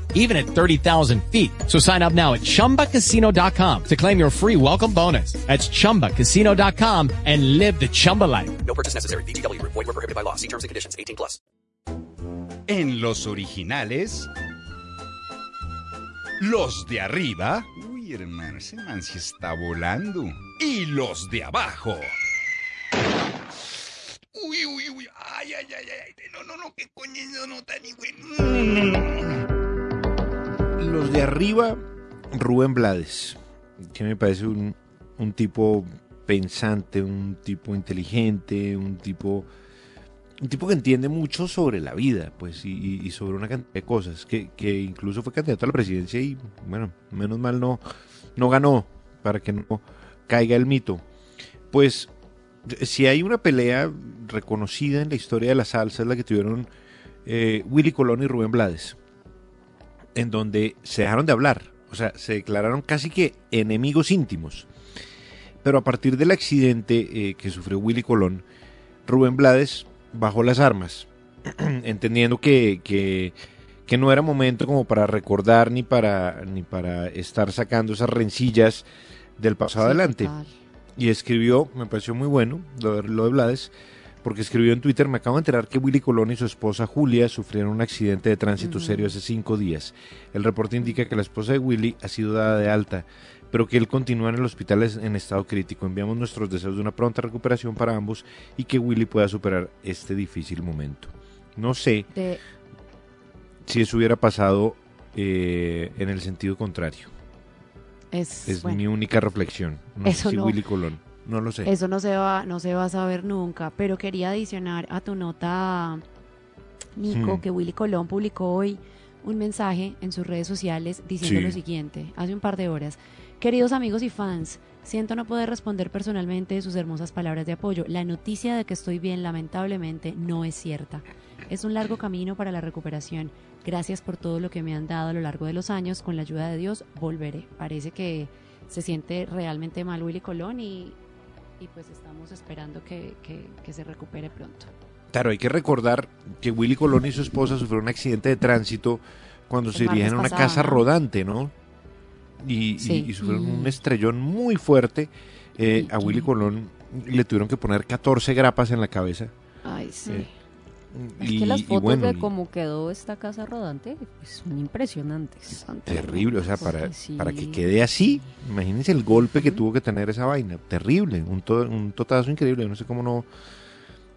even at 30,000 feet. So sign up now at ChumbaCasino.com to claim your free welcome bonus. That's ChumbaCasino.com and live the Chumba life. No purchase necessary. VGW Void were prohibited by law. See terms and conditions. 18 plus. En los originales, los de arriba. Uy, hermano, ese man sí está volando. Y los de abajo. Uy, uy, uy. Ay, ay, ay, ay. No, no, no, qué coño no, no, tan bueno. Los de arriba, Rubén Blades, que me parece un, tipo pensante, un tipo inteligente, un tipo un tipo que entiende mucho sobre la vida, pues, y, y sobre una cantidad de cosas, que, que, incluso fue candidato a la presidencia y, bueno, menos mal no, no ganó, para que no caiga el mito. Pues, si hay una pelea reconocida en la historia de la salsa, es la que tuvieron eh, Willy Colón y Rubén Blades, en donde se dejaron de hablar, o sea, se declararon casi que enemigos íntimos. Pero a partir del accidente eh, que sufrió Willy Colón, Rubén Blades bajó las armas, *clears throat* entendiendo que, que, que, no era momento como para recordar ni para, ni para estar sacando esas rencillas del pasado sí, adelante. Y escribió, me pareció muy bueno lo lo de Blades, porque escribió en Twitter, me acabo de enterar que Willy Colón y su esposa Julia sufrieron un accidente de tránsito uh -huh. serio hace cinco días. El reporte indica que la esposa de Willy ha sido dada de alta, pero que él continúa en el hospital en estado crítico. Enviamos nuestros deseos de una pronta recuperación para ambos y que Willy pueda superar este difícil momento. No sé De- si eso hubiera pasado eh, en el sentido contrario. Es, Es bueno, mi única reflexión. No Eso sé si no. Willy Colón. No lo sé. Eso no se va, no se va a saber nunca, pero quería adicionar a tu nota, Nico, que Willy Colón publicó hoy un mensaje en sus redes sociales diciendo Sí. lo siguiente, hace un par de horas. Queridos amigos y fans, siento no poder responder personalmente sus hermosas palabras de apoyo. La noticia de que estoy bien lamentablemente no es cierta. Es un largo camino para la recuperación. Gracias por todo lo que me han dado a lo largo de los años. Con la ayuda de Dios volveré. Parece que se siente realmente mal Willy Colón y, y pues estamos esperando que, que- que se recupere pronto. Claro, hay que recordar que Willy Colón y su esposa sufrieron un accidente de tránsito cuando El se dirigían a una pasado, casa rodante, ¿no? Y, y- Sí. y sufrieron Mm. un estrellón muy fuerte. Eh, a Willy Colón le tuvieron que poner 14 grapas en la cabeza. Ay, sí. Eh, Es y, que las fotos bueno, de cómo quedó esta casa rodante pues, son impresionantes. terrible, o sea, para, sí. para que quede así, imagínense el golpe que tuvo que tener esa vaina, terrible, un, to- un totazo increíble, no sé cómo no,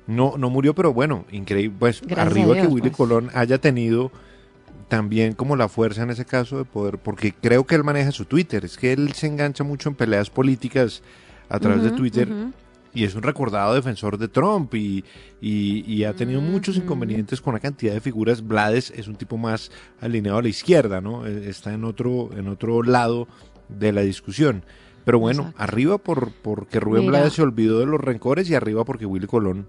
no, no murió, pero bueno, increíble, pues Gracias arriba que Willy pues. Colón haya tenido también como la fuerza en ese caso de poder, porque creo que él maneja su Twitter, es que él se engancha mucho en peleas políticas a través de Twitter. ujú. Y es un recordado defensor de Trump y, y- y ha tenido muchos inconvenientes con una cantidad de figuras. Blades es un tipo más alineado a la izquierda, ¿no? Eh, Está en otro, en otro lado de la discusión. Pero bueno, Exacto. arriba por porque Rubén Mira. Blades se olvidó de los rencores y arriba porque Willy Colón,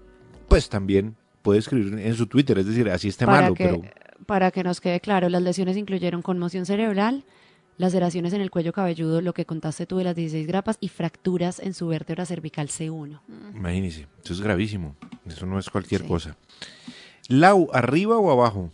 pues también puede escribir en su Twitter, es decir, así esté para malo, que, pero para que nos quede claro, las lesiones incluyeron conmoción cerebral, laceraciones en el cuello cabelludo, lo que contaste tú de las 16 grapas y fracturas en su vértebra cervical C1. Imagínese, eso es gravísimo. Eso no es cualquier cosa. Lau, ¿arriba o abajo?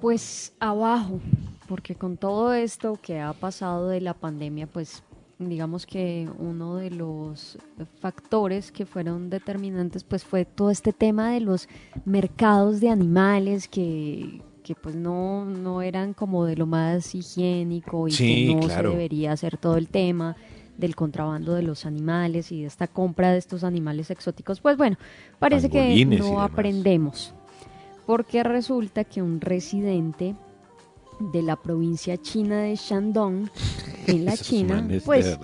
Pues abajo, porque con todo esto que ha pasado de la pandemia, pues digamos que uno de los factores que fueron determinantes pues fue todo este tema de los mercados de animales que, que pues no, no eran como de lo más higiénico y Sí, que no claro. se debería hacer todo el tema del contrabando de los animales y de esta compra de estos animales exóticos. Pues bueno, parece que Pangolines no aprendemos, porque resulta que un residente de la provincia china de Shandong, en la *laughs* China, pues.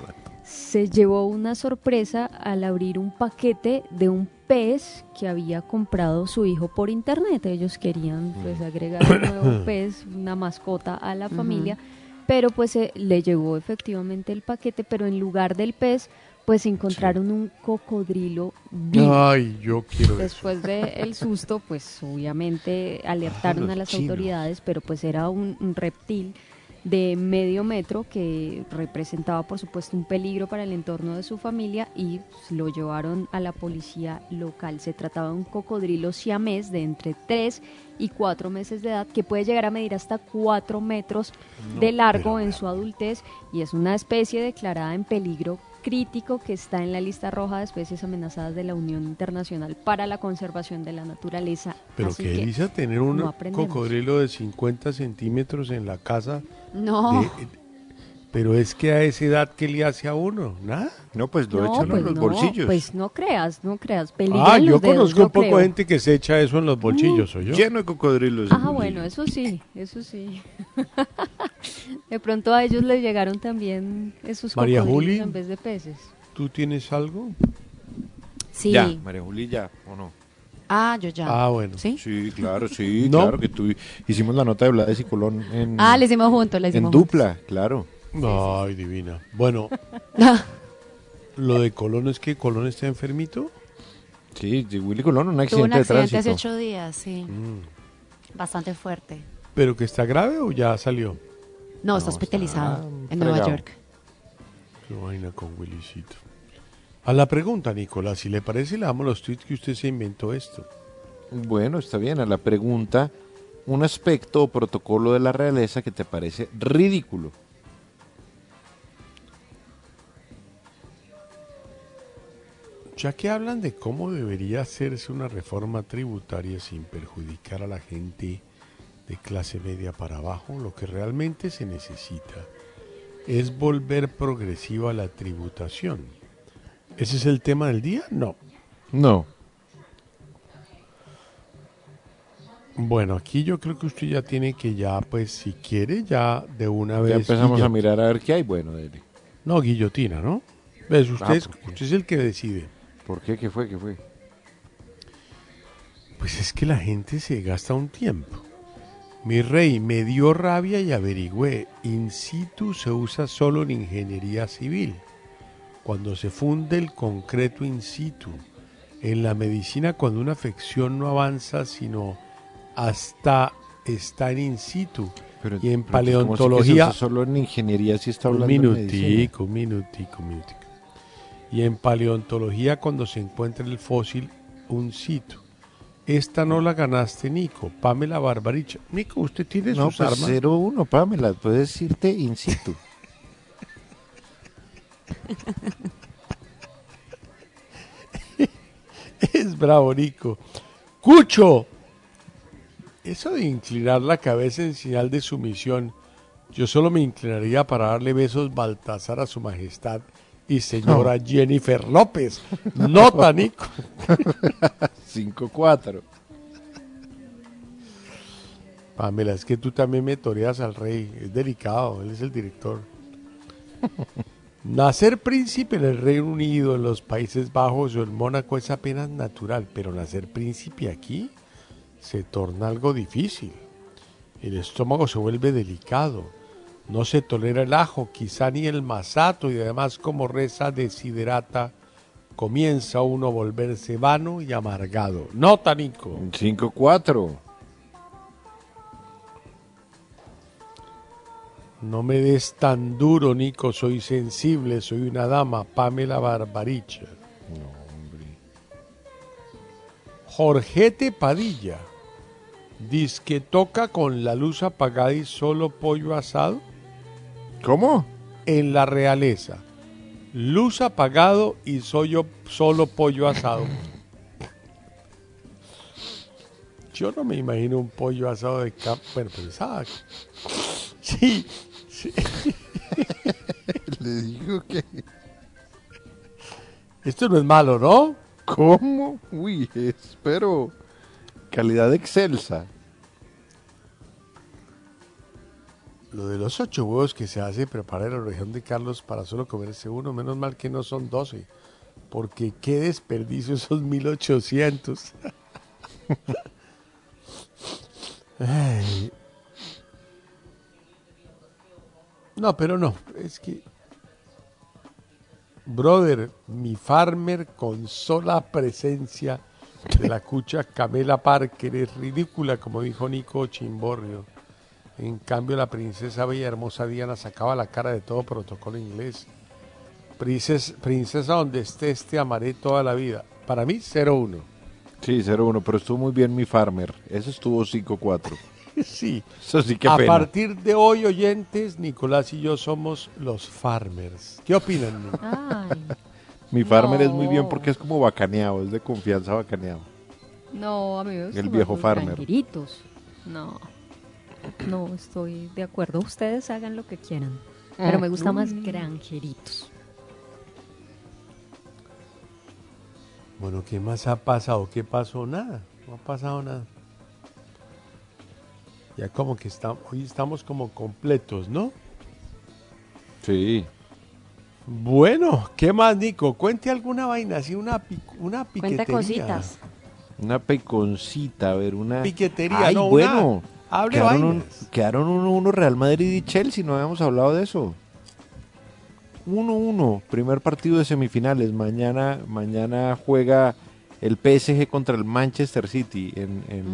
Se llevó una sorpresa al abrir un paquete de un pez que había comprado su hijo por internet. Ellos querían pues agregar un nuevo *coughs* pez, una mascota a la familia, pero pues eh, le llegó efectivamente el paquete, pero en lugar del pez pues encontraron un cocodrilo vivo. Ay, yo quiero. Después del susto, pues obviamente *laughs* alertaron a las chinos. autoridades, pero pues era un, un reptil de medio metro que representaba por supuesto un peligro para el entorno de su familia y lo llevaron a la policía local. Se trataba de un cocodrilo siamés de entre 3 y 4 meses de edad que puede llegar a medir hasta 4 metros No, de largo en su adultez y es una especie declarada en peligro crítico que está en la lista roja de especies amenazadas de la Unión Internacional para la Conservación de la Naturaleza. Pero Así que delicia tener un no cocodrilo de 50 centímetros en la casa. No. de- pero es que a esa edad, ¿qué le hace a uno? Nada. No, pues No, pues no, Pues no creas, no creas. Peligro Ah, en yo los dedos, conozco un poco creo. gente que se echa eso en los bolsillos, ¿o yo? Lleno de cocodrilos. Ah, bueno, eso sí, eso sí. *laughs* de pronto a ellos les llegaron también esos María cocodrilos Juli. en vez de peces. ¿Tú tienes algo? Sí. Ya, María Juli, ya, ¿o no? Ah, yo ya. Ah, bueno. ¿Sí? Sí, claro, sí, *laughs* ¿No? claro que tú hicimos la nota de Blades y Colón en, Ah, le hicimos juntos, le en hicimos dupla, claro. Ay, divina. Bueno, juntos. *laughs* lo de Colón es que Colón está enfermito. Sí, de Willy Colón, un Tuvo un accidente de accidente tránsito. hace ocho días, sí. Mm. Bastante fuerte. ¿Pero que está grave o ya salió? No, está hospitalizado en Nueva. York. Qué vaina con Willycito. A la pregunta, Nicolás, si le parece, le damos los tweets que usted se inventó esto. Bueno, está bien. A la pregunta, un aspecto o protocolo de la realeza que te parece ridículo. Ya que hablan de cómo debería hacerse una reforma tributaria sin perjudicar a la gente de clase media para abajo, lo que realmente se necesita es volver progresiva la tributación. ¿Ese es el tema del día? No. No. Bueno, aquí yo creo que usted ya tiene que ya, pues, si quiere, ya de una vez... Ya empezamos a mirar a ver qué hay. Bueno, dele. No, guillotina, ¿no? ¿Ves? Usted, Ah, es, ¿por qué? usted es el que decide. ¿Por qué? ¿Qué fue? ¿Qué fue? Pues es que la gente se gasta un tiempo. Mi rey, me dio rabia y averigüé. In situ se usa solo en ingeniería civil. Cuando se funde el concreto in situ. En la medicina, cuando una afección no avanza, sino hasta está en in situ. Pero, y en pero entonces, ¿cómo así que se paleontología. usa solo en ingeniería si está un hablando de medicina? minutico, un minutico, un minutico. Y en paleontología, cuando se encuentra el fósil, un sitio. Esta no la ganaste, Nico. Pamela Barbaricha. Nico, ¿usted tiene No, sus pues armas? 0-1, Pamela. Puedes irte in situ. *laughs* *laughs* Es bravo, Nico. ¡Cucho! Eso de inclinar la cabeza en señal de sumisión, yo solo me inclinaría para darle besos Baltasar a su majestad y señora Jennifer López. Nota, Nico. *laughs* 5-4. Pamela, es que tú también me toreas al rey. Es delicado, él es el director. Nacer príncipe en el Reino Unido, en los Países Bajos o en Mónaco es apenas natural, pero nacer príncipe aquí se torna algo difícil. El estómago se vuelve delicado. No se tolera el ajo, quizá ni el masato, y además como reza desiderata, comienza uno a volverse vano y amargado. Nota, Nico. 5-4. No me des tan duro, Nico. Soy sensible, soy una dama. Pamela Barbaricha. Jorgete Padilla. Dice que toca con la luz apagada y solo pollo asado. ¿Cómo? En la realeza. Luz apagado y soy yo solo pollo asado. Yo no me imagino un pollo asado de campo. Bueno, Sí, sí. *laughs* Le digo que. Esto no es malo, ¿no? ¿Cómo? Uy, espero. Calidad excelsa. Lo de los ocho huevos que se hace preparar en la región de Carlos para solo comerse uno, menos mal que no son doce. Porque qué desperdicio esos 1800. *laughs* Ay. No, pero no, es que... Brother, mi farmer con sola presencia de la cucha Camela Parker es ridícula, como dijo Nico Chimborrio. En cambio, la princesa bella hermosa Diana sacaba la cara de todo protocolo inglés. Princesa, princesa donde esté, te amaré toda la vida. Para mí, 0-1. Sí, 0-1, pero estuvo muy bien mi farmer. Ese estuvo 5-4. *laughs* Sí. Eso sí que A pena. partir de hoy, oyentes, Nicolás y yo somos los farmers. ¿Qué opinan? *laughs* Mi farmer es muy bien porque es como bacaneado, es de confianza bacaneado. No, a mí me El viejo farmer. granjeritos. No, no estoy de acuerdo. Ustedes hagan lo que quieran. Pero me gusta más granjeritos. Bueno, ¿qué más ha pasado? ¿Qué pasó? Nada. No ha pasado nada. Ya como que estamos, hoy estamos como completos, ¿no? Sí. Bueno, ¿qué más, Nico? Cuente alguna vaina, así una, una Cuente piquetería. cositas. Una peconcita, a ver, una... Piquetería, Ay, no, una- bueno. hable quedaron, un- vainas. quedaron 1-1 Real Madrid y Chelsea, no habíamos hablado de eso. 1-1, primer partido de semifinales. Mañana, mañana juega el PSG contra el Manchester City. En, en,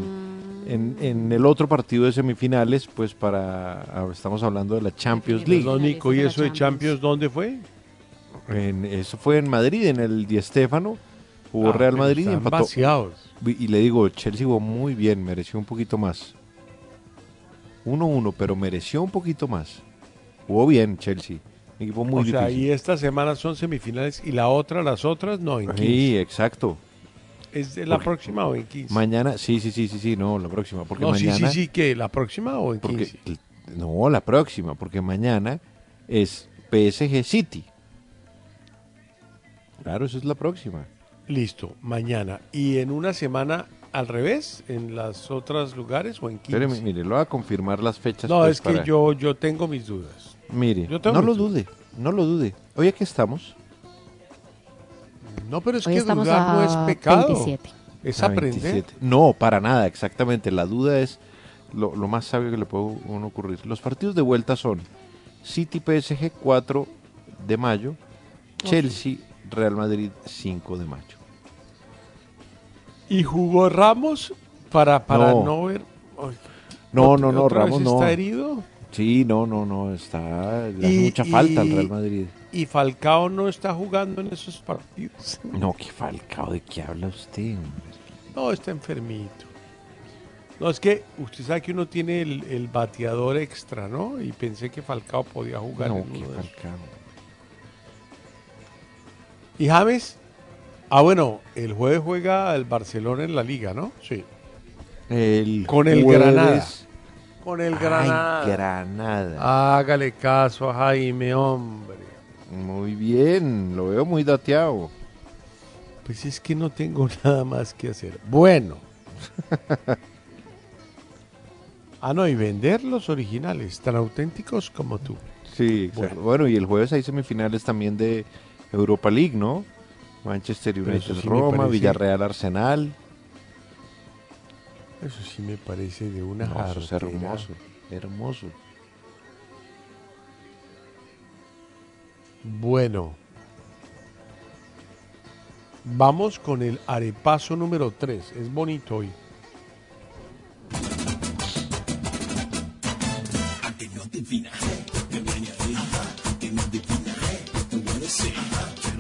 en- en el otro partido de semifinales, pues para... ah, Estamos hablando de la Champions League. Perdón, Nico, ¿y eso de Champions dónde fue? En- eso fue en Madrid, en el Di Stéfano. Jugó Ah, Real Madrid y empató. vaciados. Y le digo, Chelsea jugó muy bien, mereció un poquito más. 1-1, pero mereció un poquito más. Jugó bien Chelsea. Un equipo muy o sea, difícil. y esta semana son semifinales y la otra, las otras, no, en 15. Sí, exacto. ¿Es la Porque próxima o en 15? Mañana, sí, sí, sí, sí, sí, no, la próxima. Porque no, mañana. sí, sí, sí, ¿qué? ¿La próxima o en porque- 15? no, la próxima, porque mañana es PSG City. Claro, eso es la próxima. Listo, mañana. ¿Y en una semana al revés? ¿En las otras lugares o en 15? Espéreme, mire, lo voy a confirmar las fechas. no, pues, es que para- yo, yo tengo mis dudas. Mire, Yo tengo no lo dude, no lo dude. Hoy aquí estamos. No, pero es Hoy que estamos dudar no es pecado. 27. Es A aprender. 27. No, para nada, exactamente. La duda es lo, lo más sabio que le puede a uno ocurrir. Los partidos de vuelta son City PSG 4 de mayo, Chelsea Real Madrid 5 de mayo. ¿Y jugó Ramos para, para no, No. ver? Ay, No, ¿otra- no, no, Ramos no. está herido? Sí, no, no, no, está, le hace Y- mucha falta al Real Madrid. ¿Y Falcao no está jugando en esos partidos? No, qué Falcao, ¿de qué habla usted? No, está enfermito. No, es que usted sabe que uno tiene el, el bateador extra, ¿no? Y pensé que Falcao podía jugar. No, en. Falcao. ¿Y James? Ah, bueno, el jueves juega el Barcelona en la liga, ¿no? Sí. El Con el jueves- Granada. Con el Ay, Granada. Granada. Hágale caso a Jaime, hombre. Muy bien, lo veo muy dateado. Pues es que no tengo *laughs* nada más que hacer. Bueno. *laughs* ah, no, y vender los originales, tan auténticos como tú. Sí, exacto. Bueno. y el jueves hay semifinales también de Europa League, ¿no? Manchester United, sí Roma, Villarreal, Arsenal. Eso sí me parece de una no, hermoso, hermoso. Bueno, vamos con el arepaso número 3. Es bonito hoy.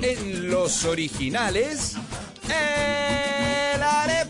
En los originales, el arepaso.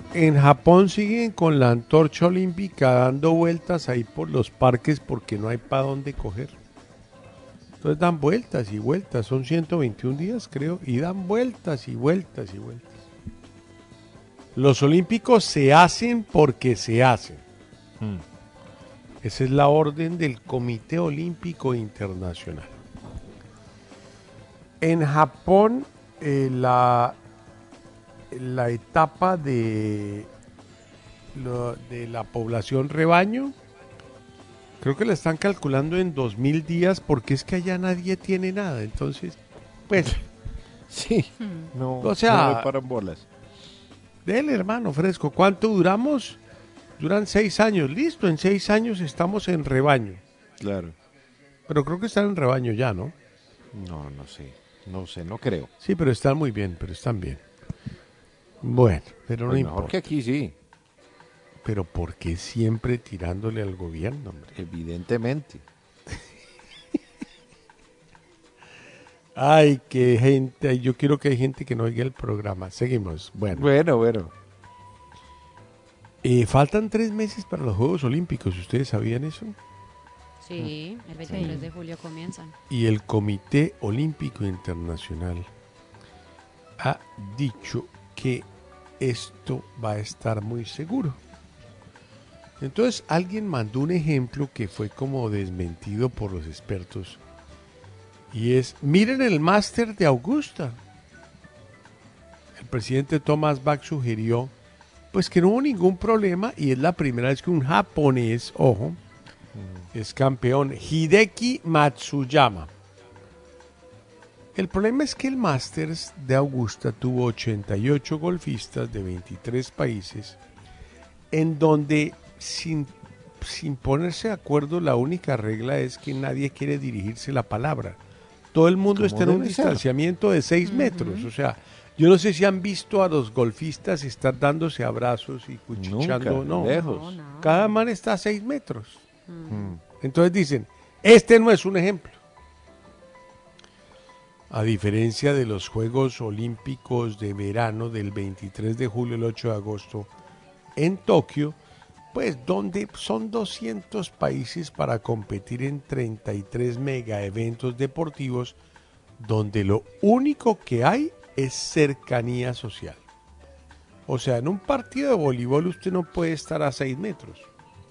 en Japón siguen con la antorcha olímpica dando vueltas ahí por los parques porque no hay para dónde coger. Entonces dan vueltas y vueltas, son 121 días creo, y dan vueltas y vueltas y vueltas. Los olímpicos se hacen porque se hacen. Esa es la orden del Comité Olímpico Internacional. En Japón, eh, la, la etapa de, lo- de la población rebaño, creo que la están calculando en 2000 días porque es que allá nadie tiene nada. Entonces, pues... *laughs* Sí, no, o sea, no me paran bolas. Dele, hermano, fresco. ¿Cuánto duramos? Duran seis años. Listo, en seis años estamos en rebaño. Claro. Pero creo que están en rebaño ya, ¿no? No, no sé. No sé, no creo. Sí, pero están muy bien, pero están bien. Bueno, pero no Pues mejor importa. que aquí sí. Pero ¿por qué siempre tirándole al gobierno, hombre? Evidentemente. *laughs* Ay, qué gente. Yo quiero que hay gente que no oiga el programa. Seguimos. Bueno. Bueno, bueno. Eh, faltan tres meses para los Juegos Olímpicos. ¿Ustedes sabían eso? Sí, el 23 de julio comienzan. y el Comité Olímpico Internacional ha dicho que esto va a estar muy seguro. Entonces alguien mandó un ejemplo que fue como desmentido por los expertos y es, miren el máster de Augusta. El presidente Thomas Bach sugirió pues que no hubo ningún problema y es la primera vez que un japonés, ojo, es campeón Hideki Matsuyama. El problema es que el Masters de Augusta tuvo 88 golfistas de 23 países, en donde sin, sin ponerse de acuerdo la única regla es que nadie quiere dirigirse la palabra. Todo el mundo está en un ser. distanciamiento de 6 metros. O sea, yo no sé si han visto a los golfistas estar dándose abrazos y cuchicheando. No, lejos. cada man está a 6 metros. Entonces dicen, este no es un ejemplo. A diferencia de los Juegos Olímpicos de verano del 23 de julio al 8 de agosto en Tokio, pues donde son 200 países para competir en 33 mega eventos deportivos, donde lo único que hay es cercanía social. O sea, en un partido de voleibol usted no puede estar a 6 metros.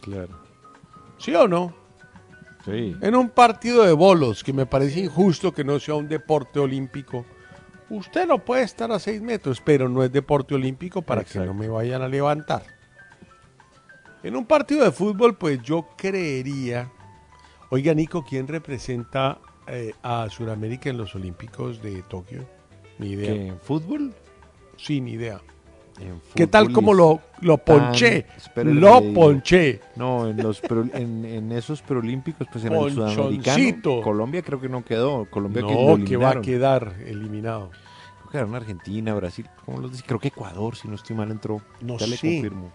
Claro. ¿Sí o no? Sí. En un partido de bolos, que me parece injusto que no sea un deporte olímpico, usted no puede estar a 6 metros, pero no es deporte olímpico para que no me vayan a levantar. En un partido de fútbol, pues yo creería. Oiga, Nico, ¿quién representa eh, a Sudamérica en los Olímpicos de Tokio? Ni idea. ¿Qué, fútbol? Sí, ni idea. ¿Qué tal como lo, lo ponché? lo le ponché. No, en, los pro- en, en esos preolímpicos, pues en el sudamericano. Colombia creo que no quedó. Colombia que lo No, que va a quedar eliminado. Creo que quedaron Argentina, Brasil. ¿cómo los dice? Creo que Ecuador, si no estoy mal, entró. No ya le sé. confirmo.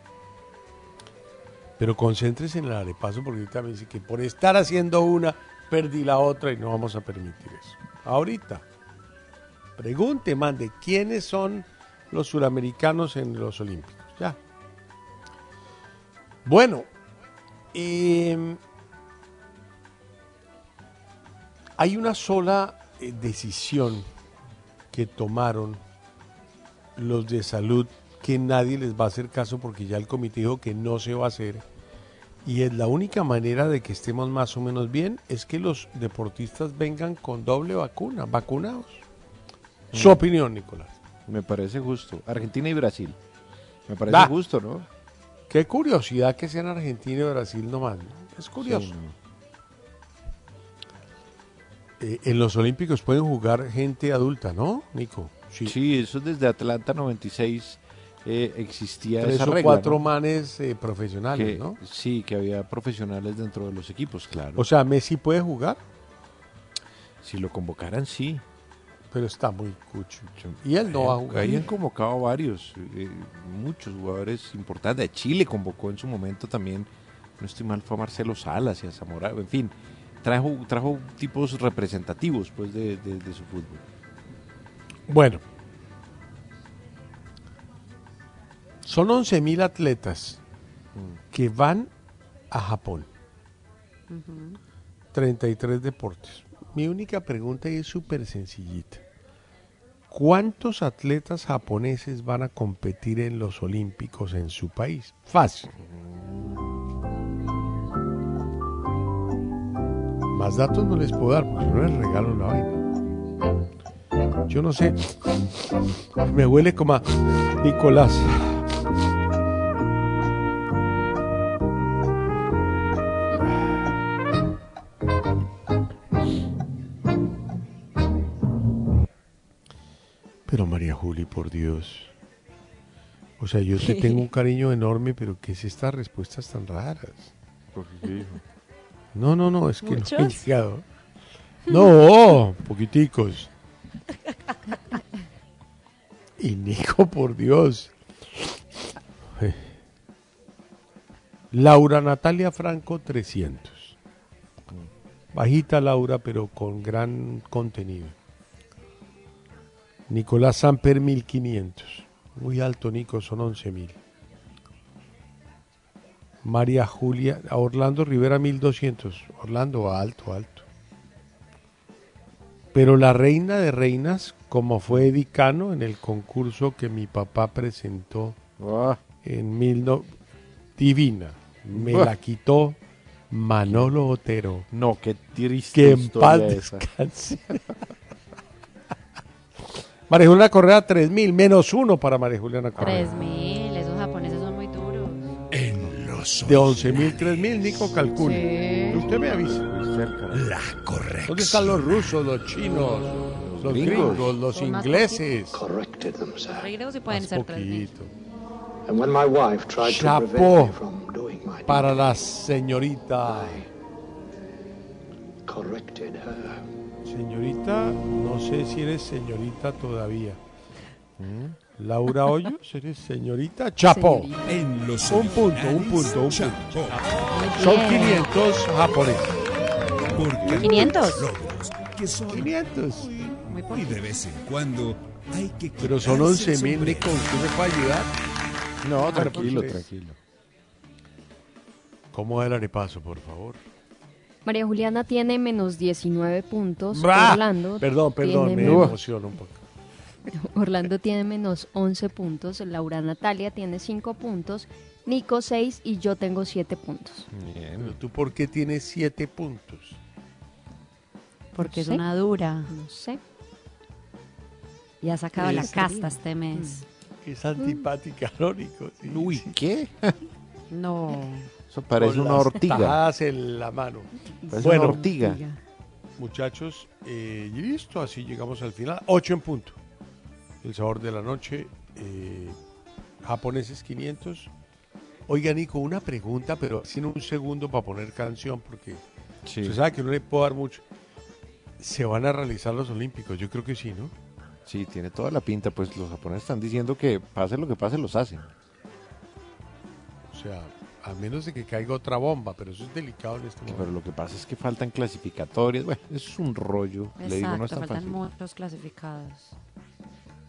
Pero concéntrese en el arepaso porque ahorita me dice que por estar haciendo una, perdí la otra y no vamos a permitir eso. Ahorita. Pregunte, mande, ¿quiénes son los suramericanos en los Olímpicos? Ya. Bueno, em, hay una sola eh, decisión que tomaron los de salud que nadie les va a hacer caso porque ya el comité dijo que no se va a hacer. Y es la única manera de que estemos más o menos bien es que los deportistas vengan con doble vacuna, vacunados. Su Mm. opinión, Nicolás. Me parece justo. Argentina y Brasil. Me parece Va. justo, ¿no? Qué curiosidad que sean Argentina y Brasil nomás. ¿no? Es curioso. Sí, no. Eh, en los Olímpicos pueden jugar gente adulta, ¿no, Nico? Sí. eso es desde Atlanta 96 eh, existía Tres esa regla. cuatro ¿no? manes eh, profesionales, Que- ¿no? Sí, que había profesionales dentro de los equipos, claro. O sea, Messi puede jugar, si lo convocaran, sí. Pero está muy cucho. Y él no va a jugar. Ahí han convocado varios, eh, muchos jugadores importantes. A Chile convocó en su momento también, no estoy mal, fue a Marcelo Salas y a Zamora, en fin, trajo, trajo tipos representativos pues de, de- de su fútbol. Bueno. Son 11.000 atletas que van a Japón. 33 deportes. Mi única pregunta y es súper sencillita. ¿Cuántos atletas japoneses van a competir en los Olímpicos en su país? Fácil. Más datos no les puedo dar porque no les regalo la vaina. Yo no sé. Me huele como a Nicolás. Juli, por Dios. O sea, yo te *laughs* tengo un cariño enorme, pero ¿qué es estas respuestas tan raras? No, no, no, es que no he llegado. *laughs* No, poquiticos. Y Nico, por Dios. Laura Natalia Franco, 300. Bajita Laura, pero con gran contenido. Nicolás Samper, 1500. Muy alto, Nico, son 11000. María Julia, Orlando Rivera, 1200. Orlando, alto, alto. Pero la reina de reinas, como fue Eddie Cano en el concurso que mi papá presentó en mil no- divina, me Ah. la quitó Manolo Otero. No, qué triste Que en paz descanse. *laughs* María Juliana Correa, 3000, menos uno para María Juliana Correa. 3000, esos japoneses son muy duros. De 11.000, 3.000, Nico calcula. Usted me avisa. La correcta. ¿Dónde están los rusos, los chinos, los gringos. gringos, los Son más ingleses? Corrected them, sir. Creo que pueden ser 3000. And when my wife tried to prevent Chapo me from doing my para la señorita. corrected her. Señorita, no sé si eres señorita todavía. Laura Hoyos, *laughs* eres señorita. Chapo. Señorita. En los un punto, un punto, un Chapo. punto. Muy Son bien. 500 japoneses. Porque 500. algunos logros que son 500. muy y de vez en cuando hay que Pero son quitarse 11.000, el sombrero. Nico. ¿Usted me puede ayudar? No, tranquilo, tranquilo. ¿Cómo va el arepaso, por favor? María Juliana tiene menos 19 puntos. ¡Bah! Orlando Perdón, perdón, tiene me menos- emociono un poco. *laughs* Orlando tiene menos 11 puntos. Laura Natalia tiene 5 puntos. Nico 6 y yo tengo 7 puntos. Pero ¿Tú por qué tienes 7 puntos? Porque es sé. una dura. No sé. Y ha sacado la Es- casta este mes. Es antipática, *laughs* ¿no, Nico? Sí, Uy, sí. ¿qué? No. *laughs* Eso parece una ortiga. en la mano. Parece bueno, una ortiga. muchachos, eh, y listo, así llegamos al final. 8 en punto. El sabor de la noche. eh, japoneses 500. Oiga, Nico, una pregunta, pero sin un segundo para poner canción, porque Sí. usted sabe que no le puedo dar mucho. ¿Se van a realizar los Olímpicos? Yo creo que sí, ¿no? Sí, tiene toda la pinta. Pues los japoneses están diciendo que pase lo que pase, los hacen. O sea, a menos de que caiga otra bomba, pero eso es delicado en este momento. Pero lo que pasa es que faltan clasificatorias. Bueno, eso es un rollo. Le digo, no es Exacto, tan faltan fácil. muchos clasificados.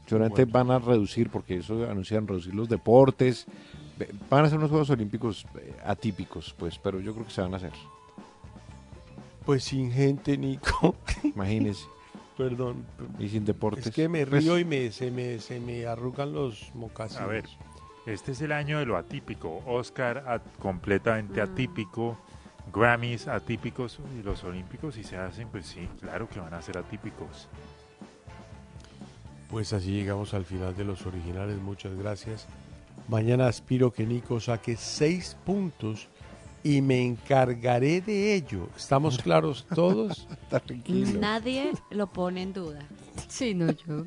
Seguramente van a reducir, porque eso anuncian reducir los deportes. Van a ser unos Juegos Olímpicos eh, atípicos, pues, pero yo creo que se van a hacer. Pues sin gente, Nico. *laughs* Imagínese. Perdón. Y sin deportes. Es que me Pues, río y me, se, me, se me arrugan los mocasines. A ver, este es el año de lo atípico. Oscar at- completamente Mm. atípico. Grammys atípicos y los olímpicos si se hacen, pues sí, claro que van a ser atípicos. Pues así llegamos al final de los originales. Muchas gracias. Mañana aspiro que Nico saque seis puntos y me encargaré de ello. ¿Estamos *laughs* claros todos? Tranquilo. Nadie lo pone en duda. Sí, no, yo.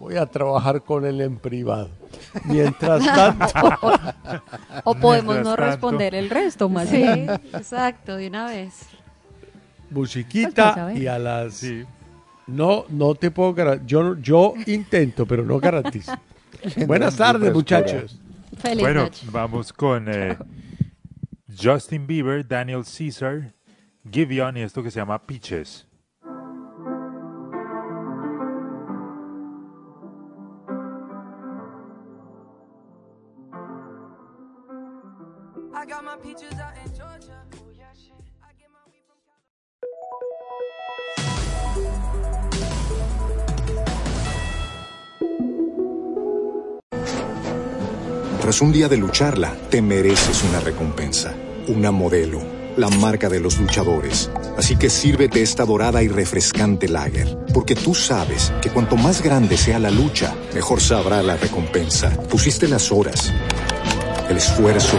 Voy a trabajar con él en privado. Mientras tanto. *laughs* O podemos Mientras no tanto. responder el resto, más Sí, exacto, de una vez. musiquita Pues, pues, y a las no no te puedo garantizar yo yo intento pero no garantizo *laughs* buenas tardes muchachos Feliz bueno, noche. vamos con eh, Justin Bieber, Daniel Caesar, Giveon y esto que se llama Peaches. Tras un día de lucharla, te mereces una recompensa, una modelo, la marca de los luchadores. Así que sírvete esta dorada y refrescante lager, porque tú sabes que cuanto más grande sea la lucha, mejor sabrá la recompensa. Pusiste las horas, el esfuerzo,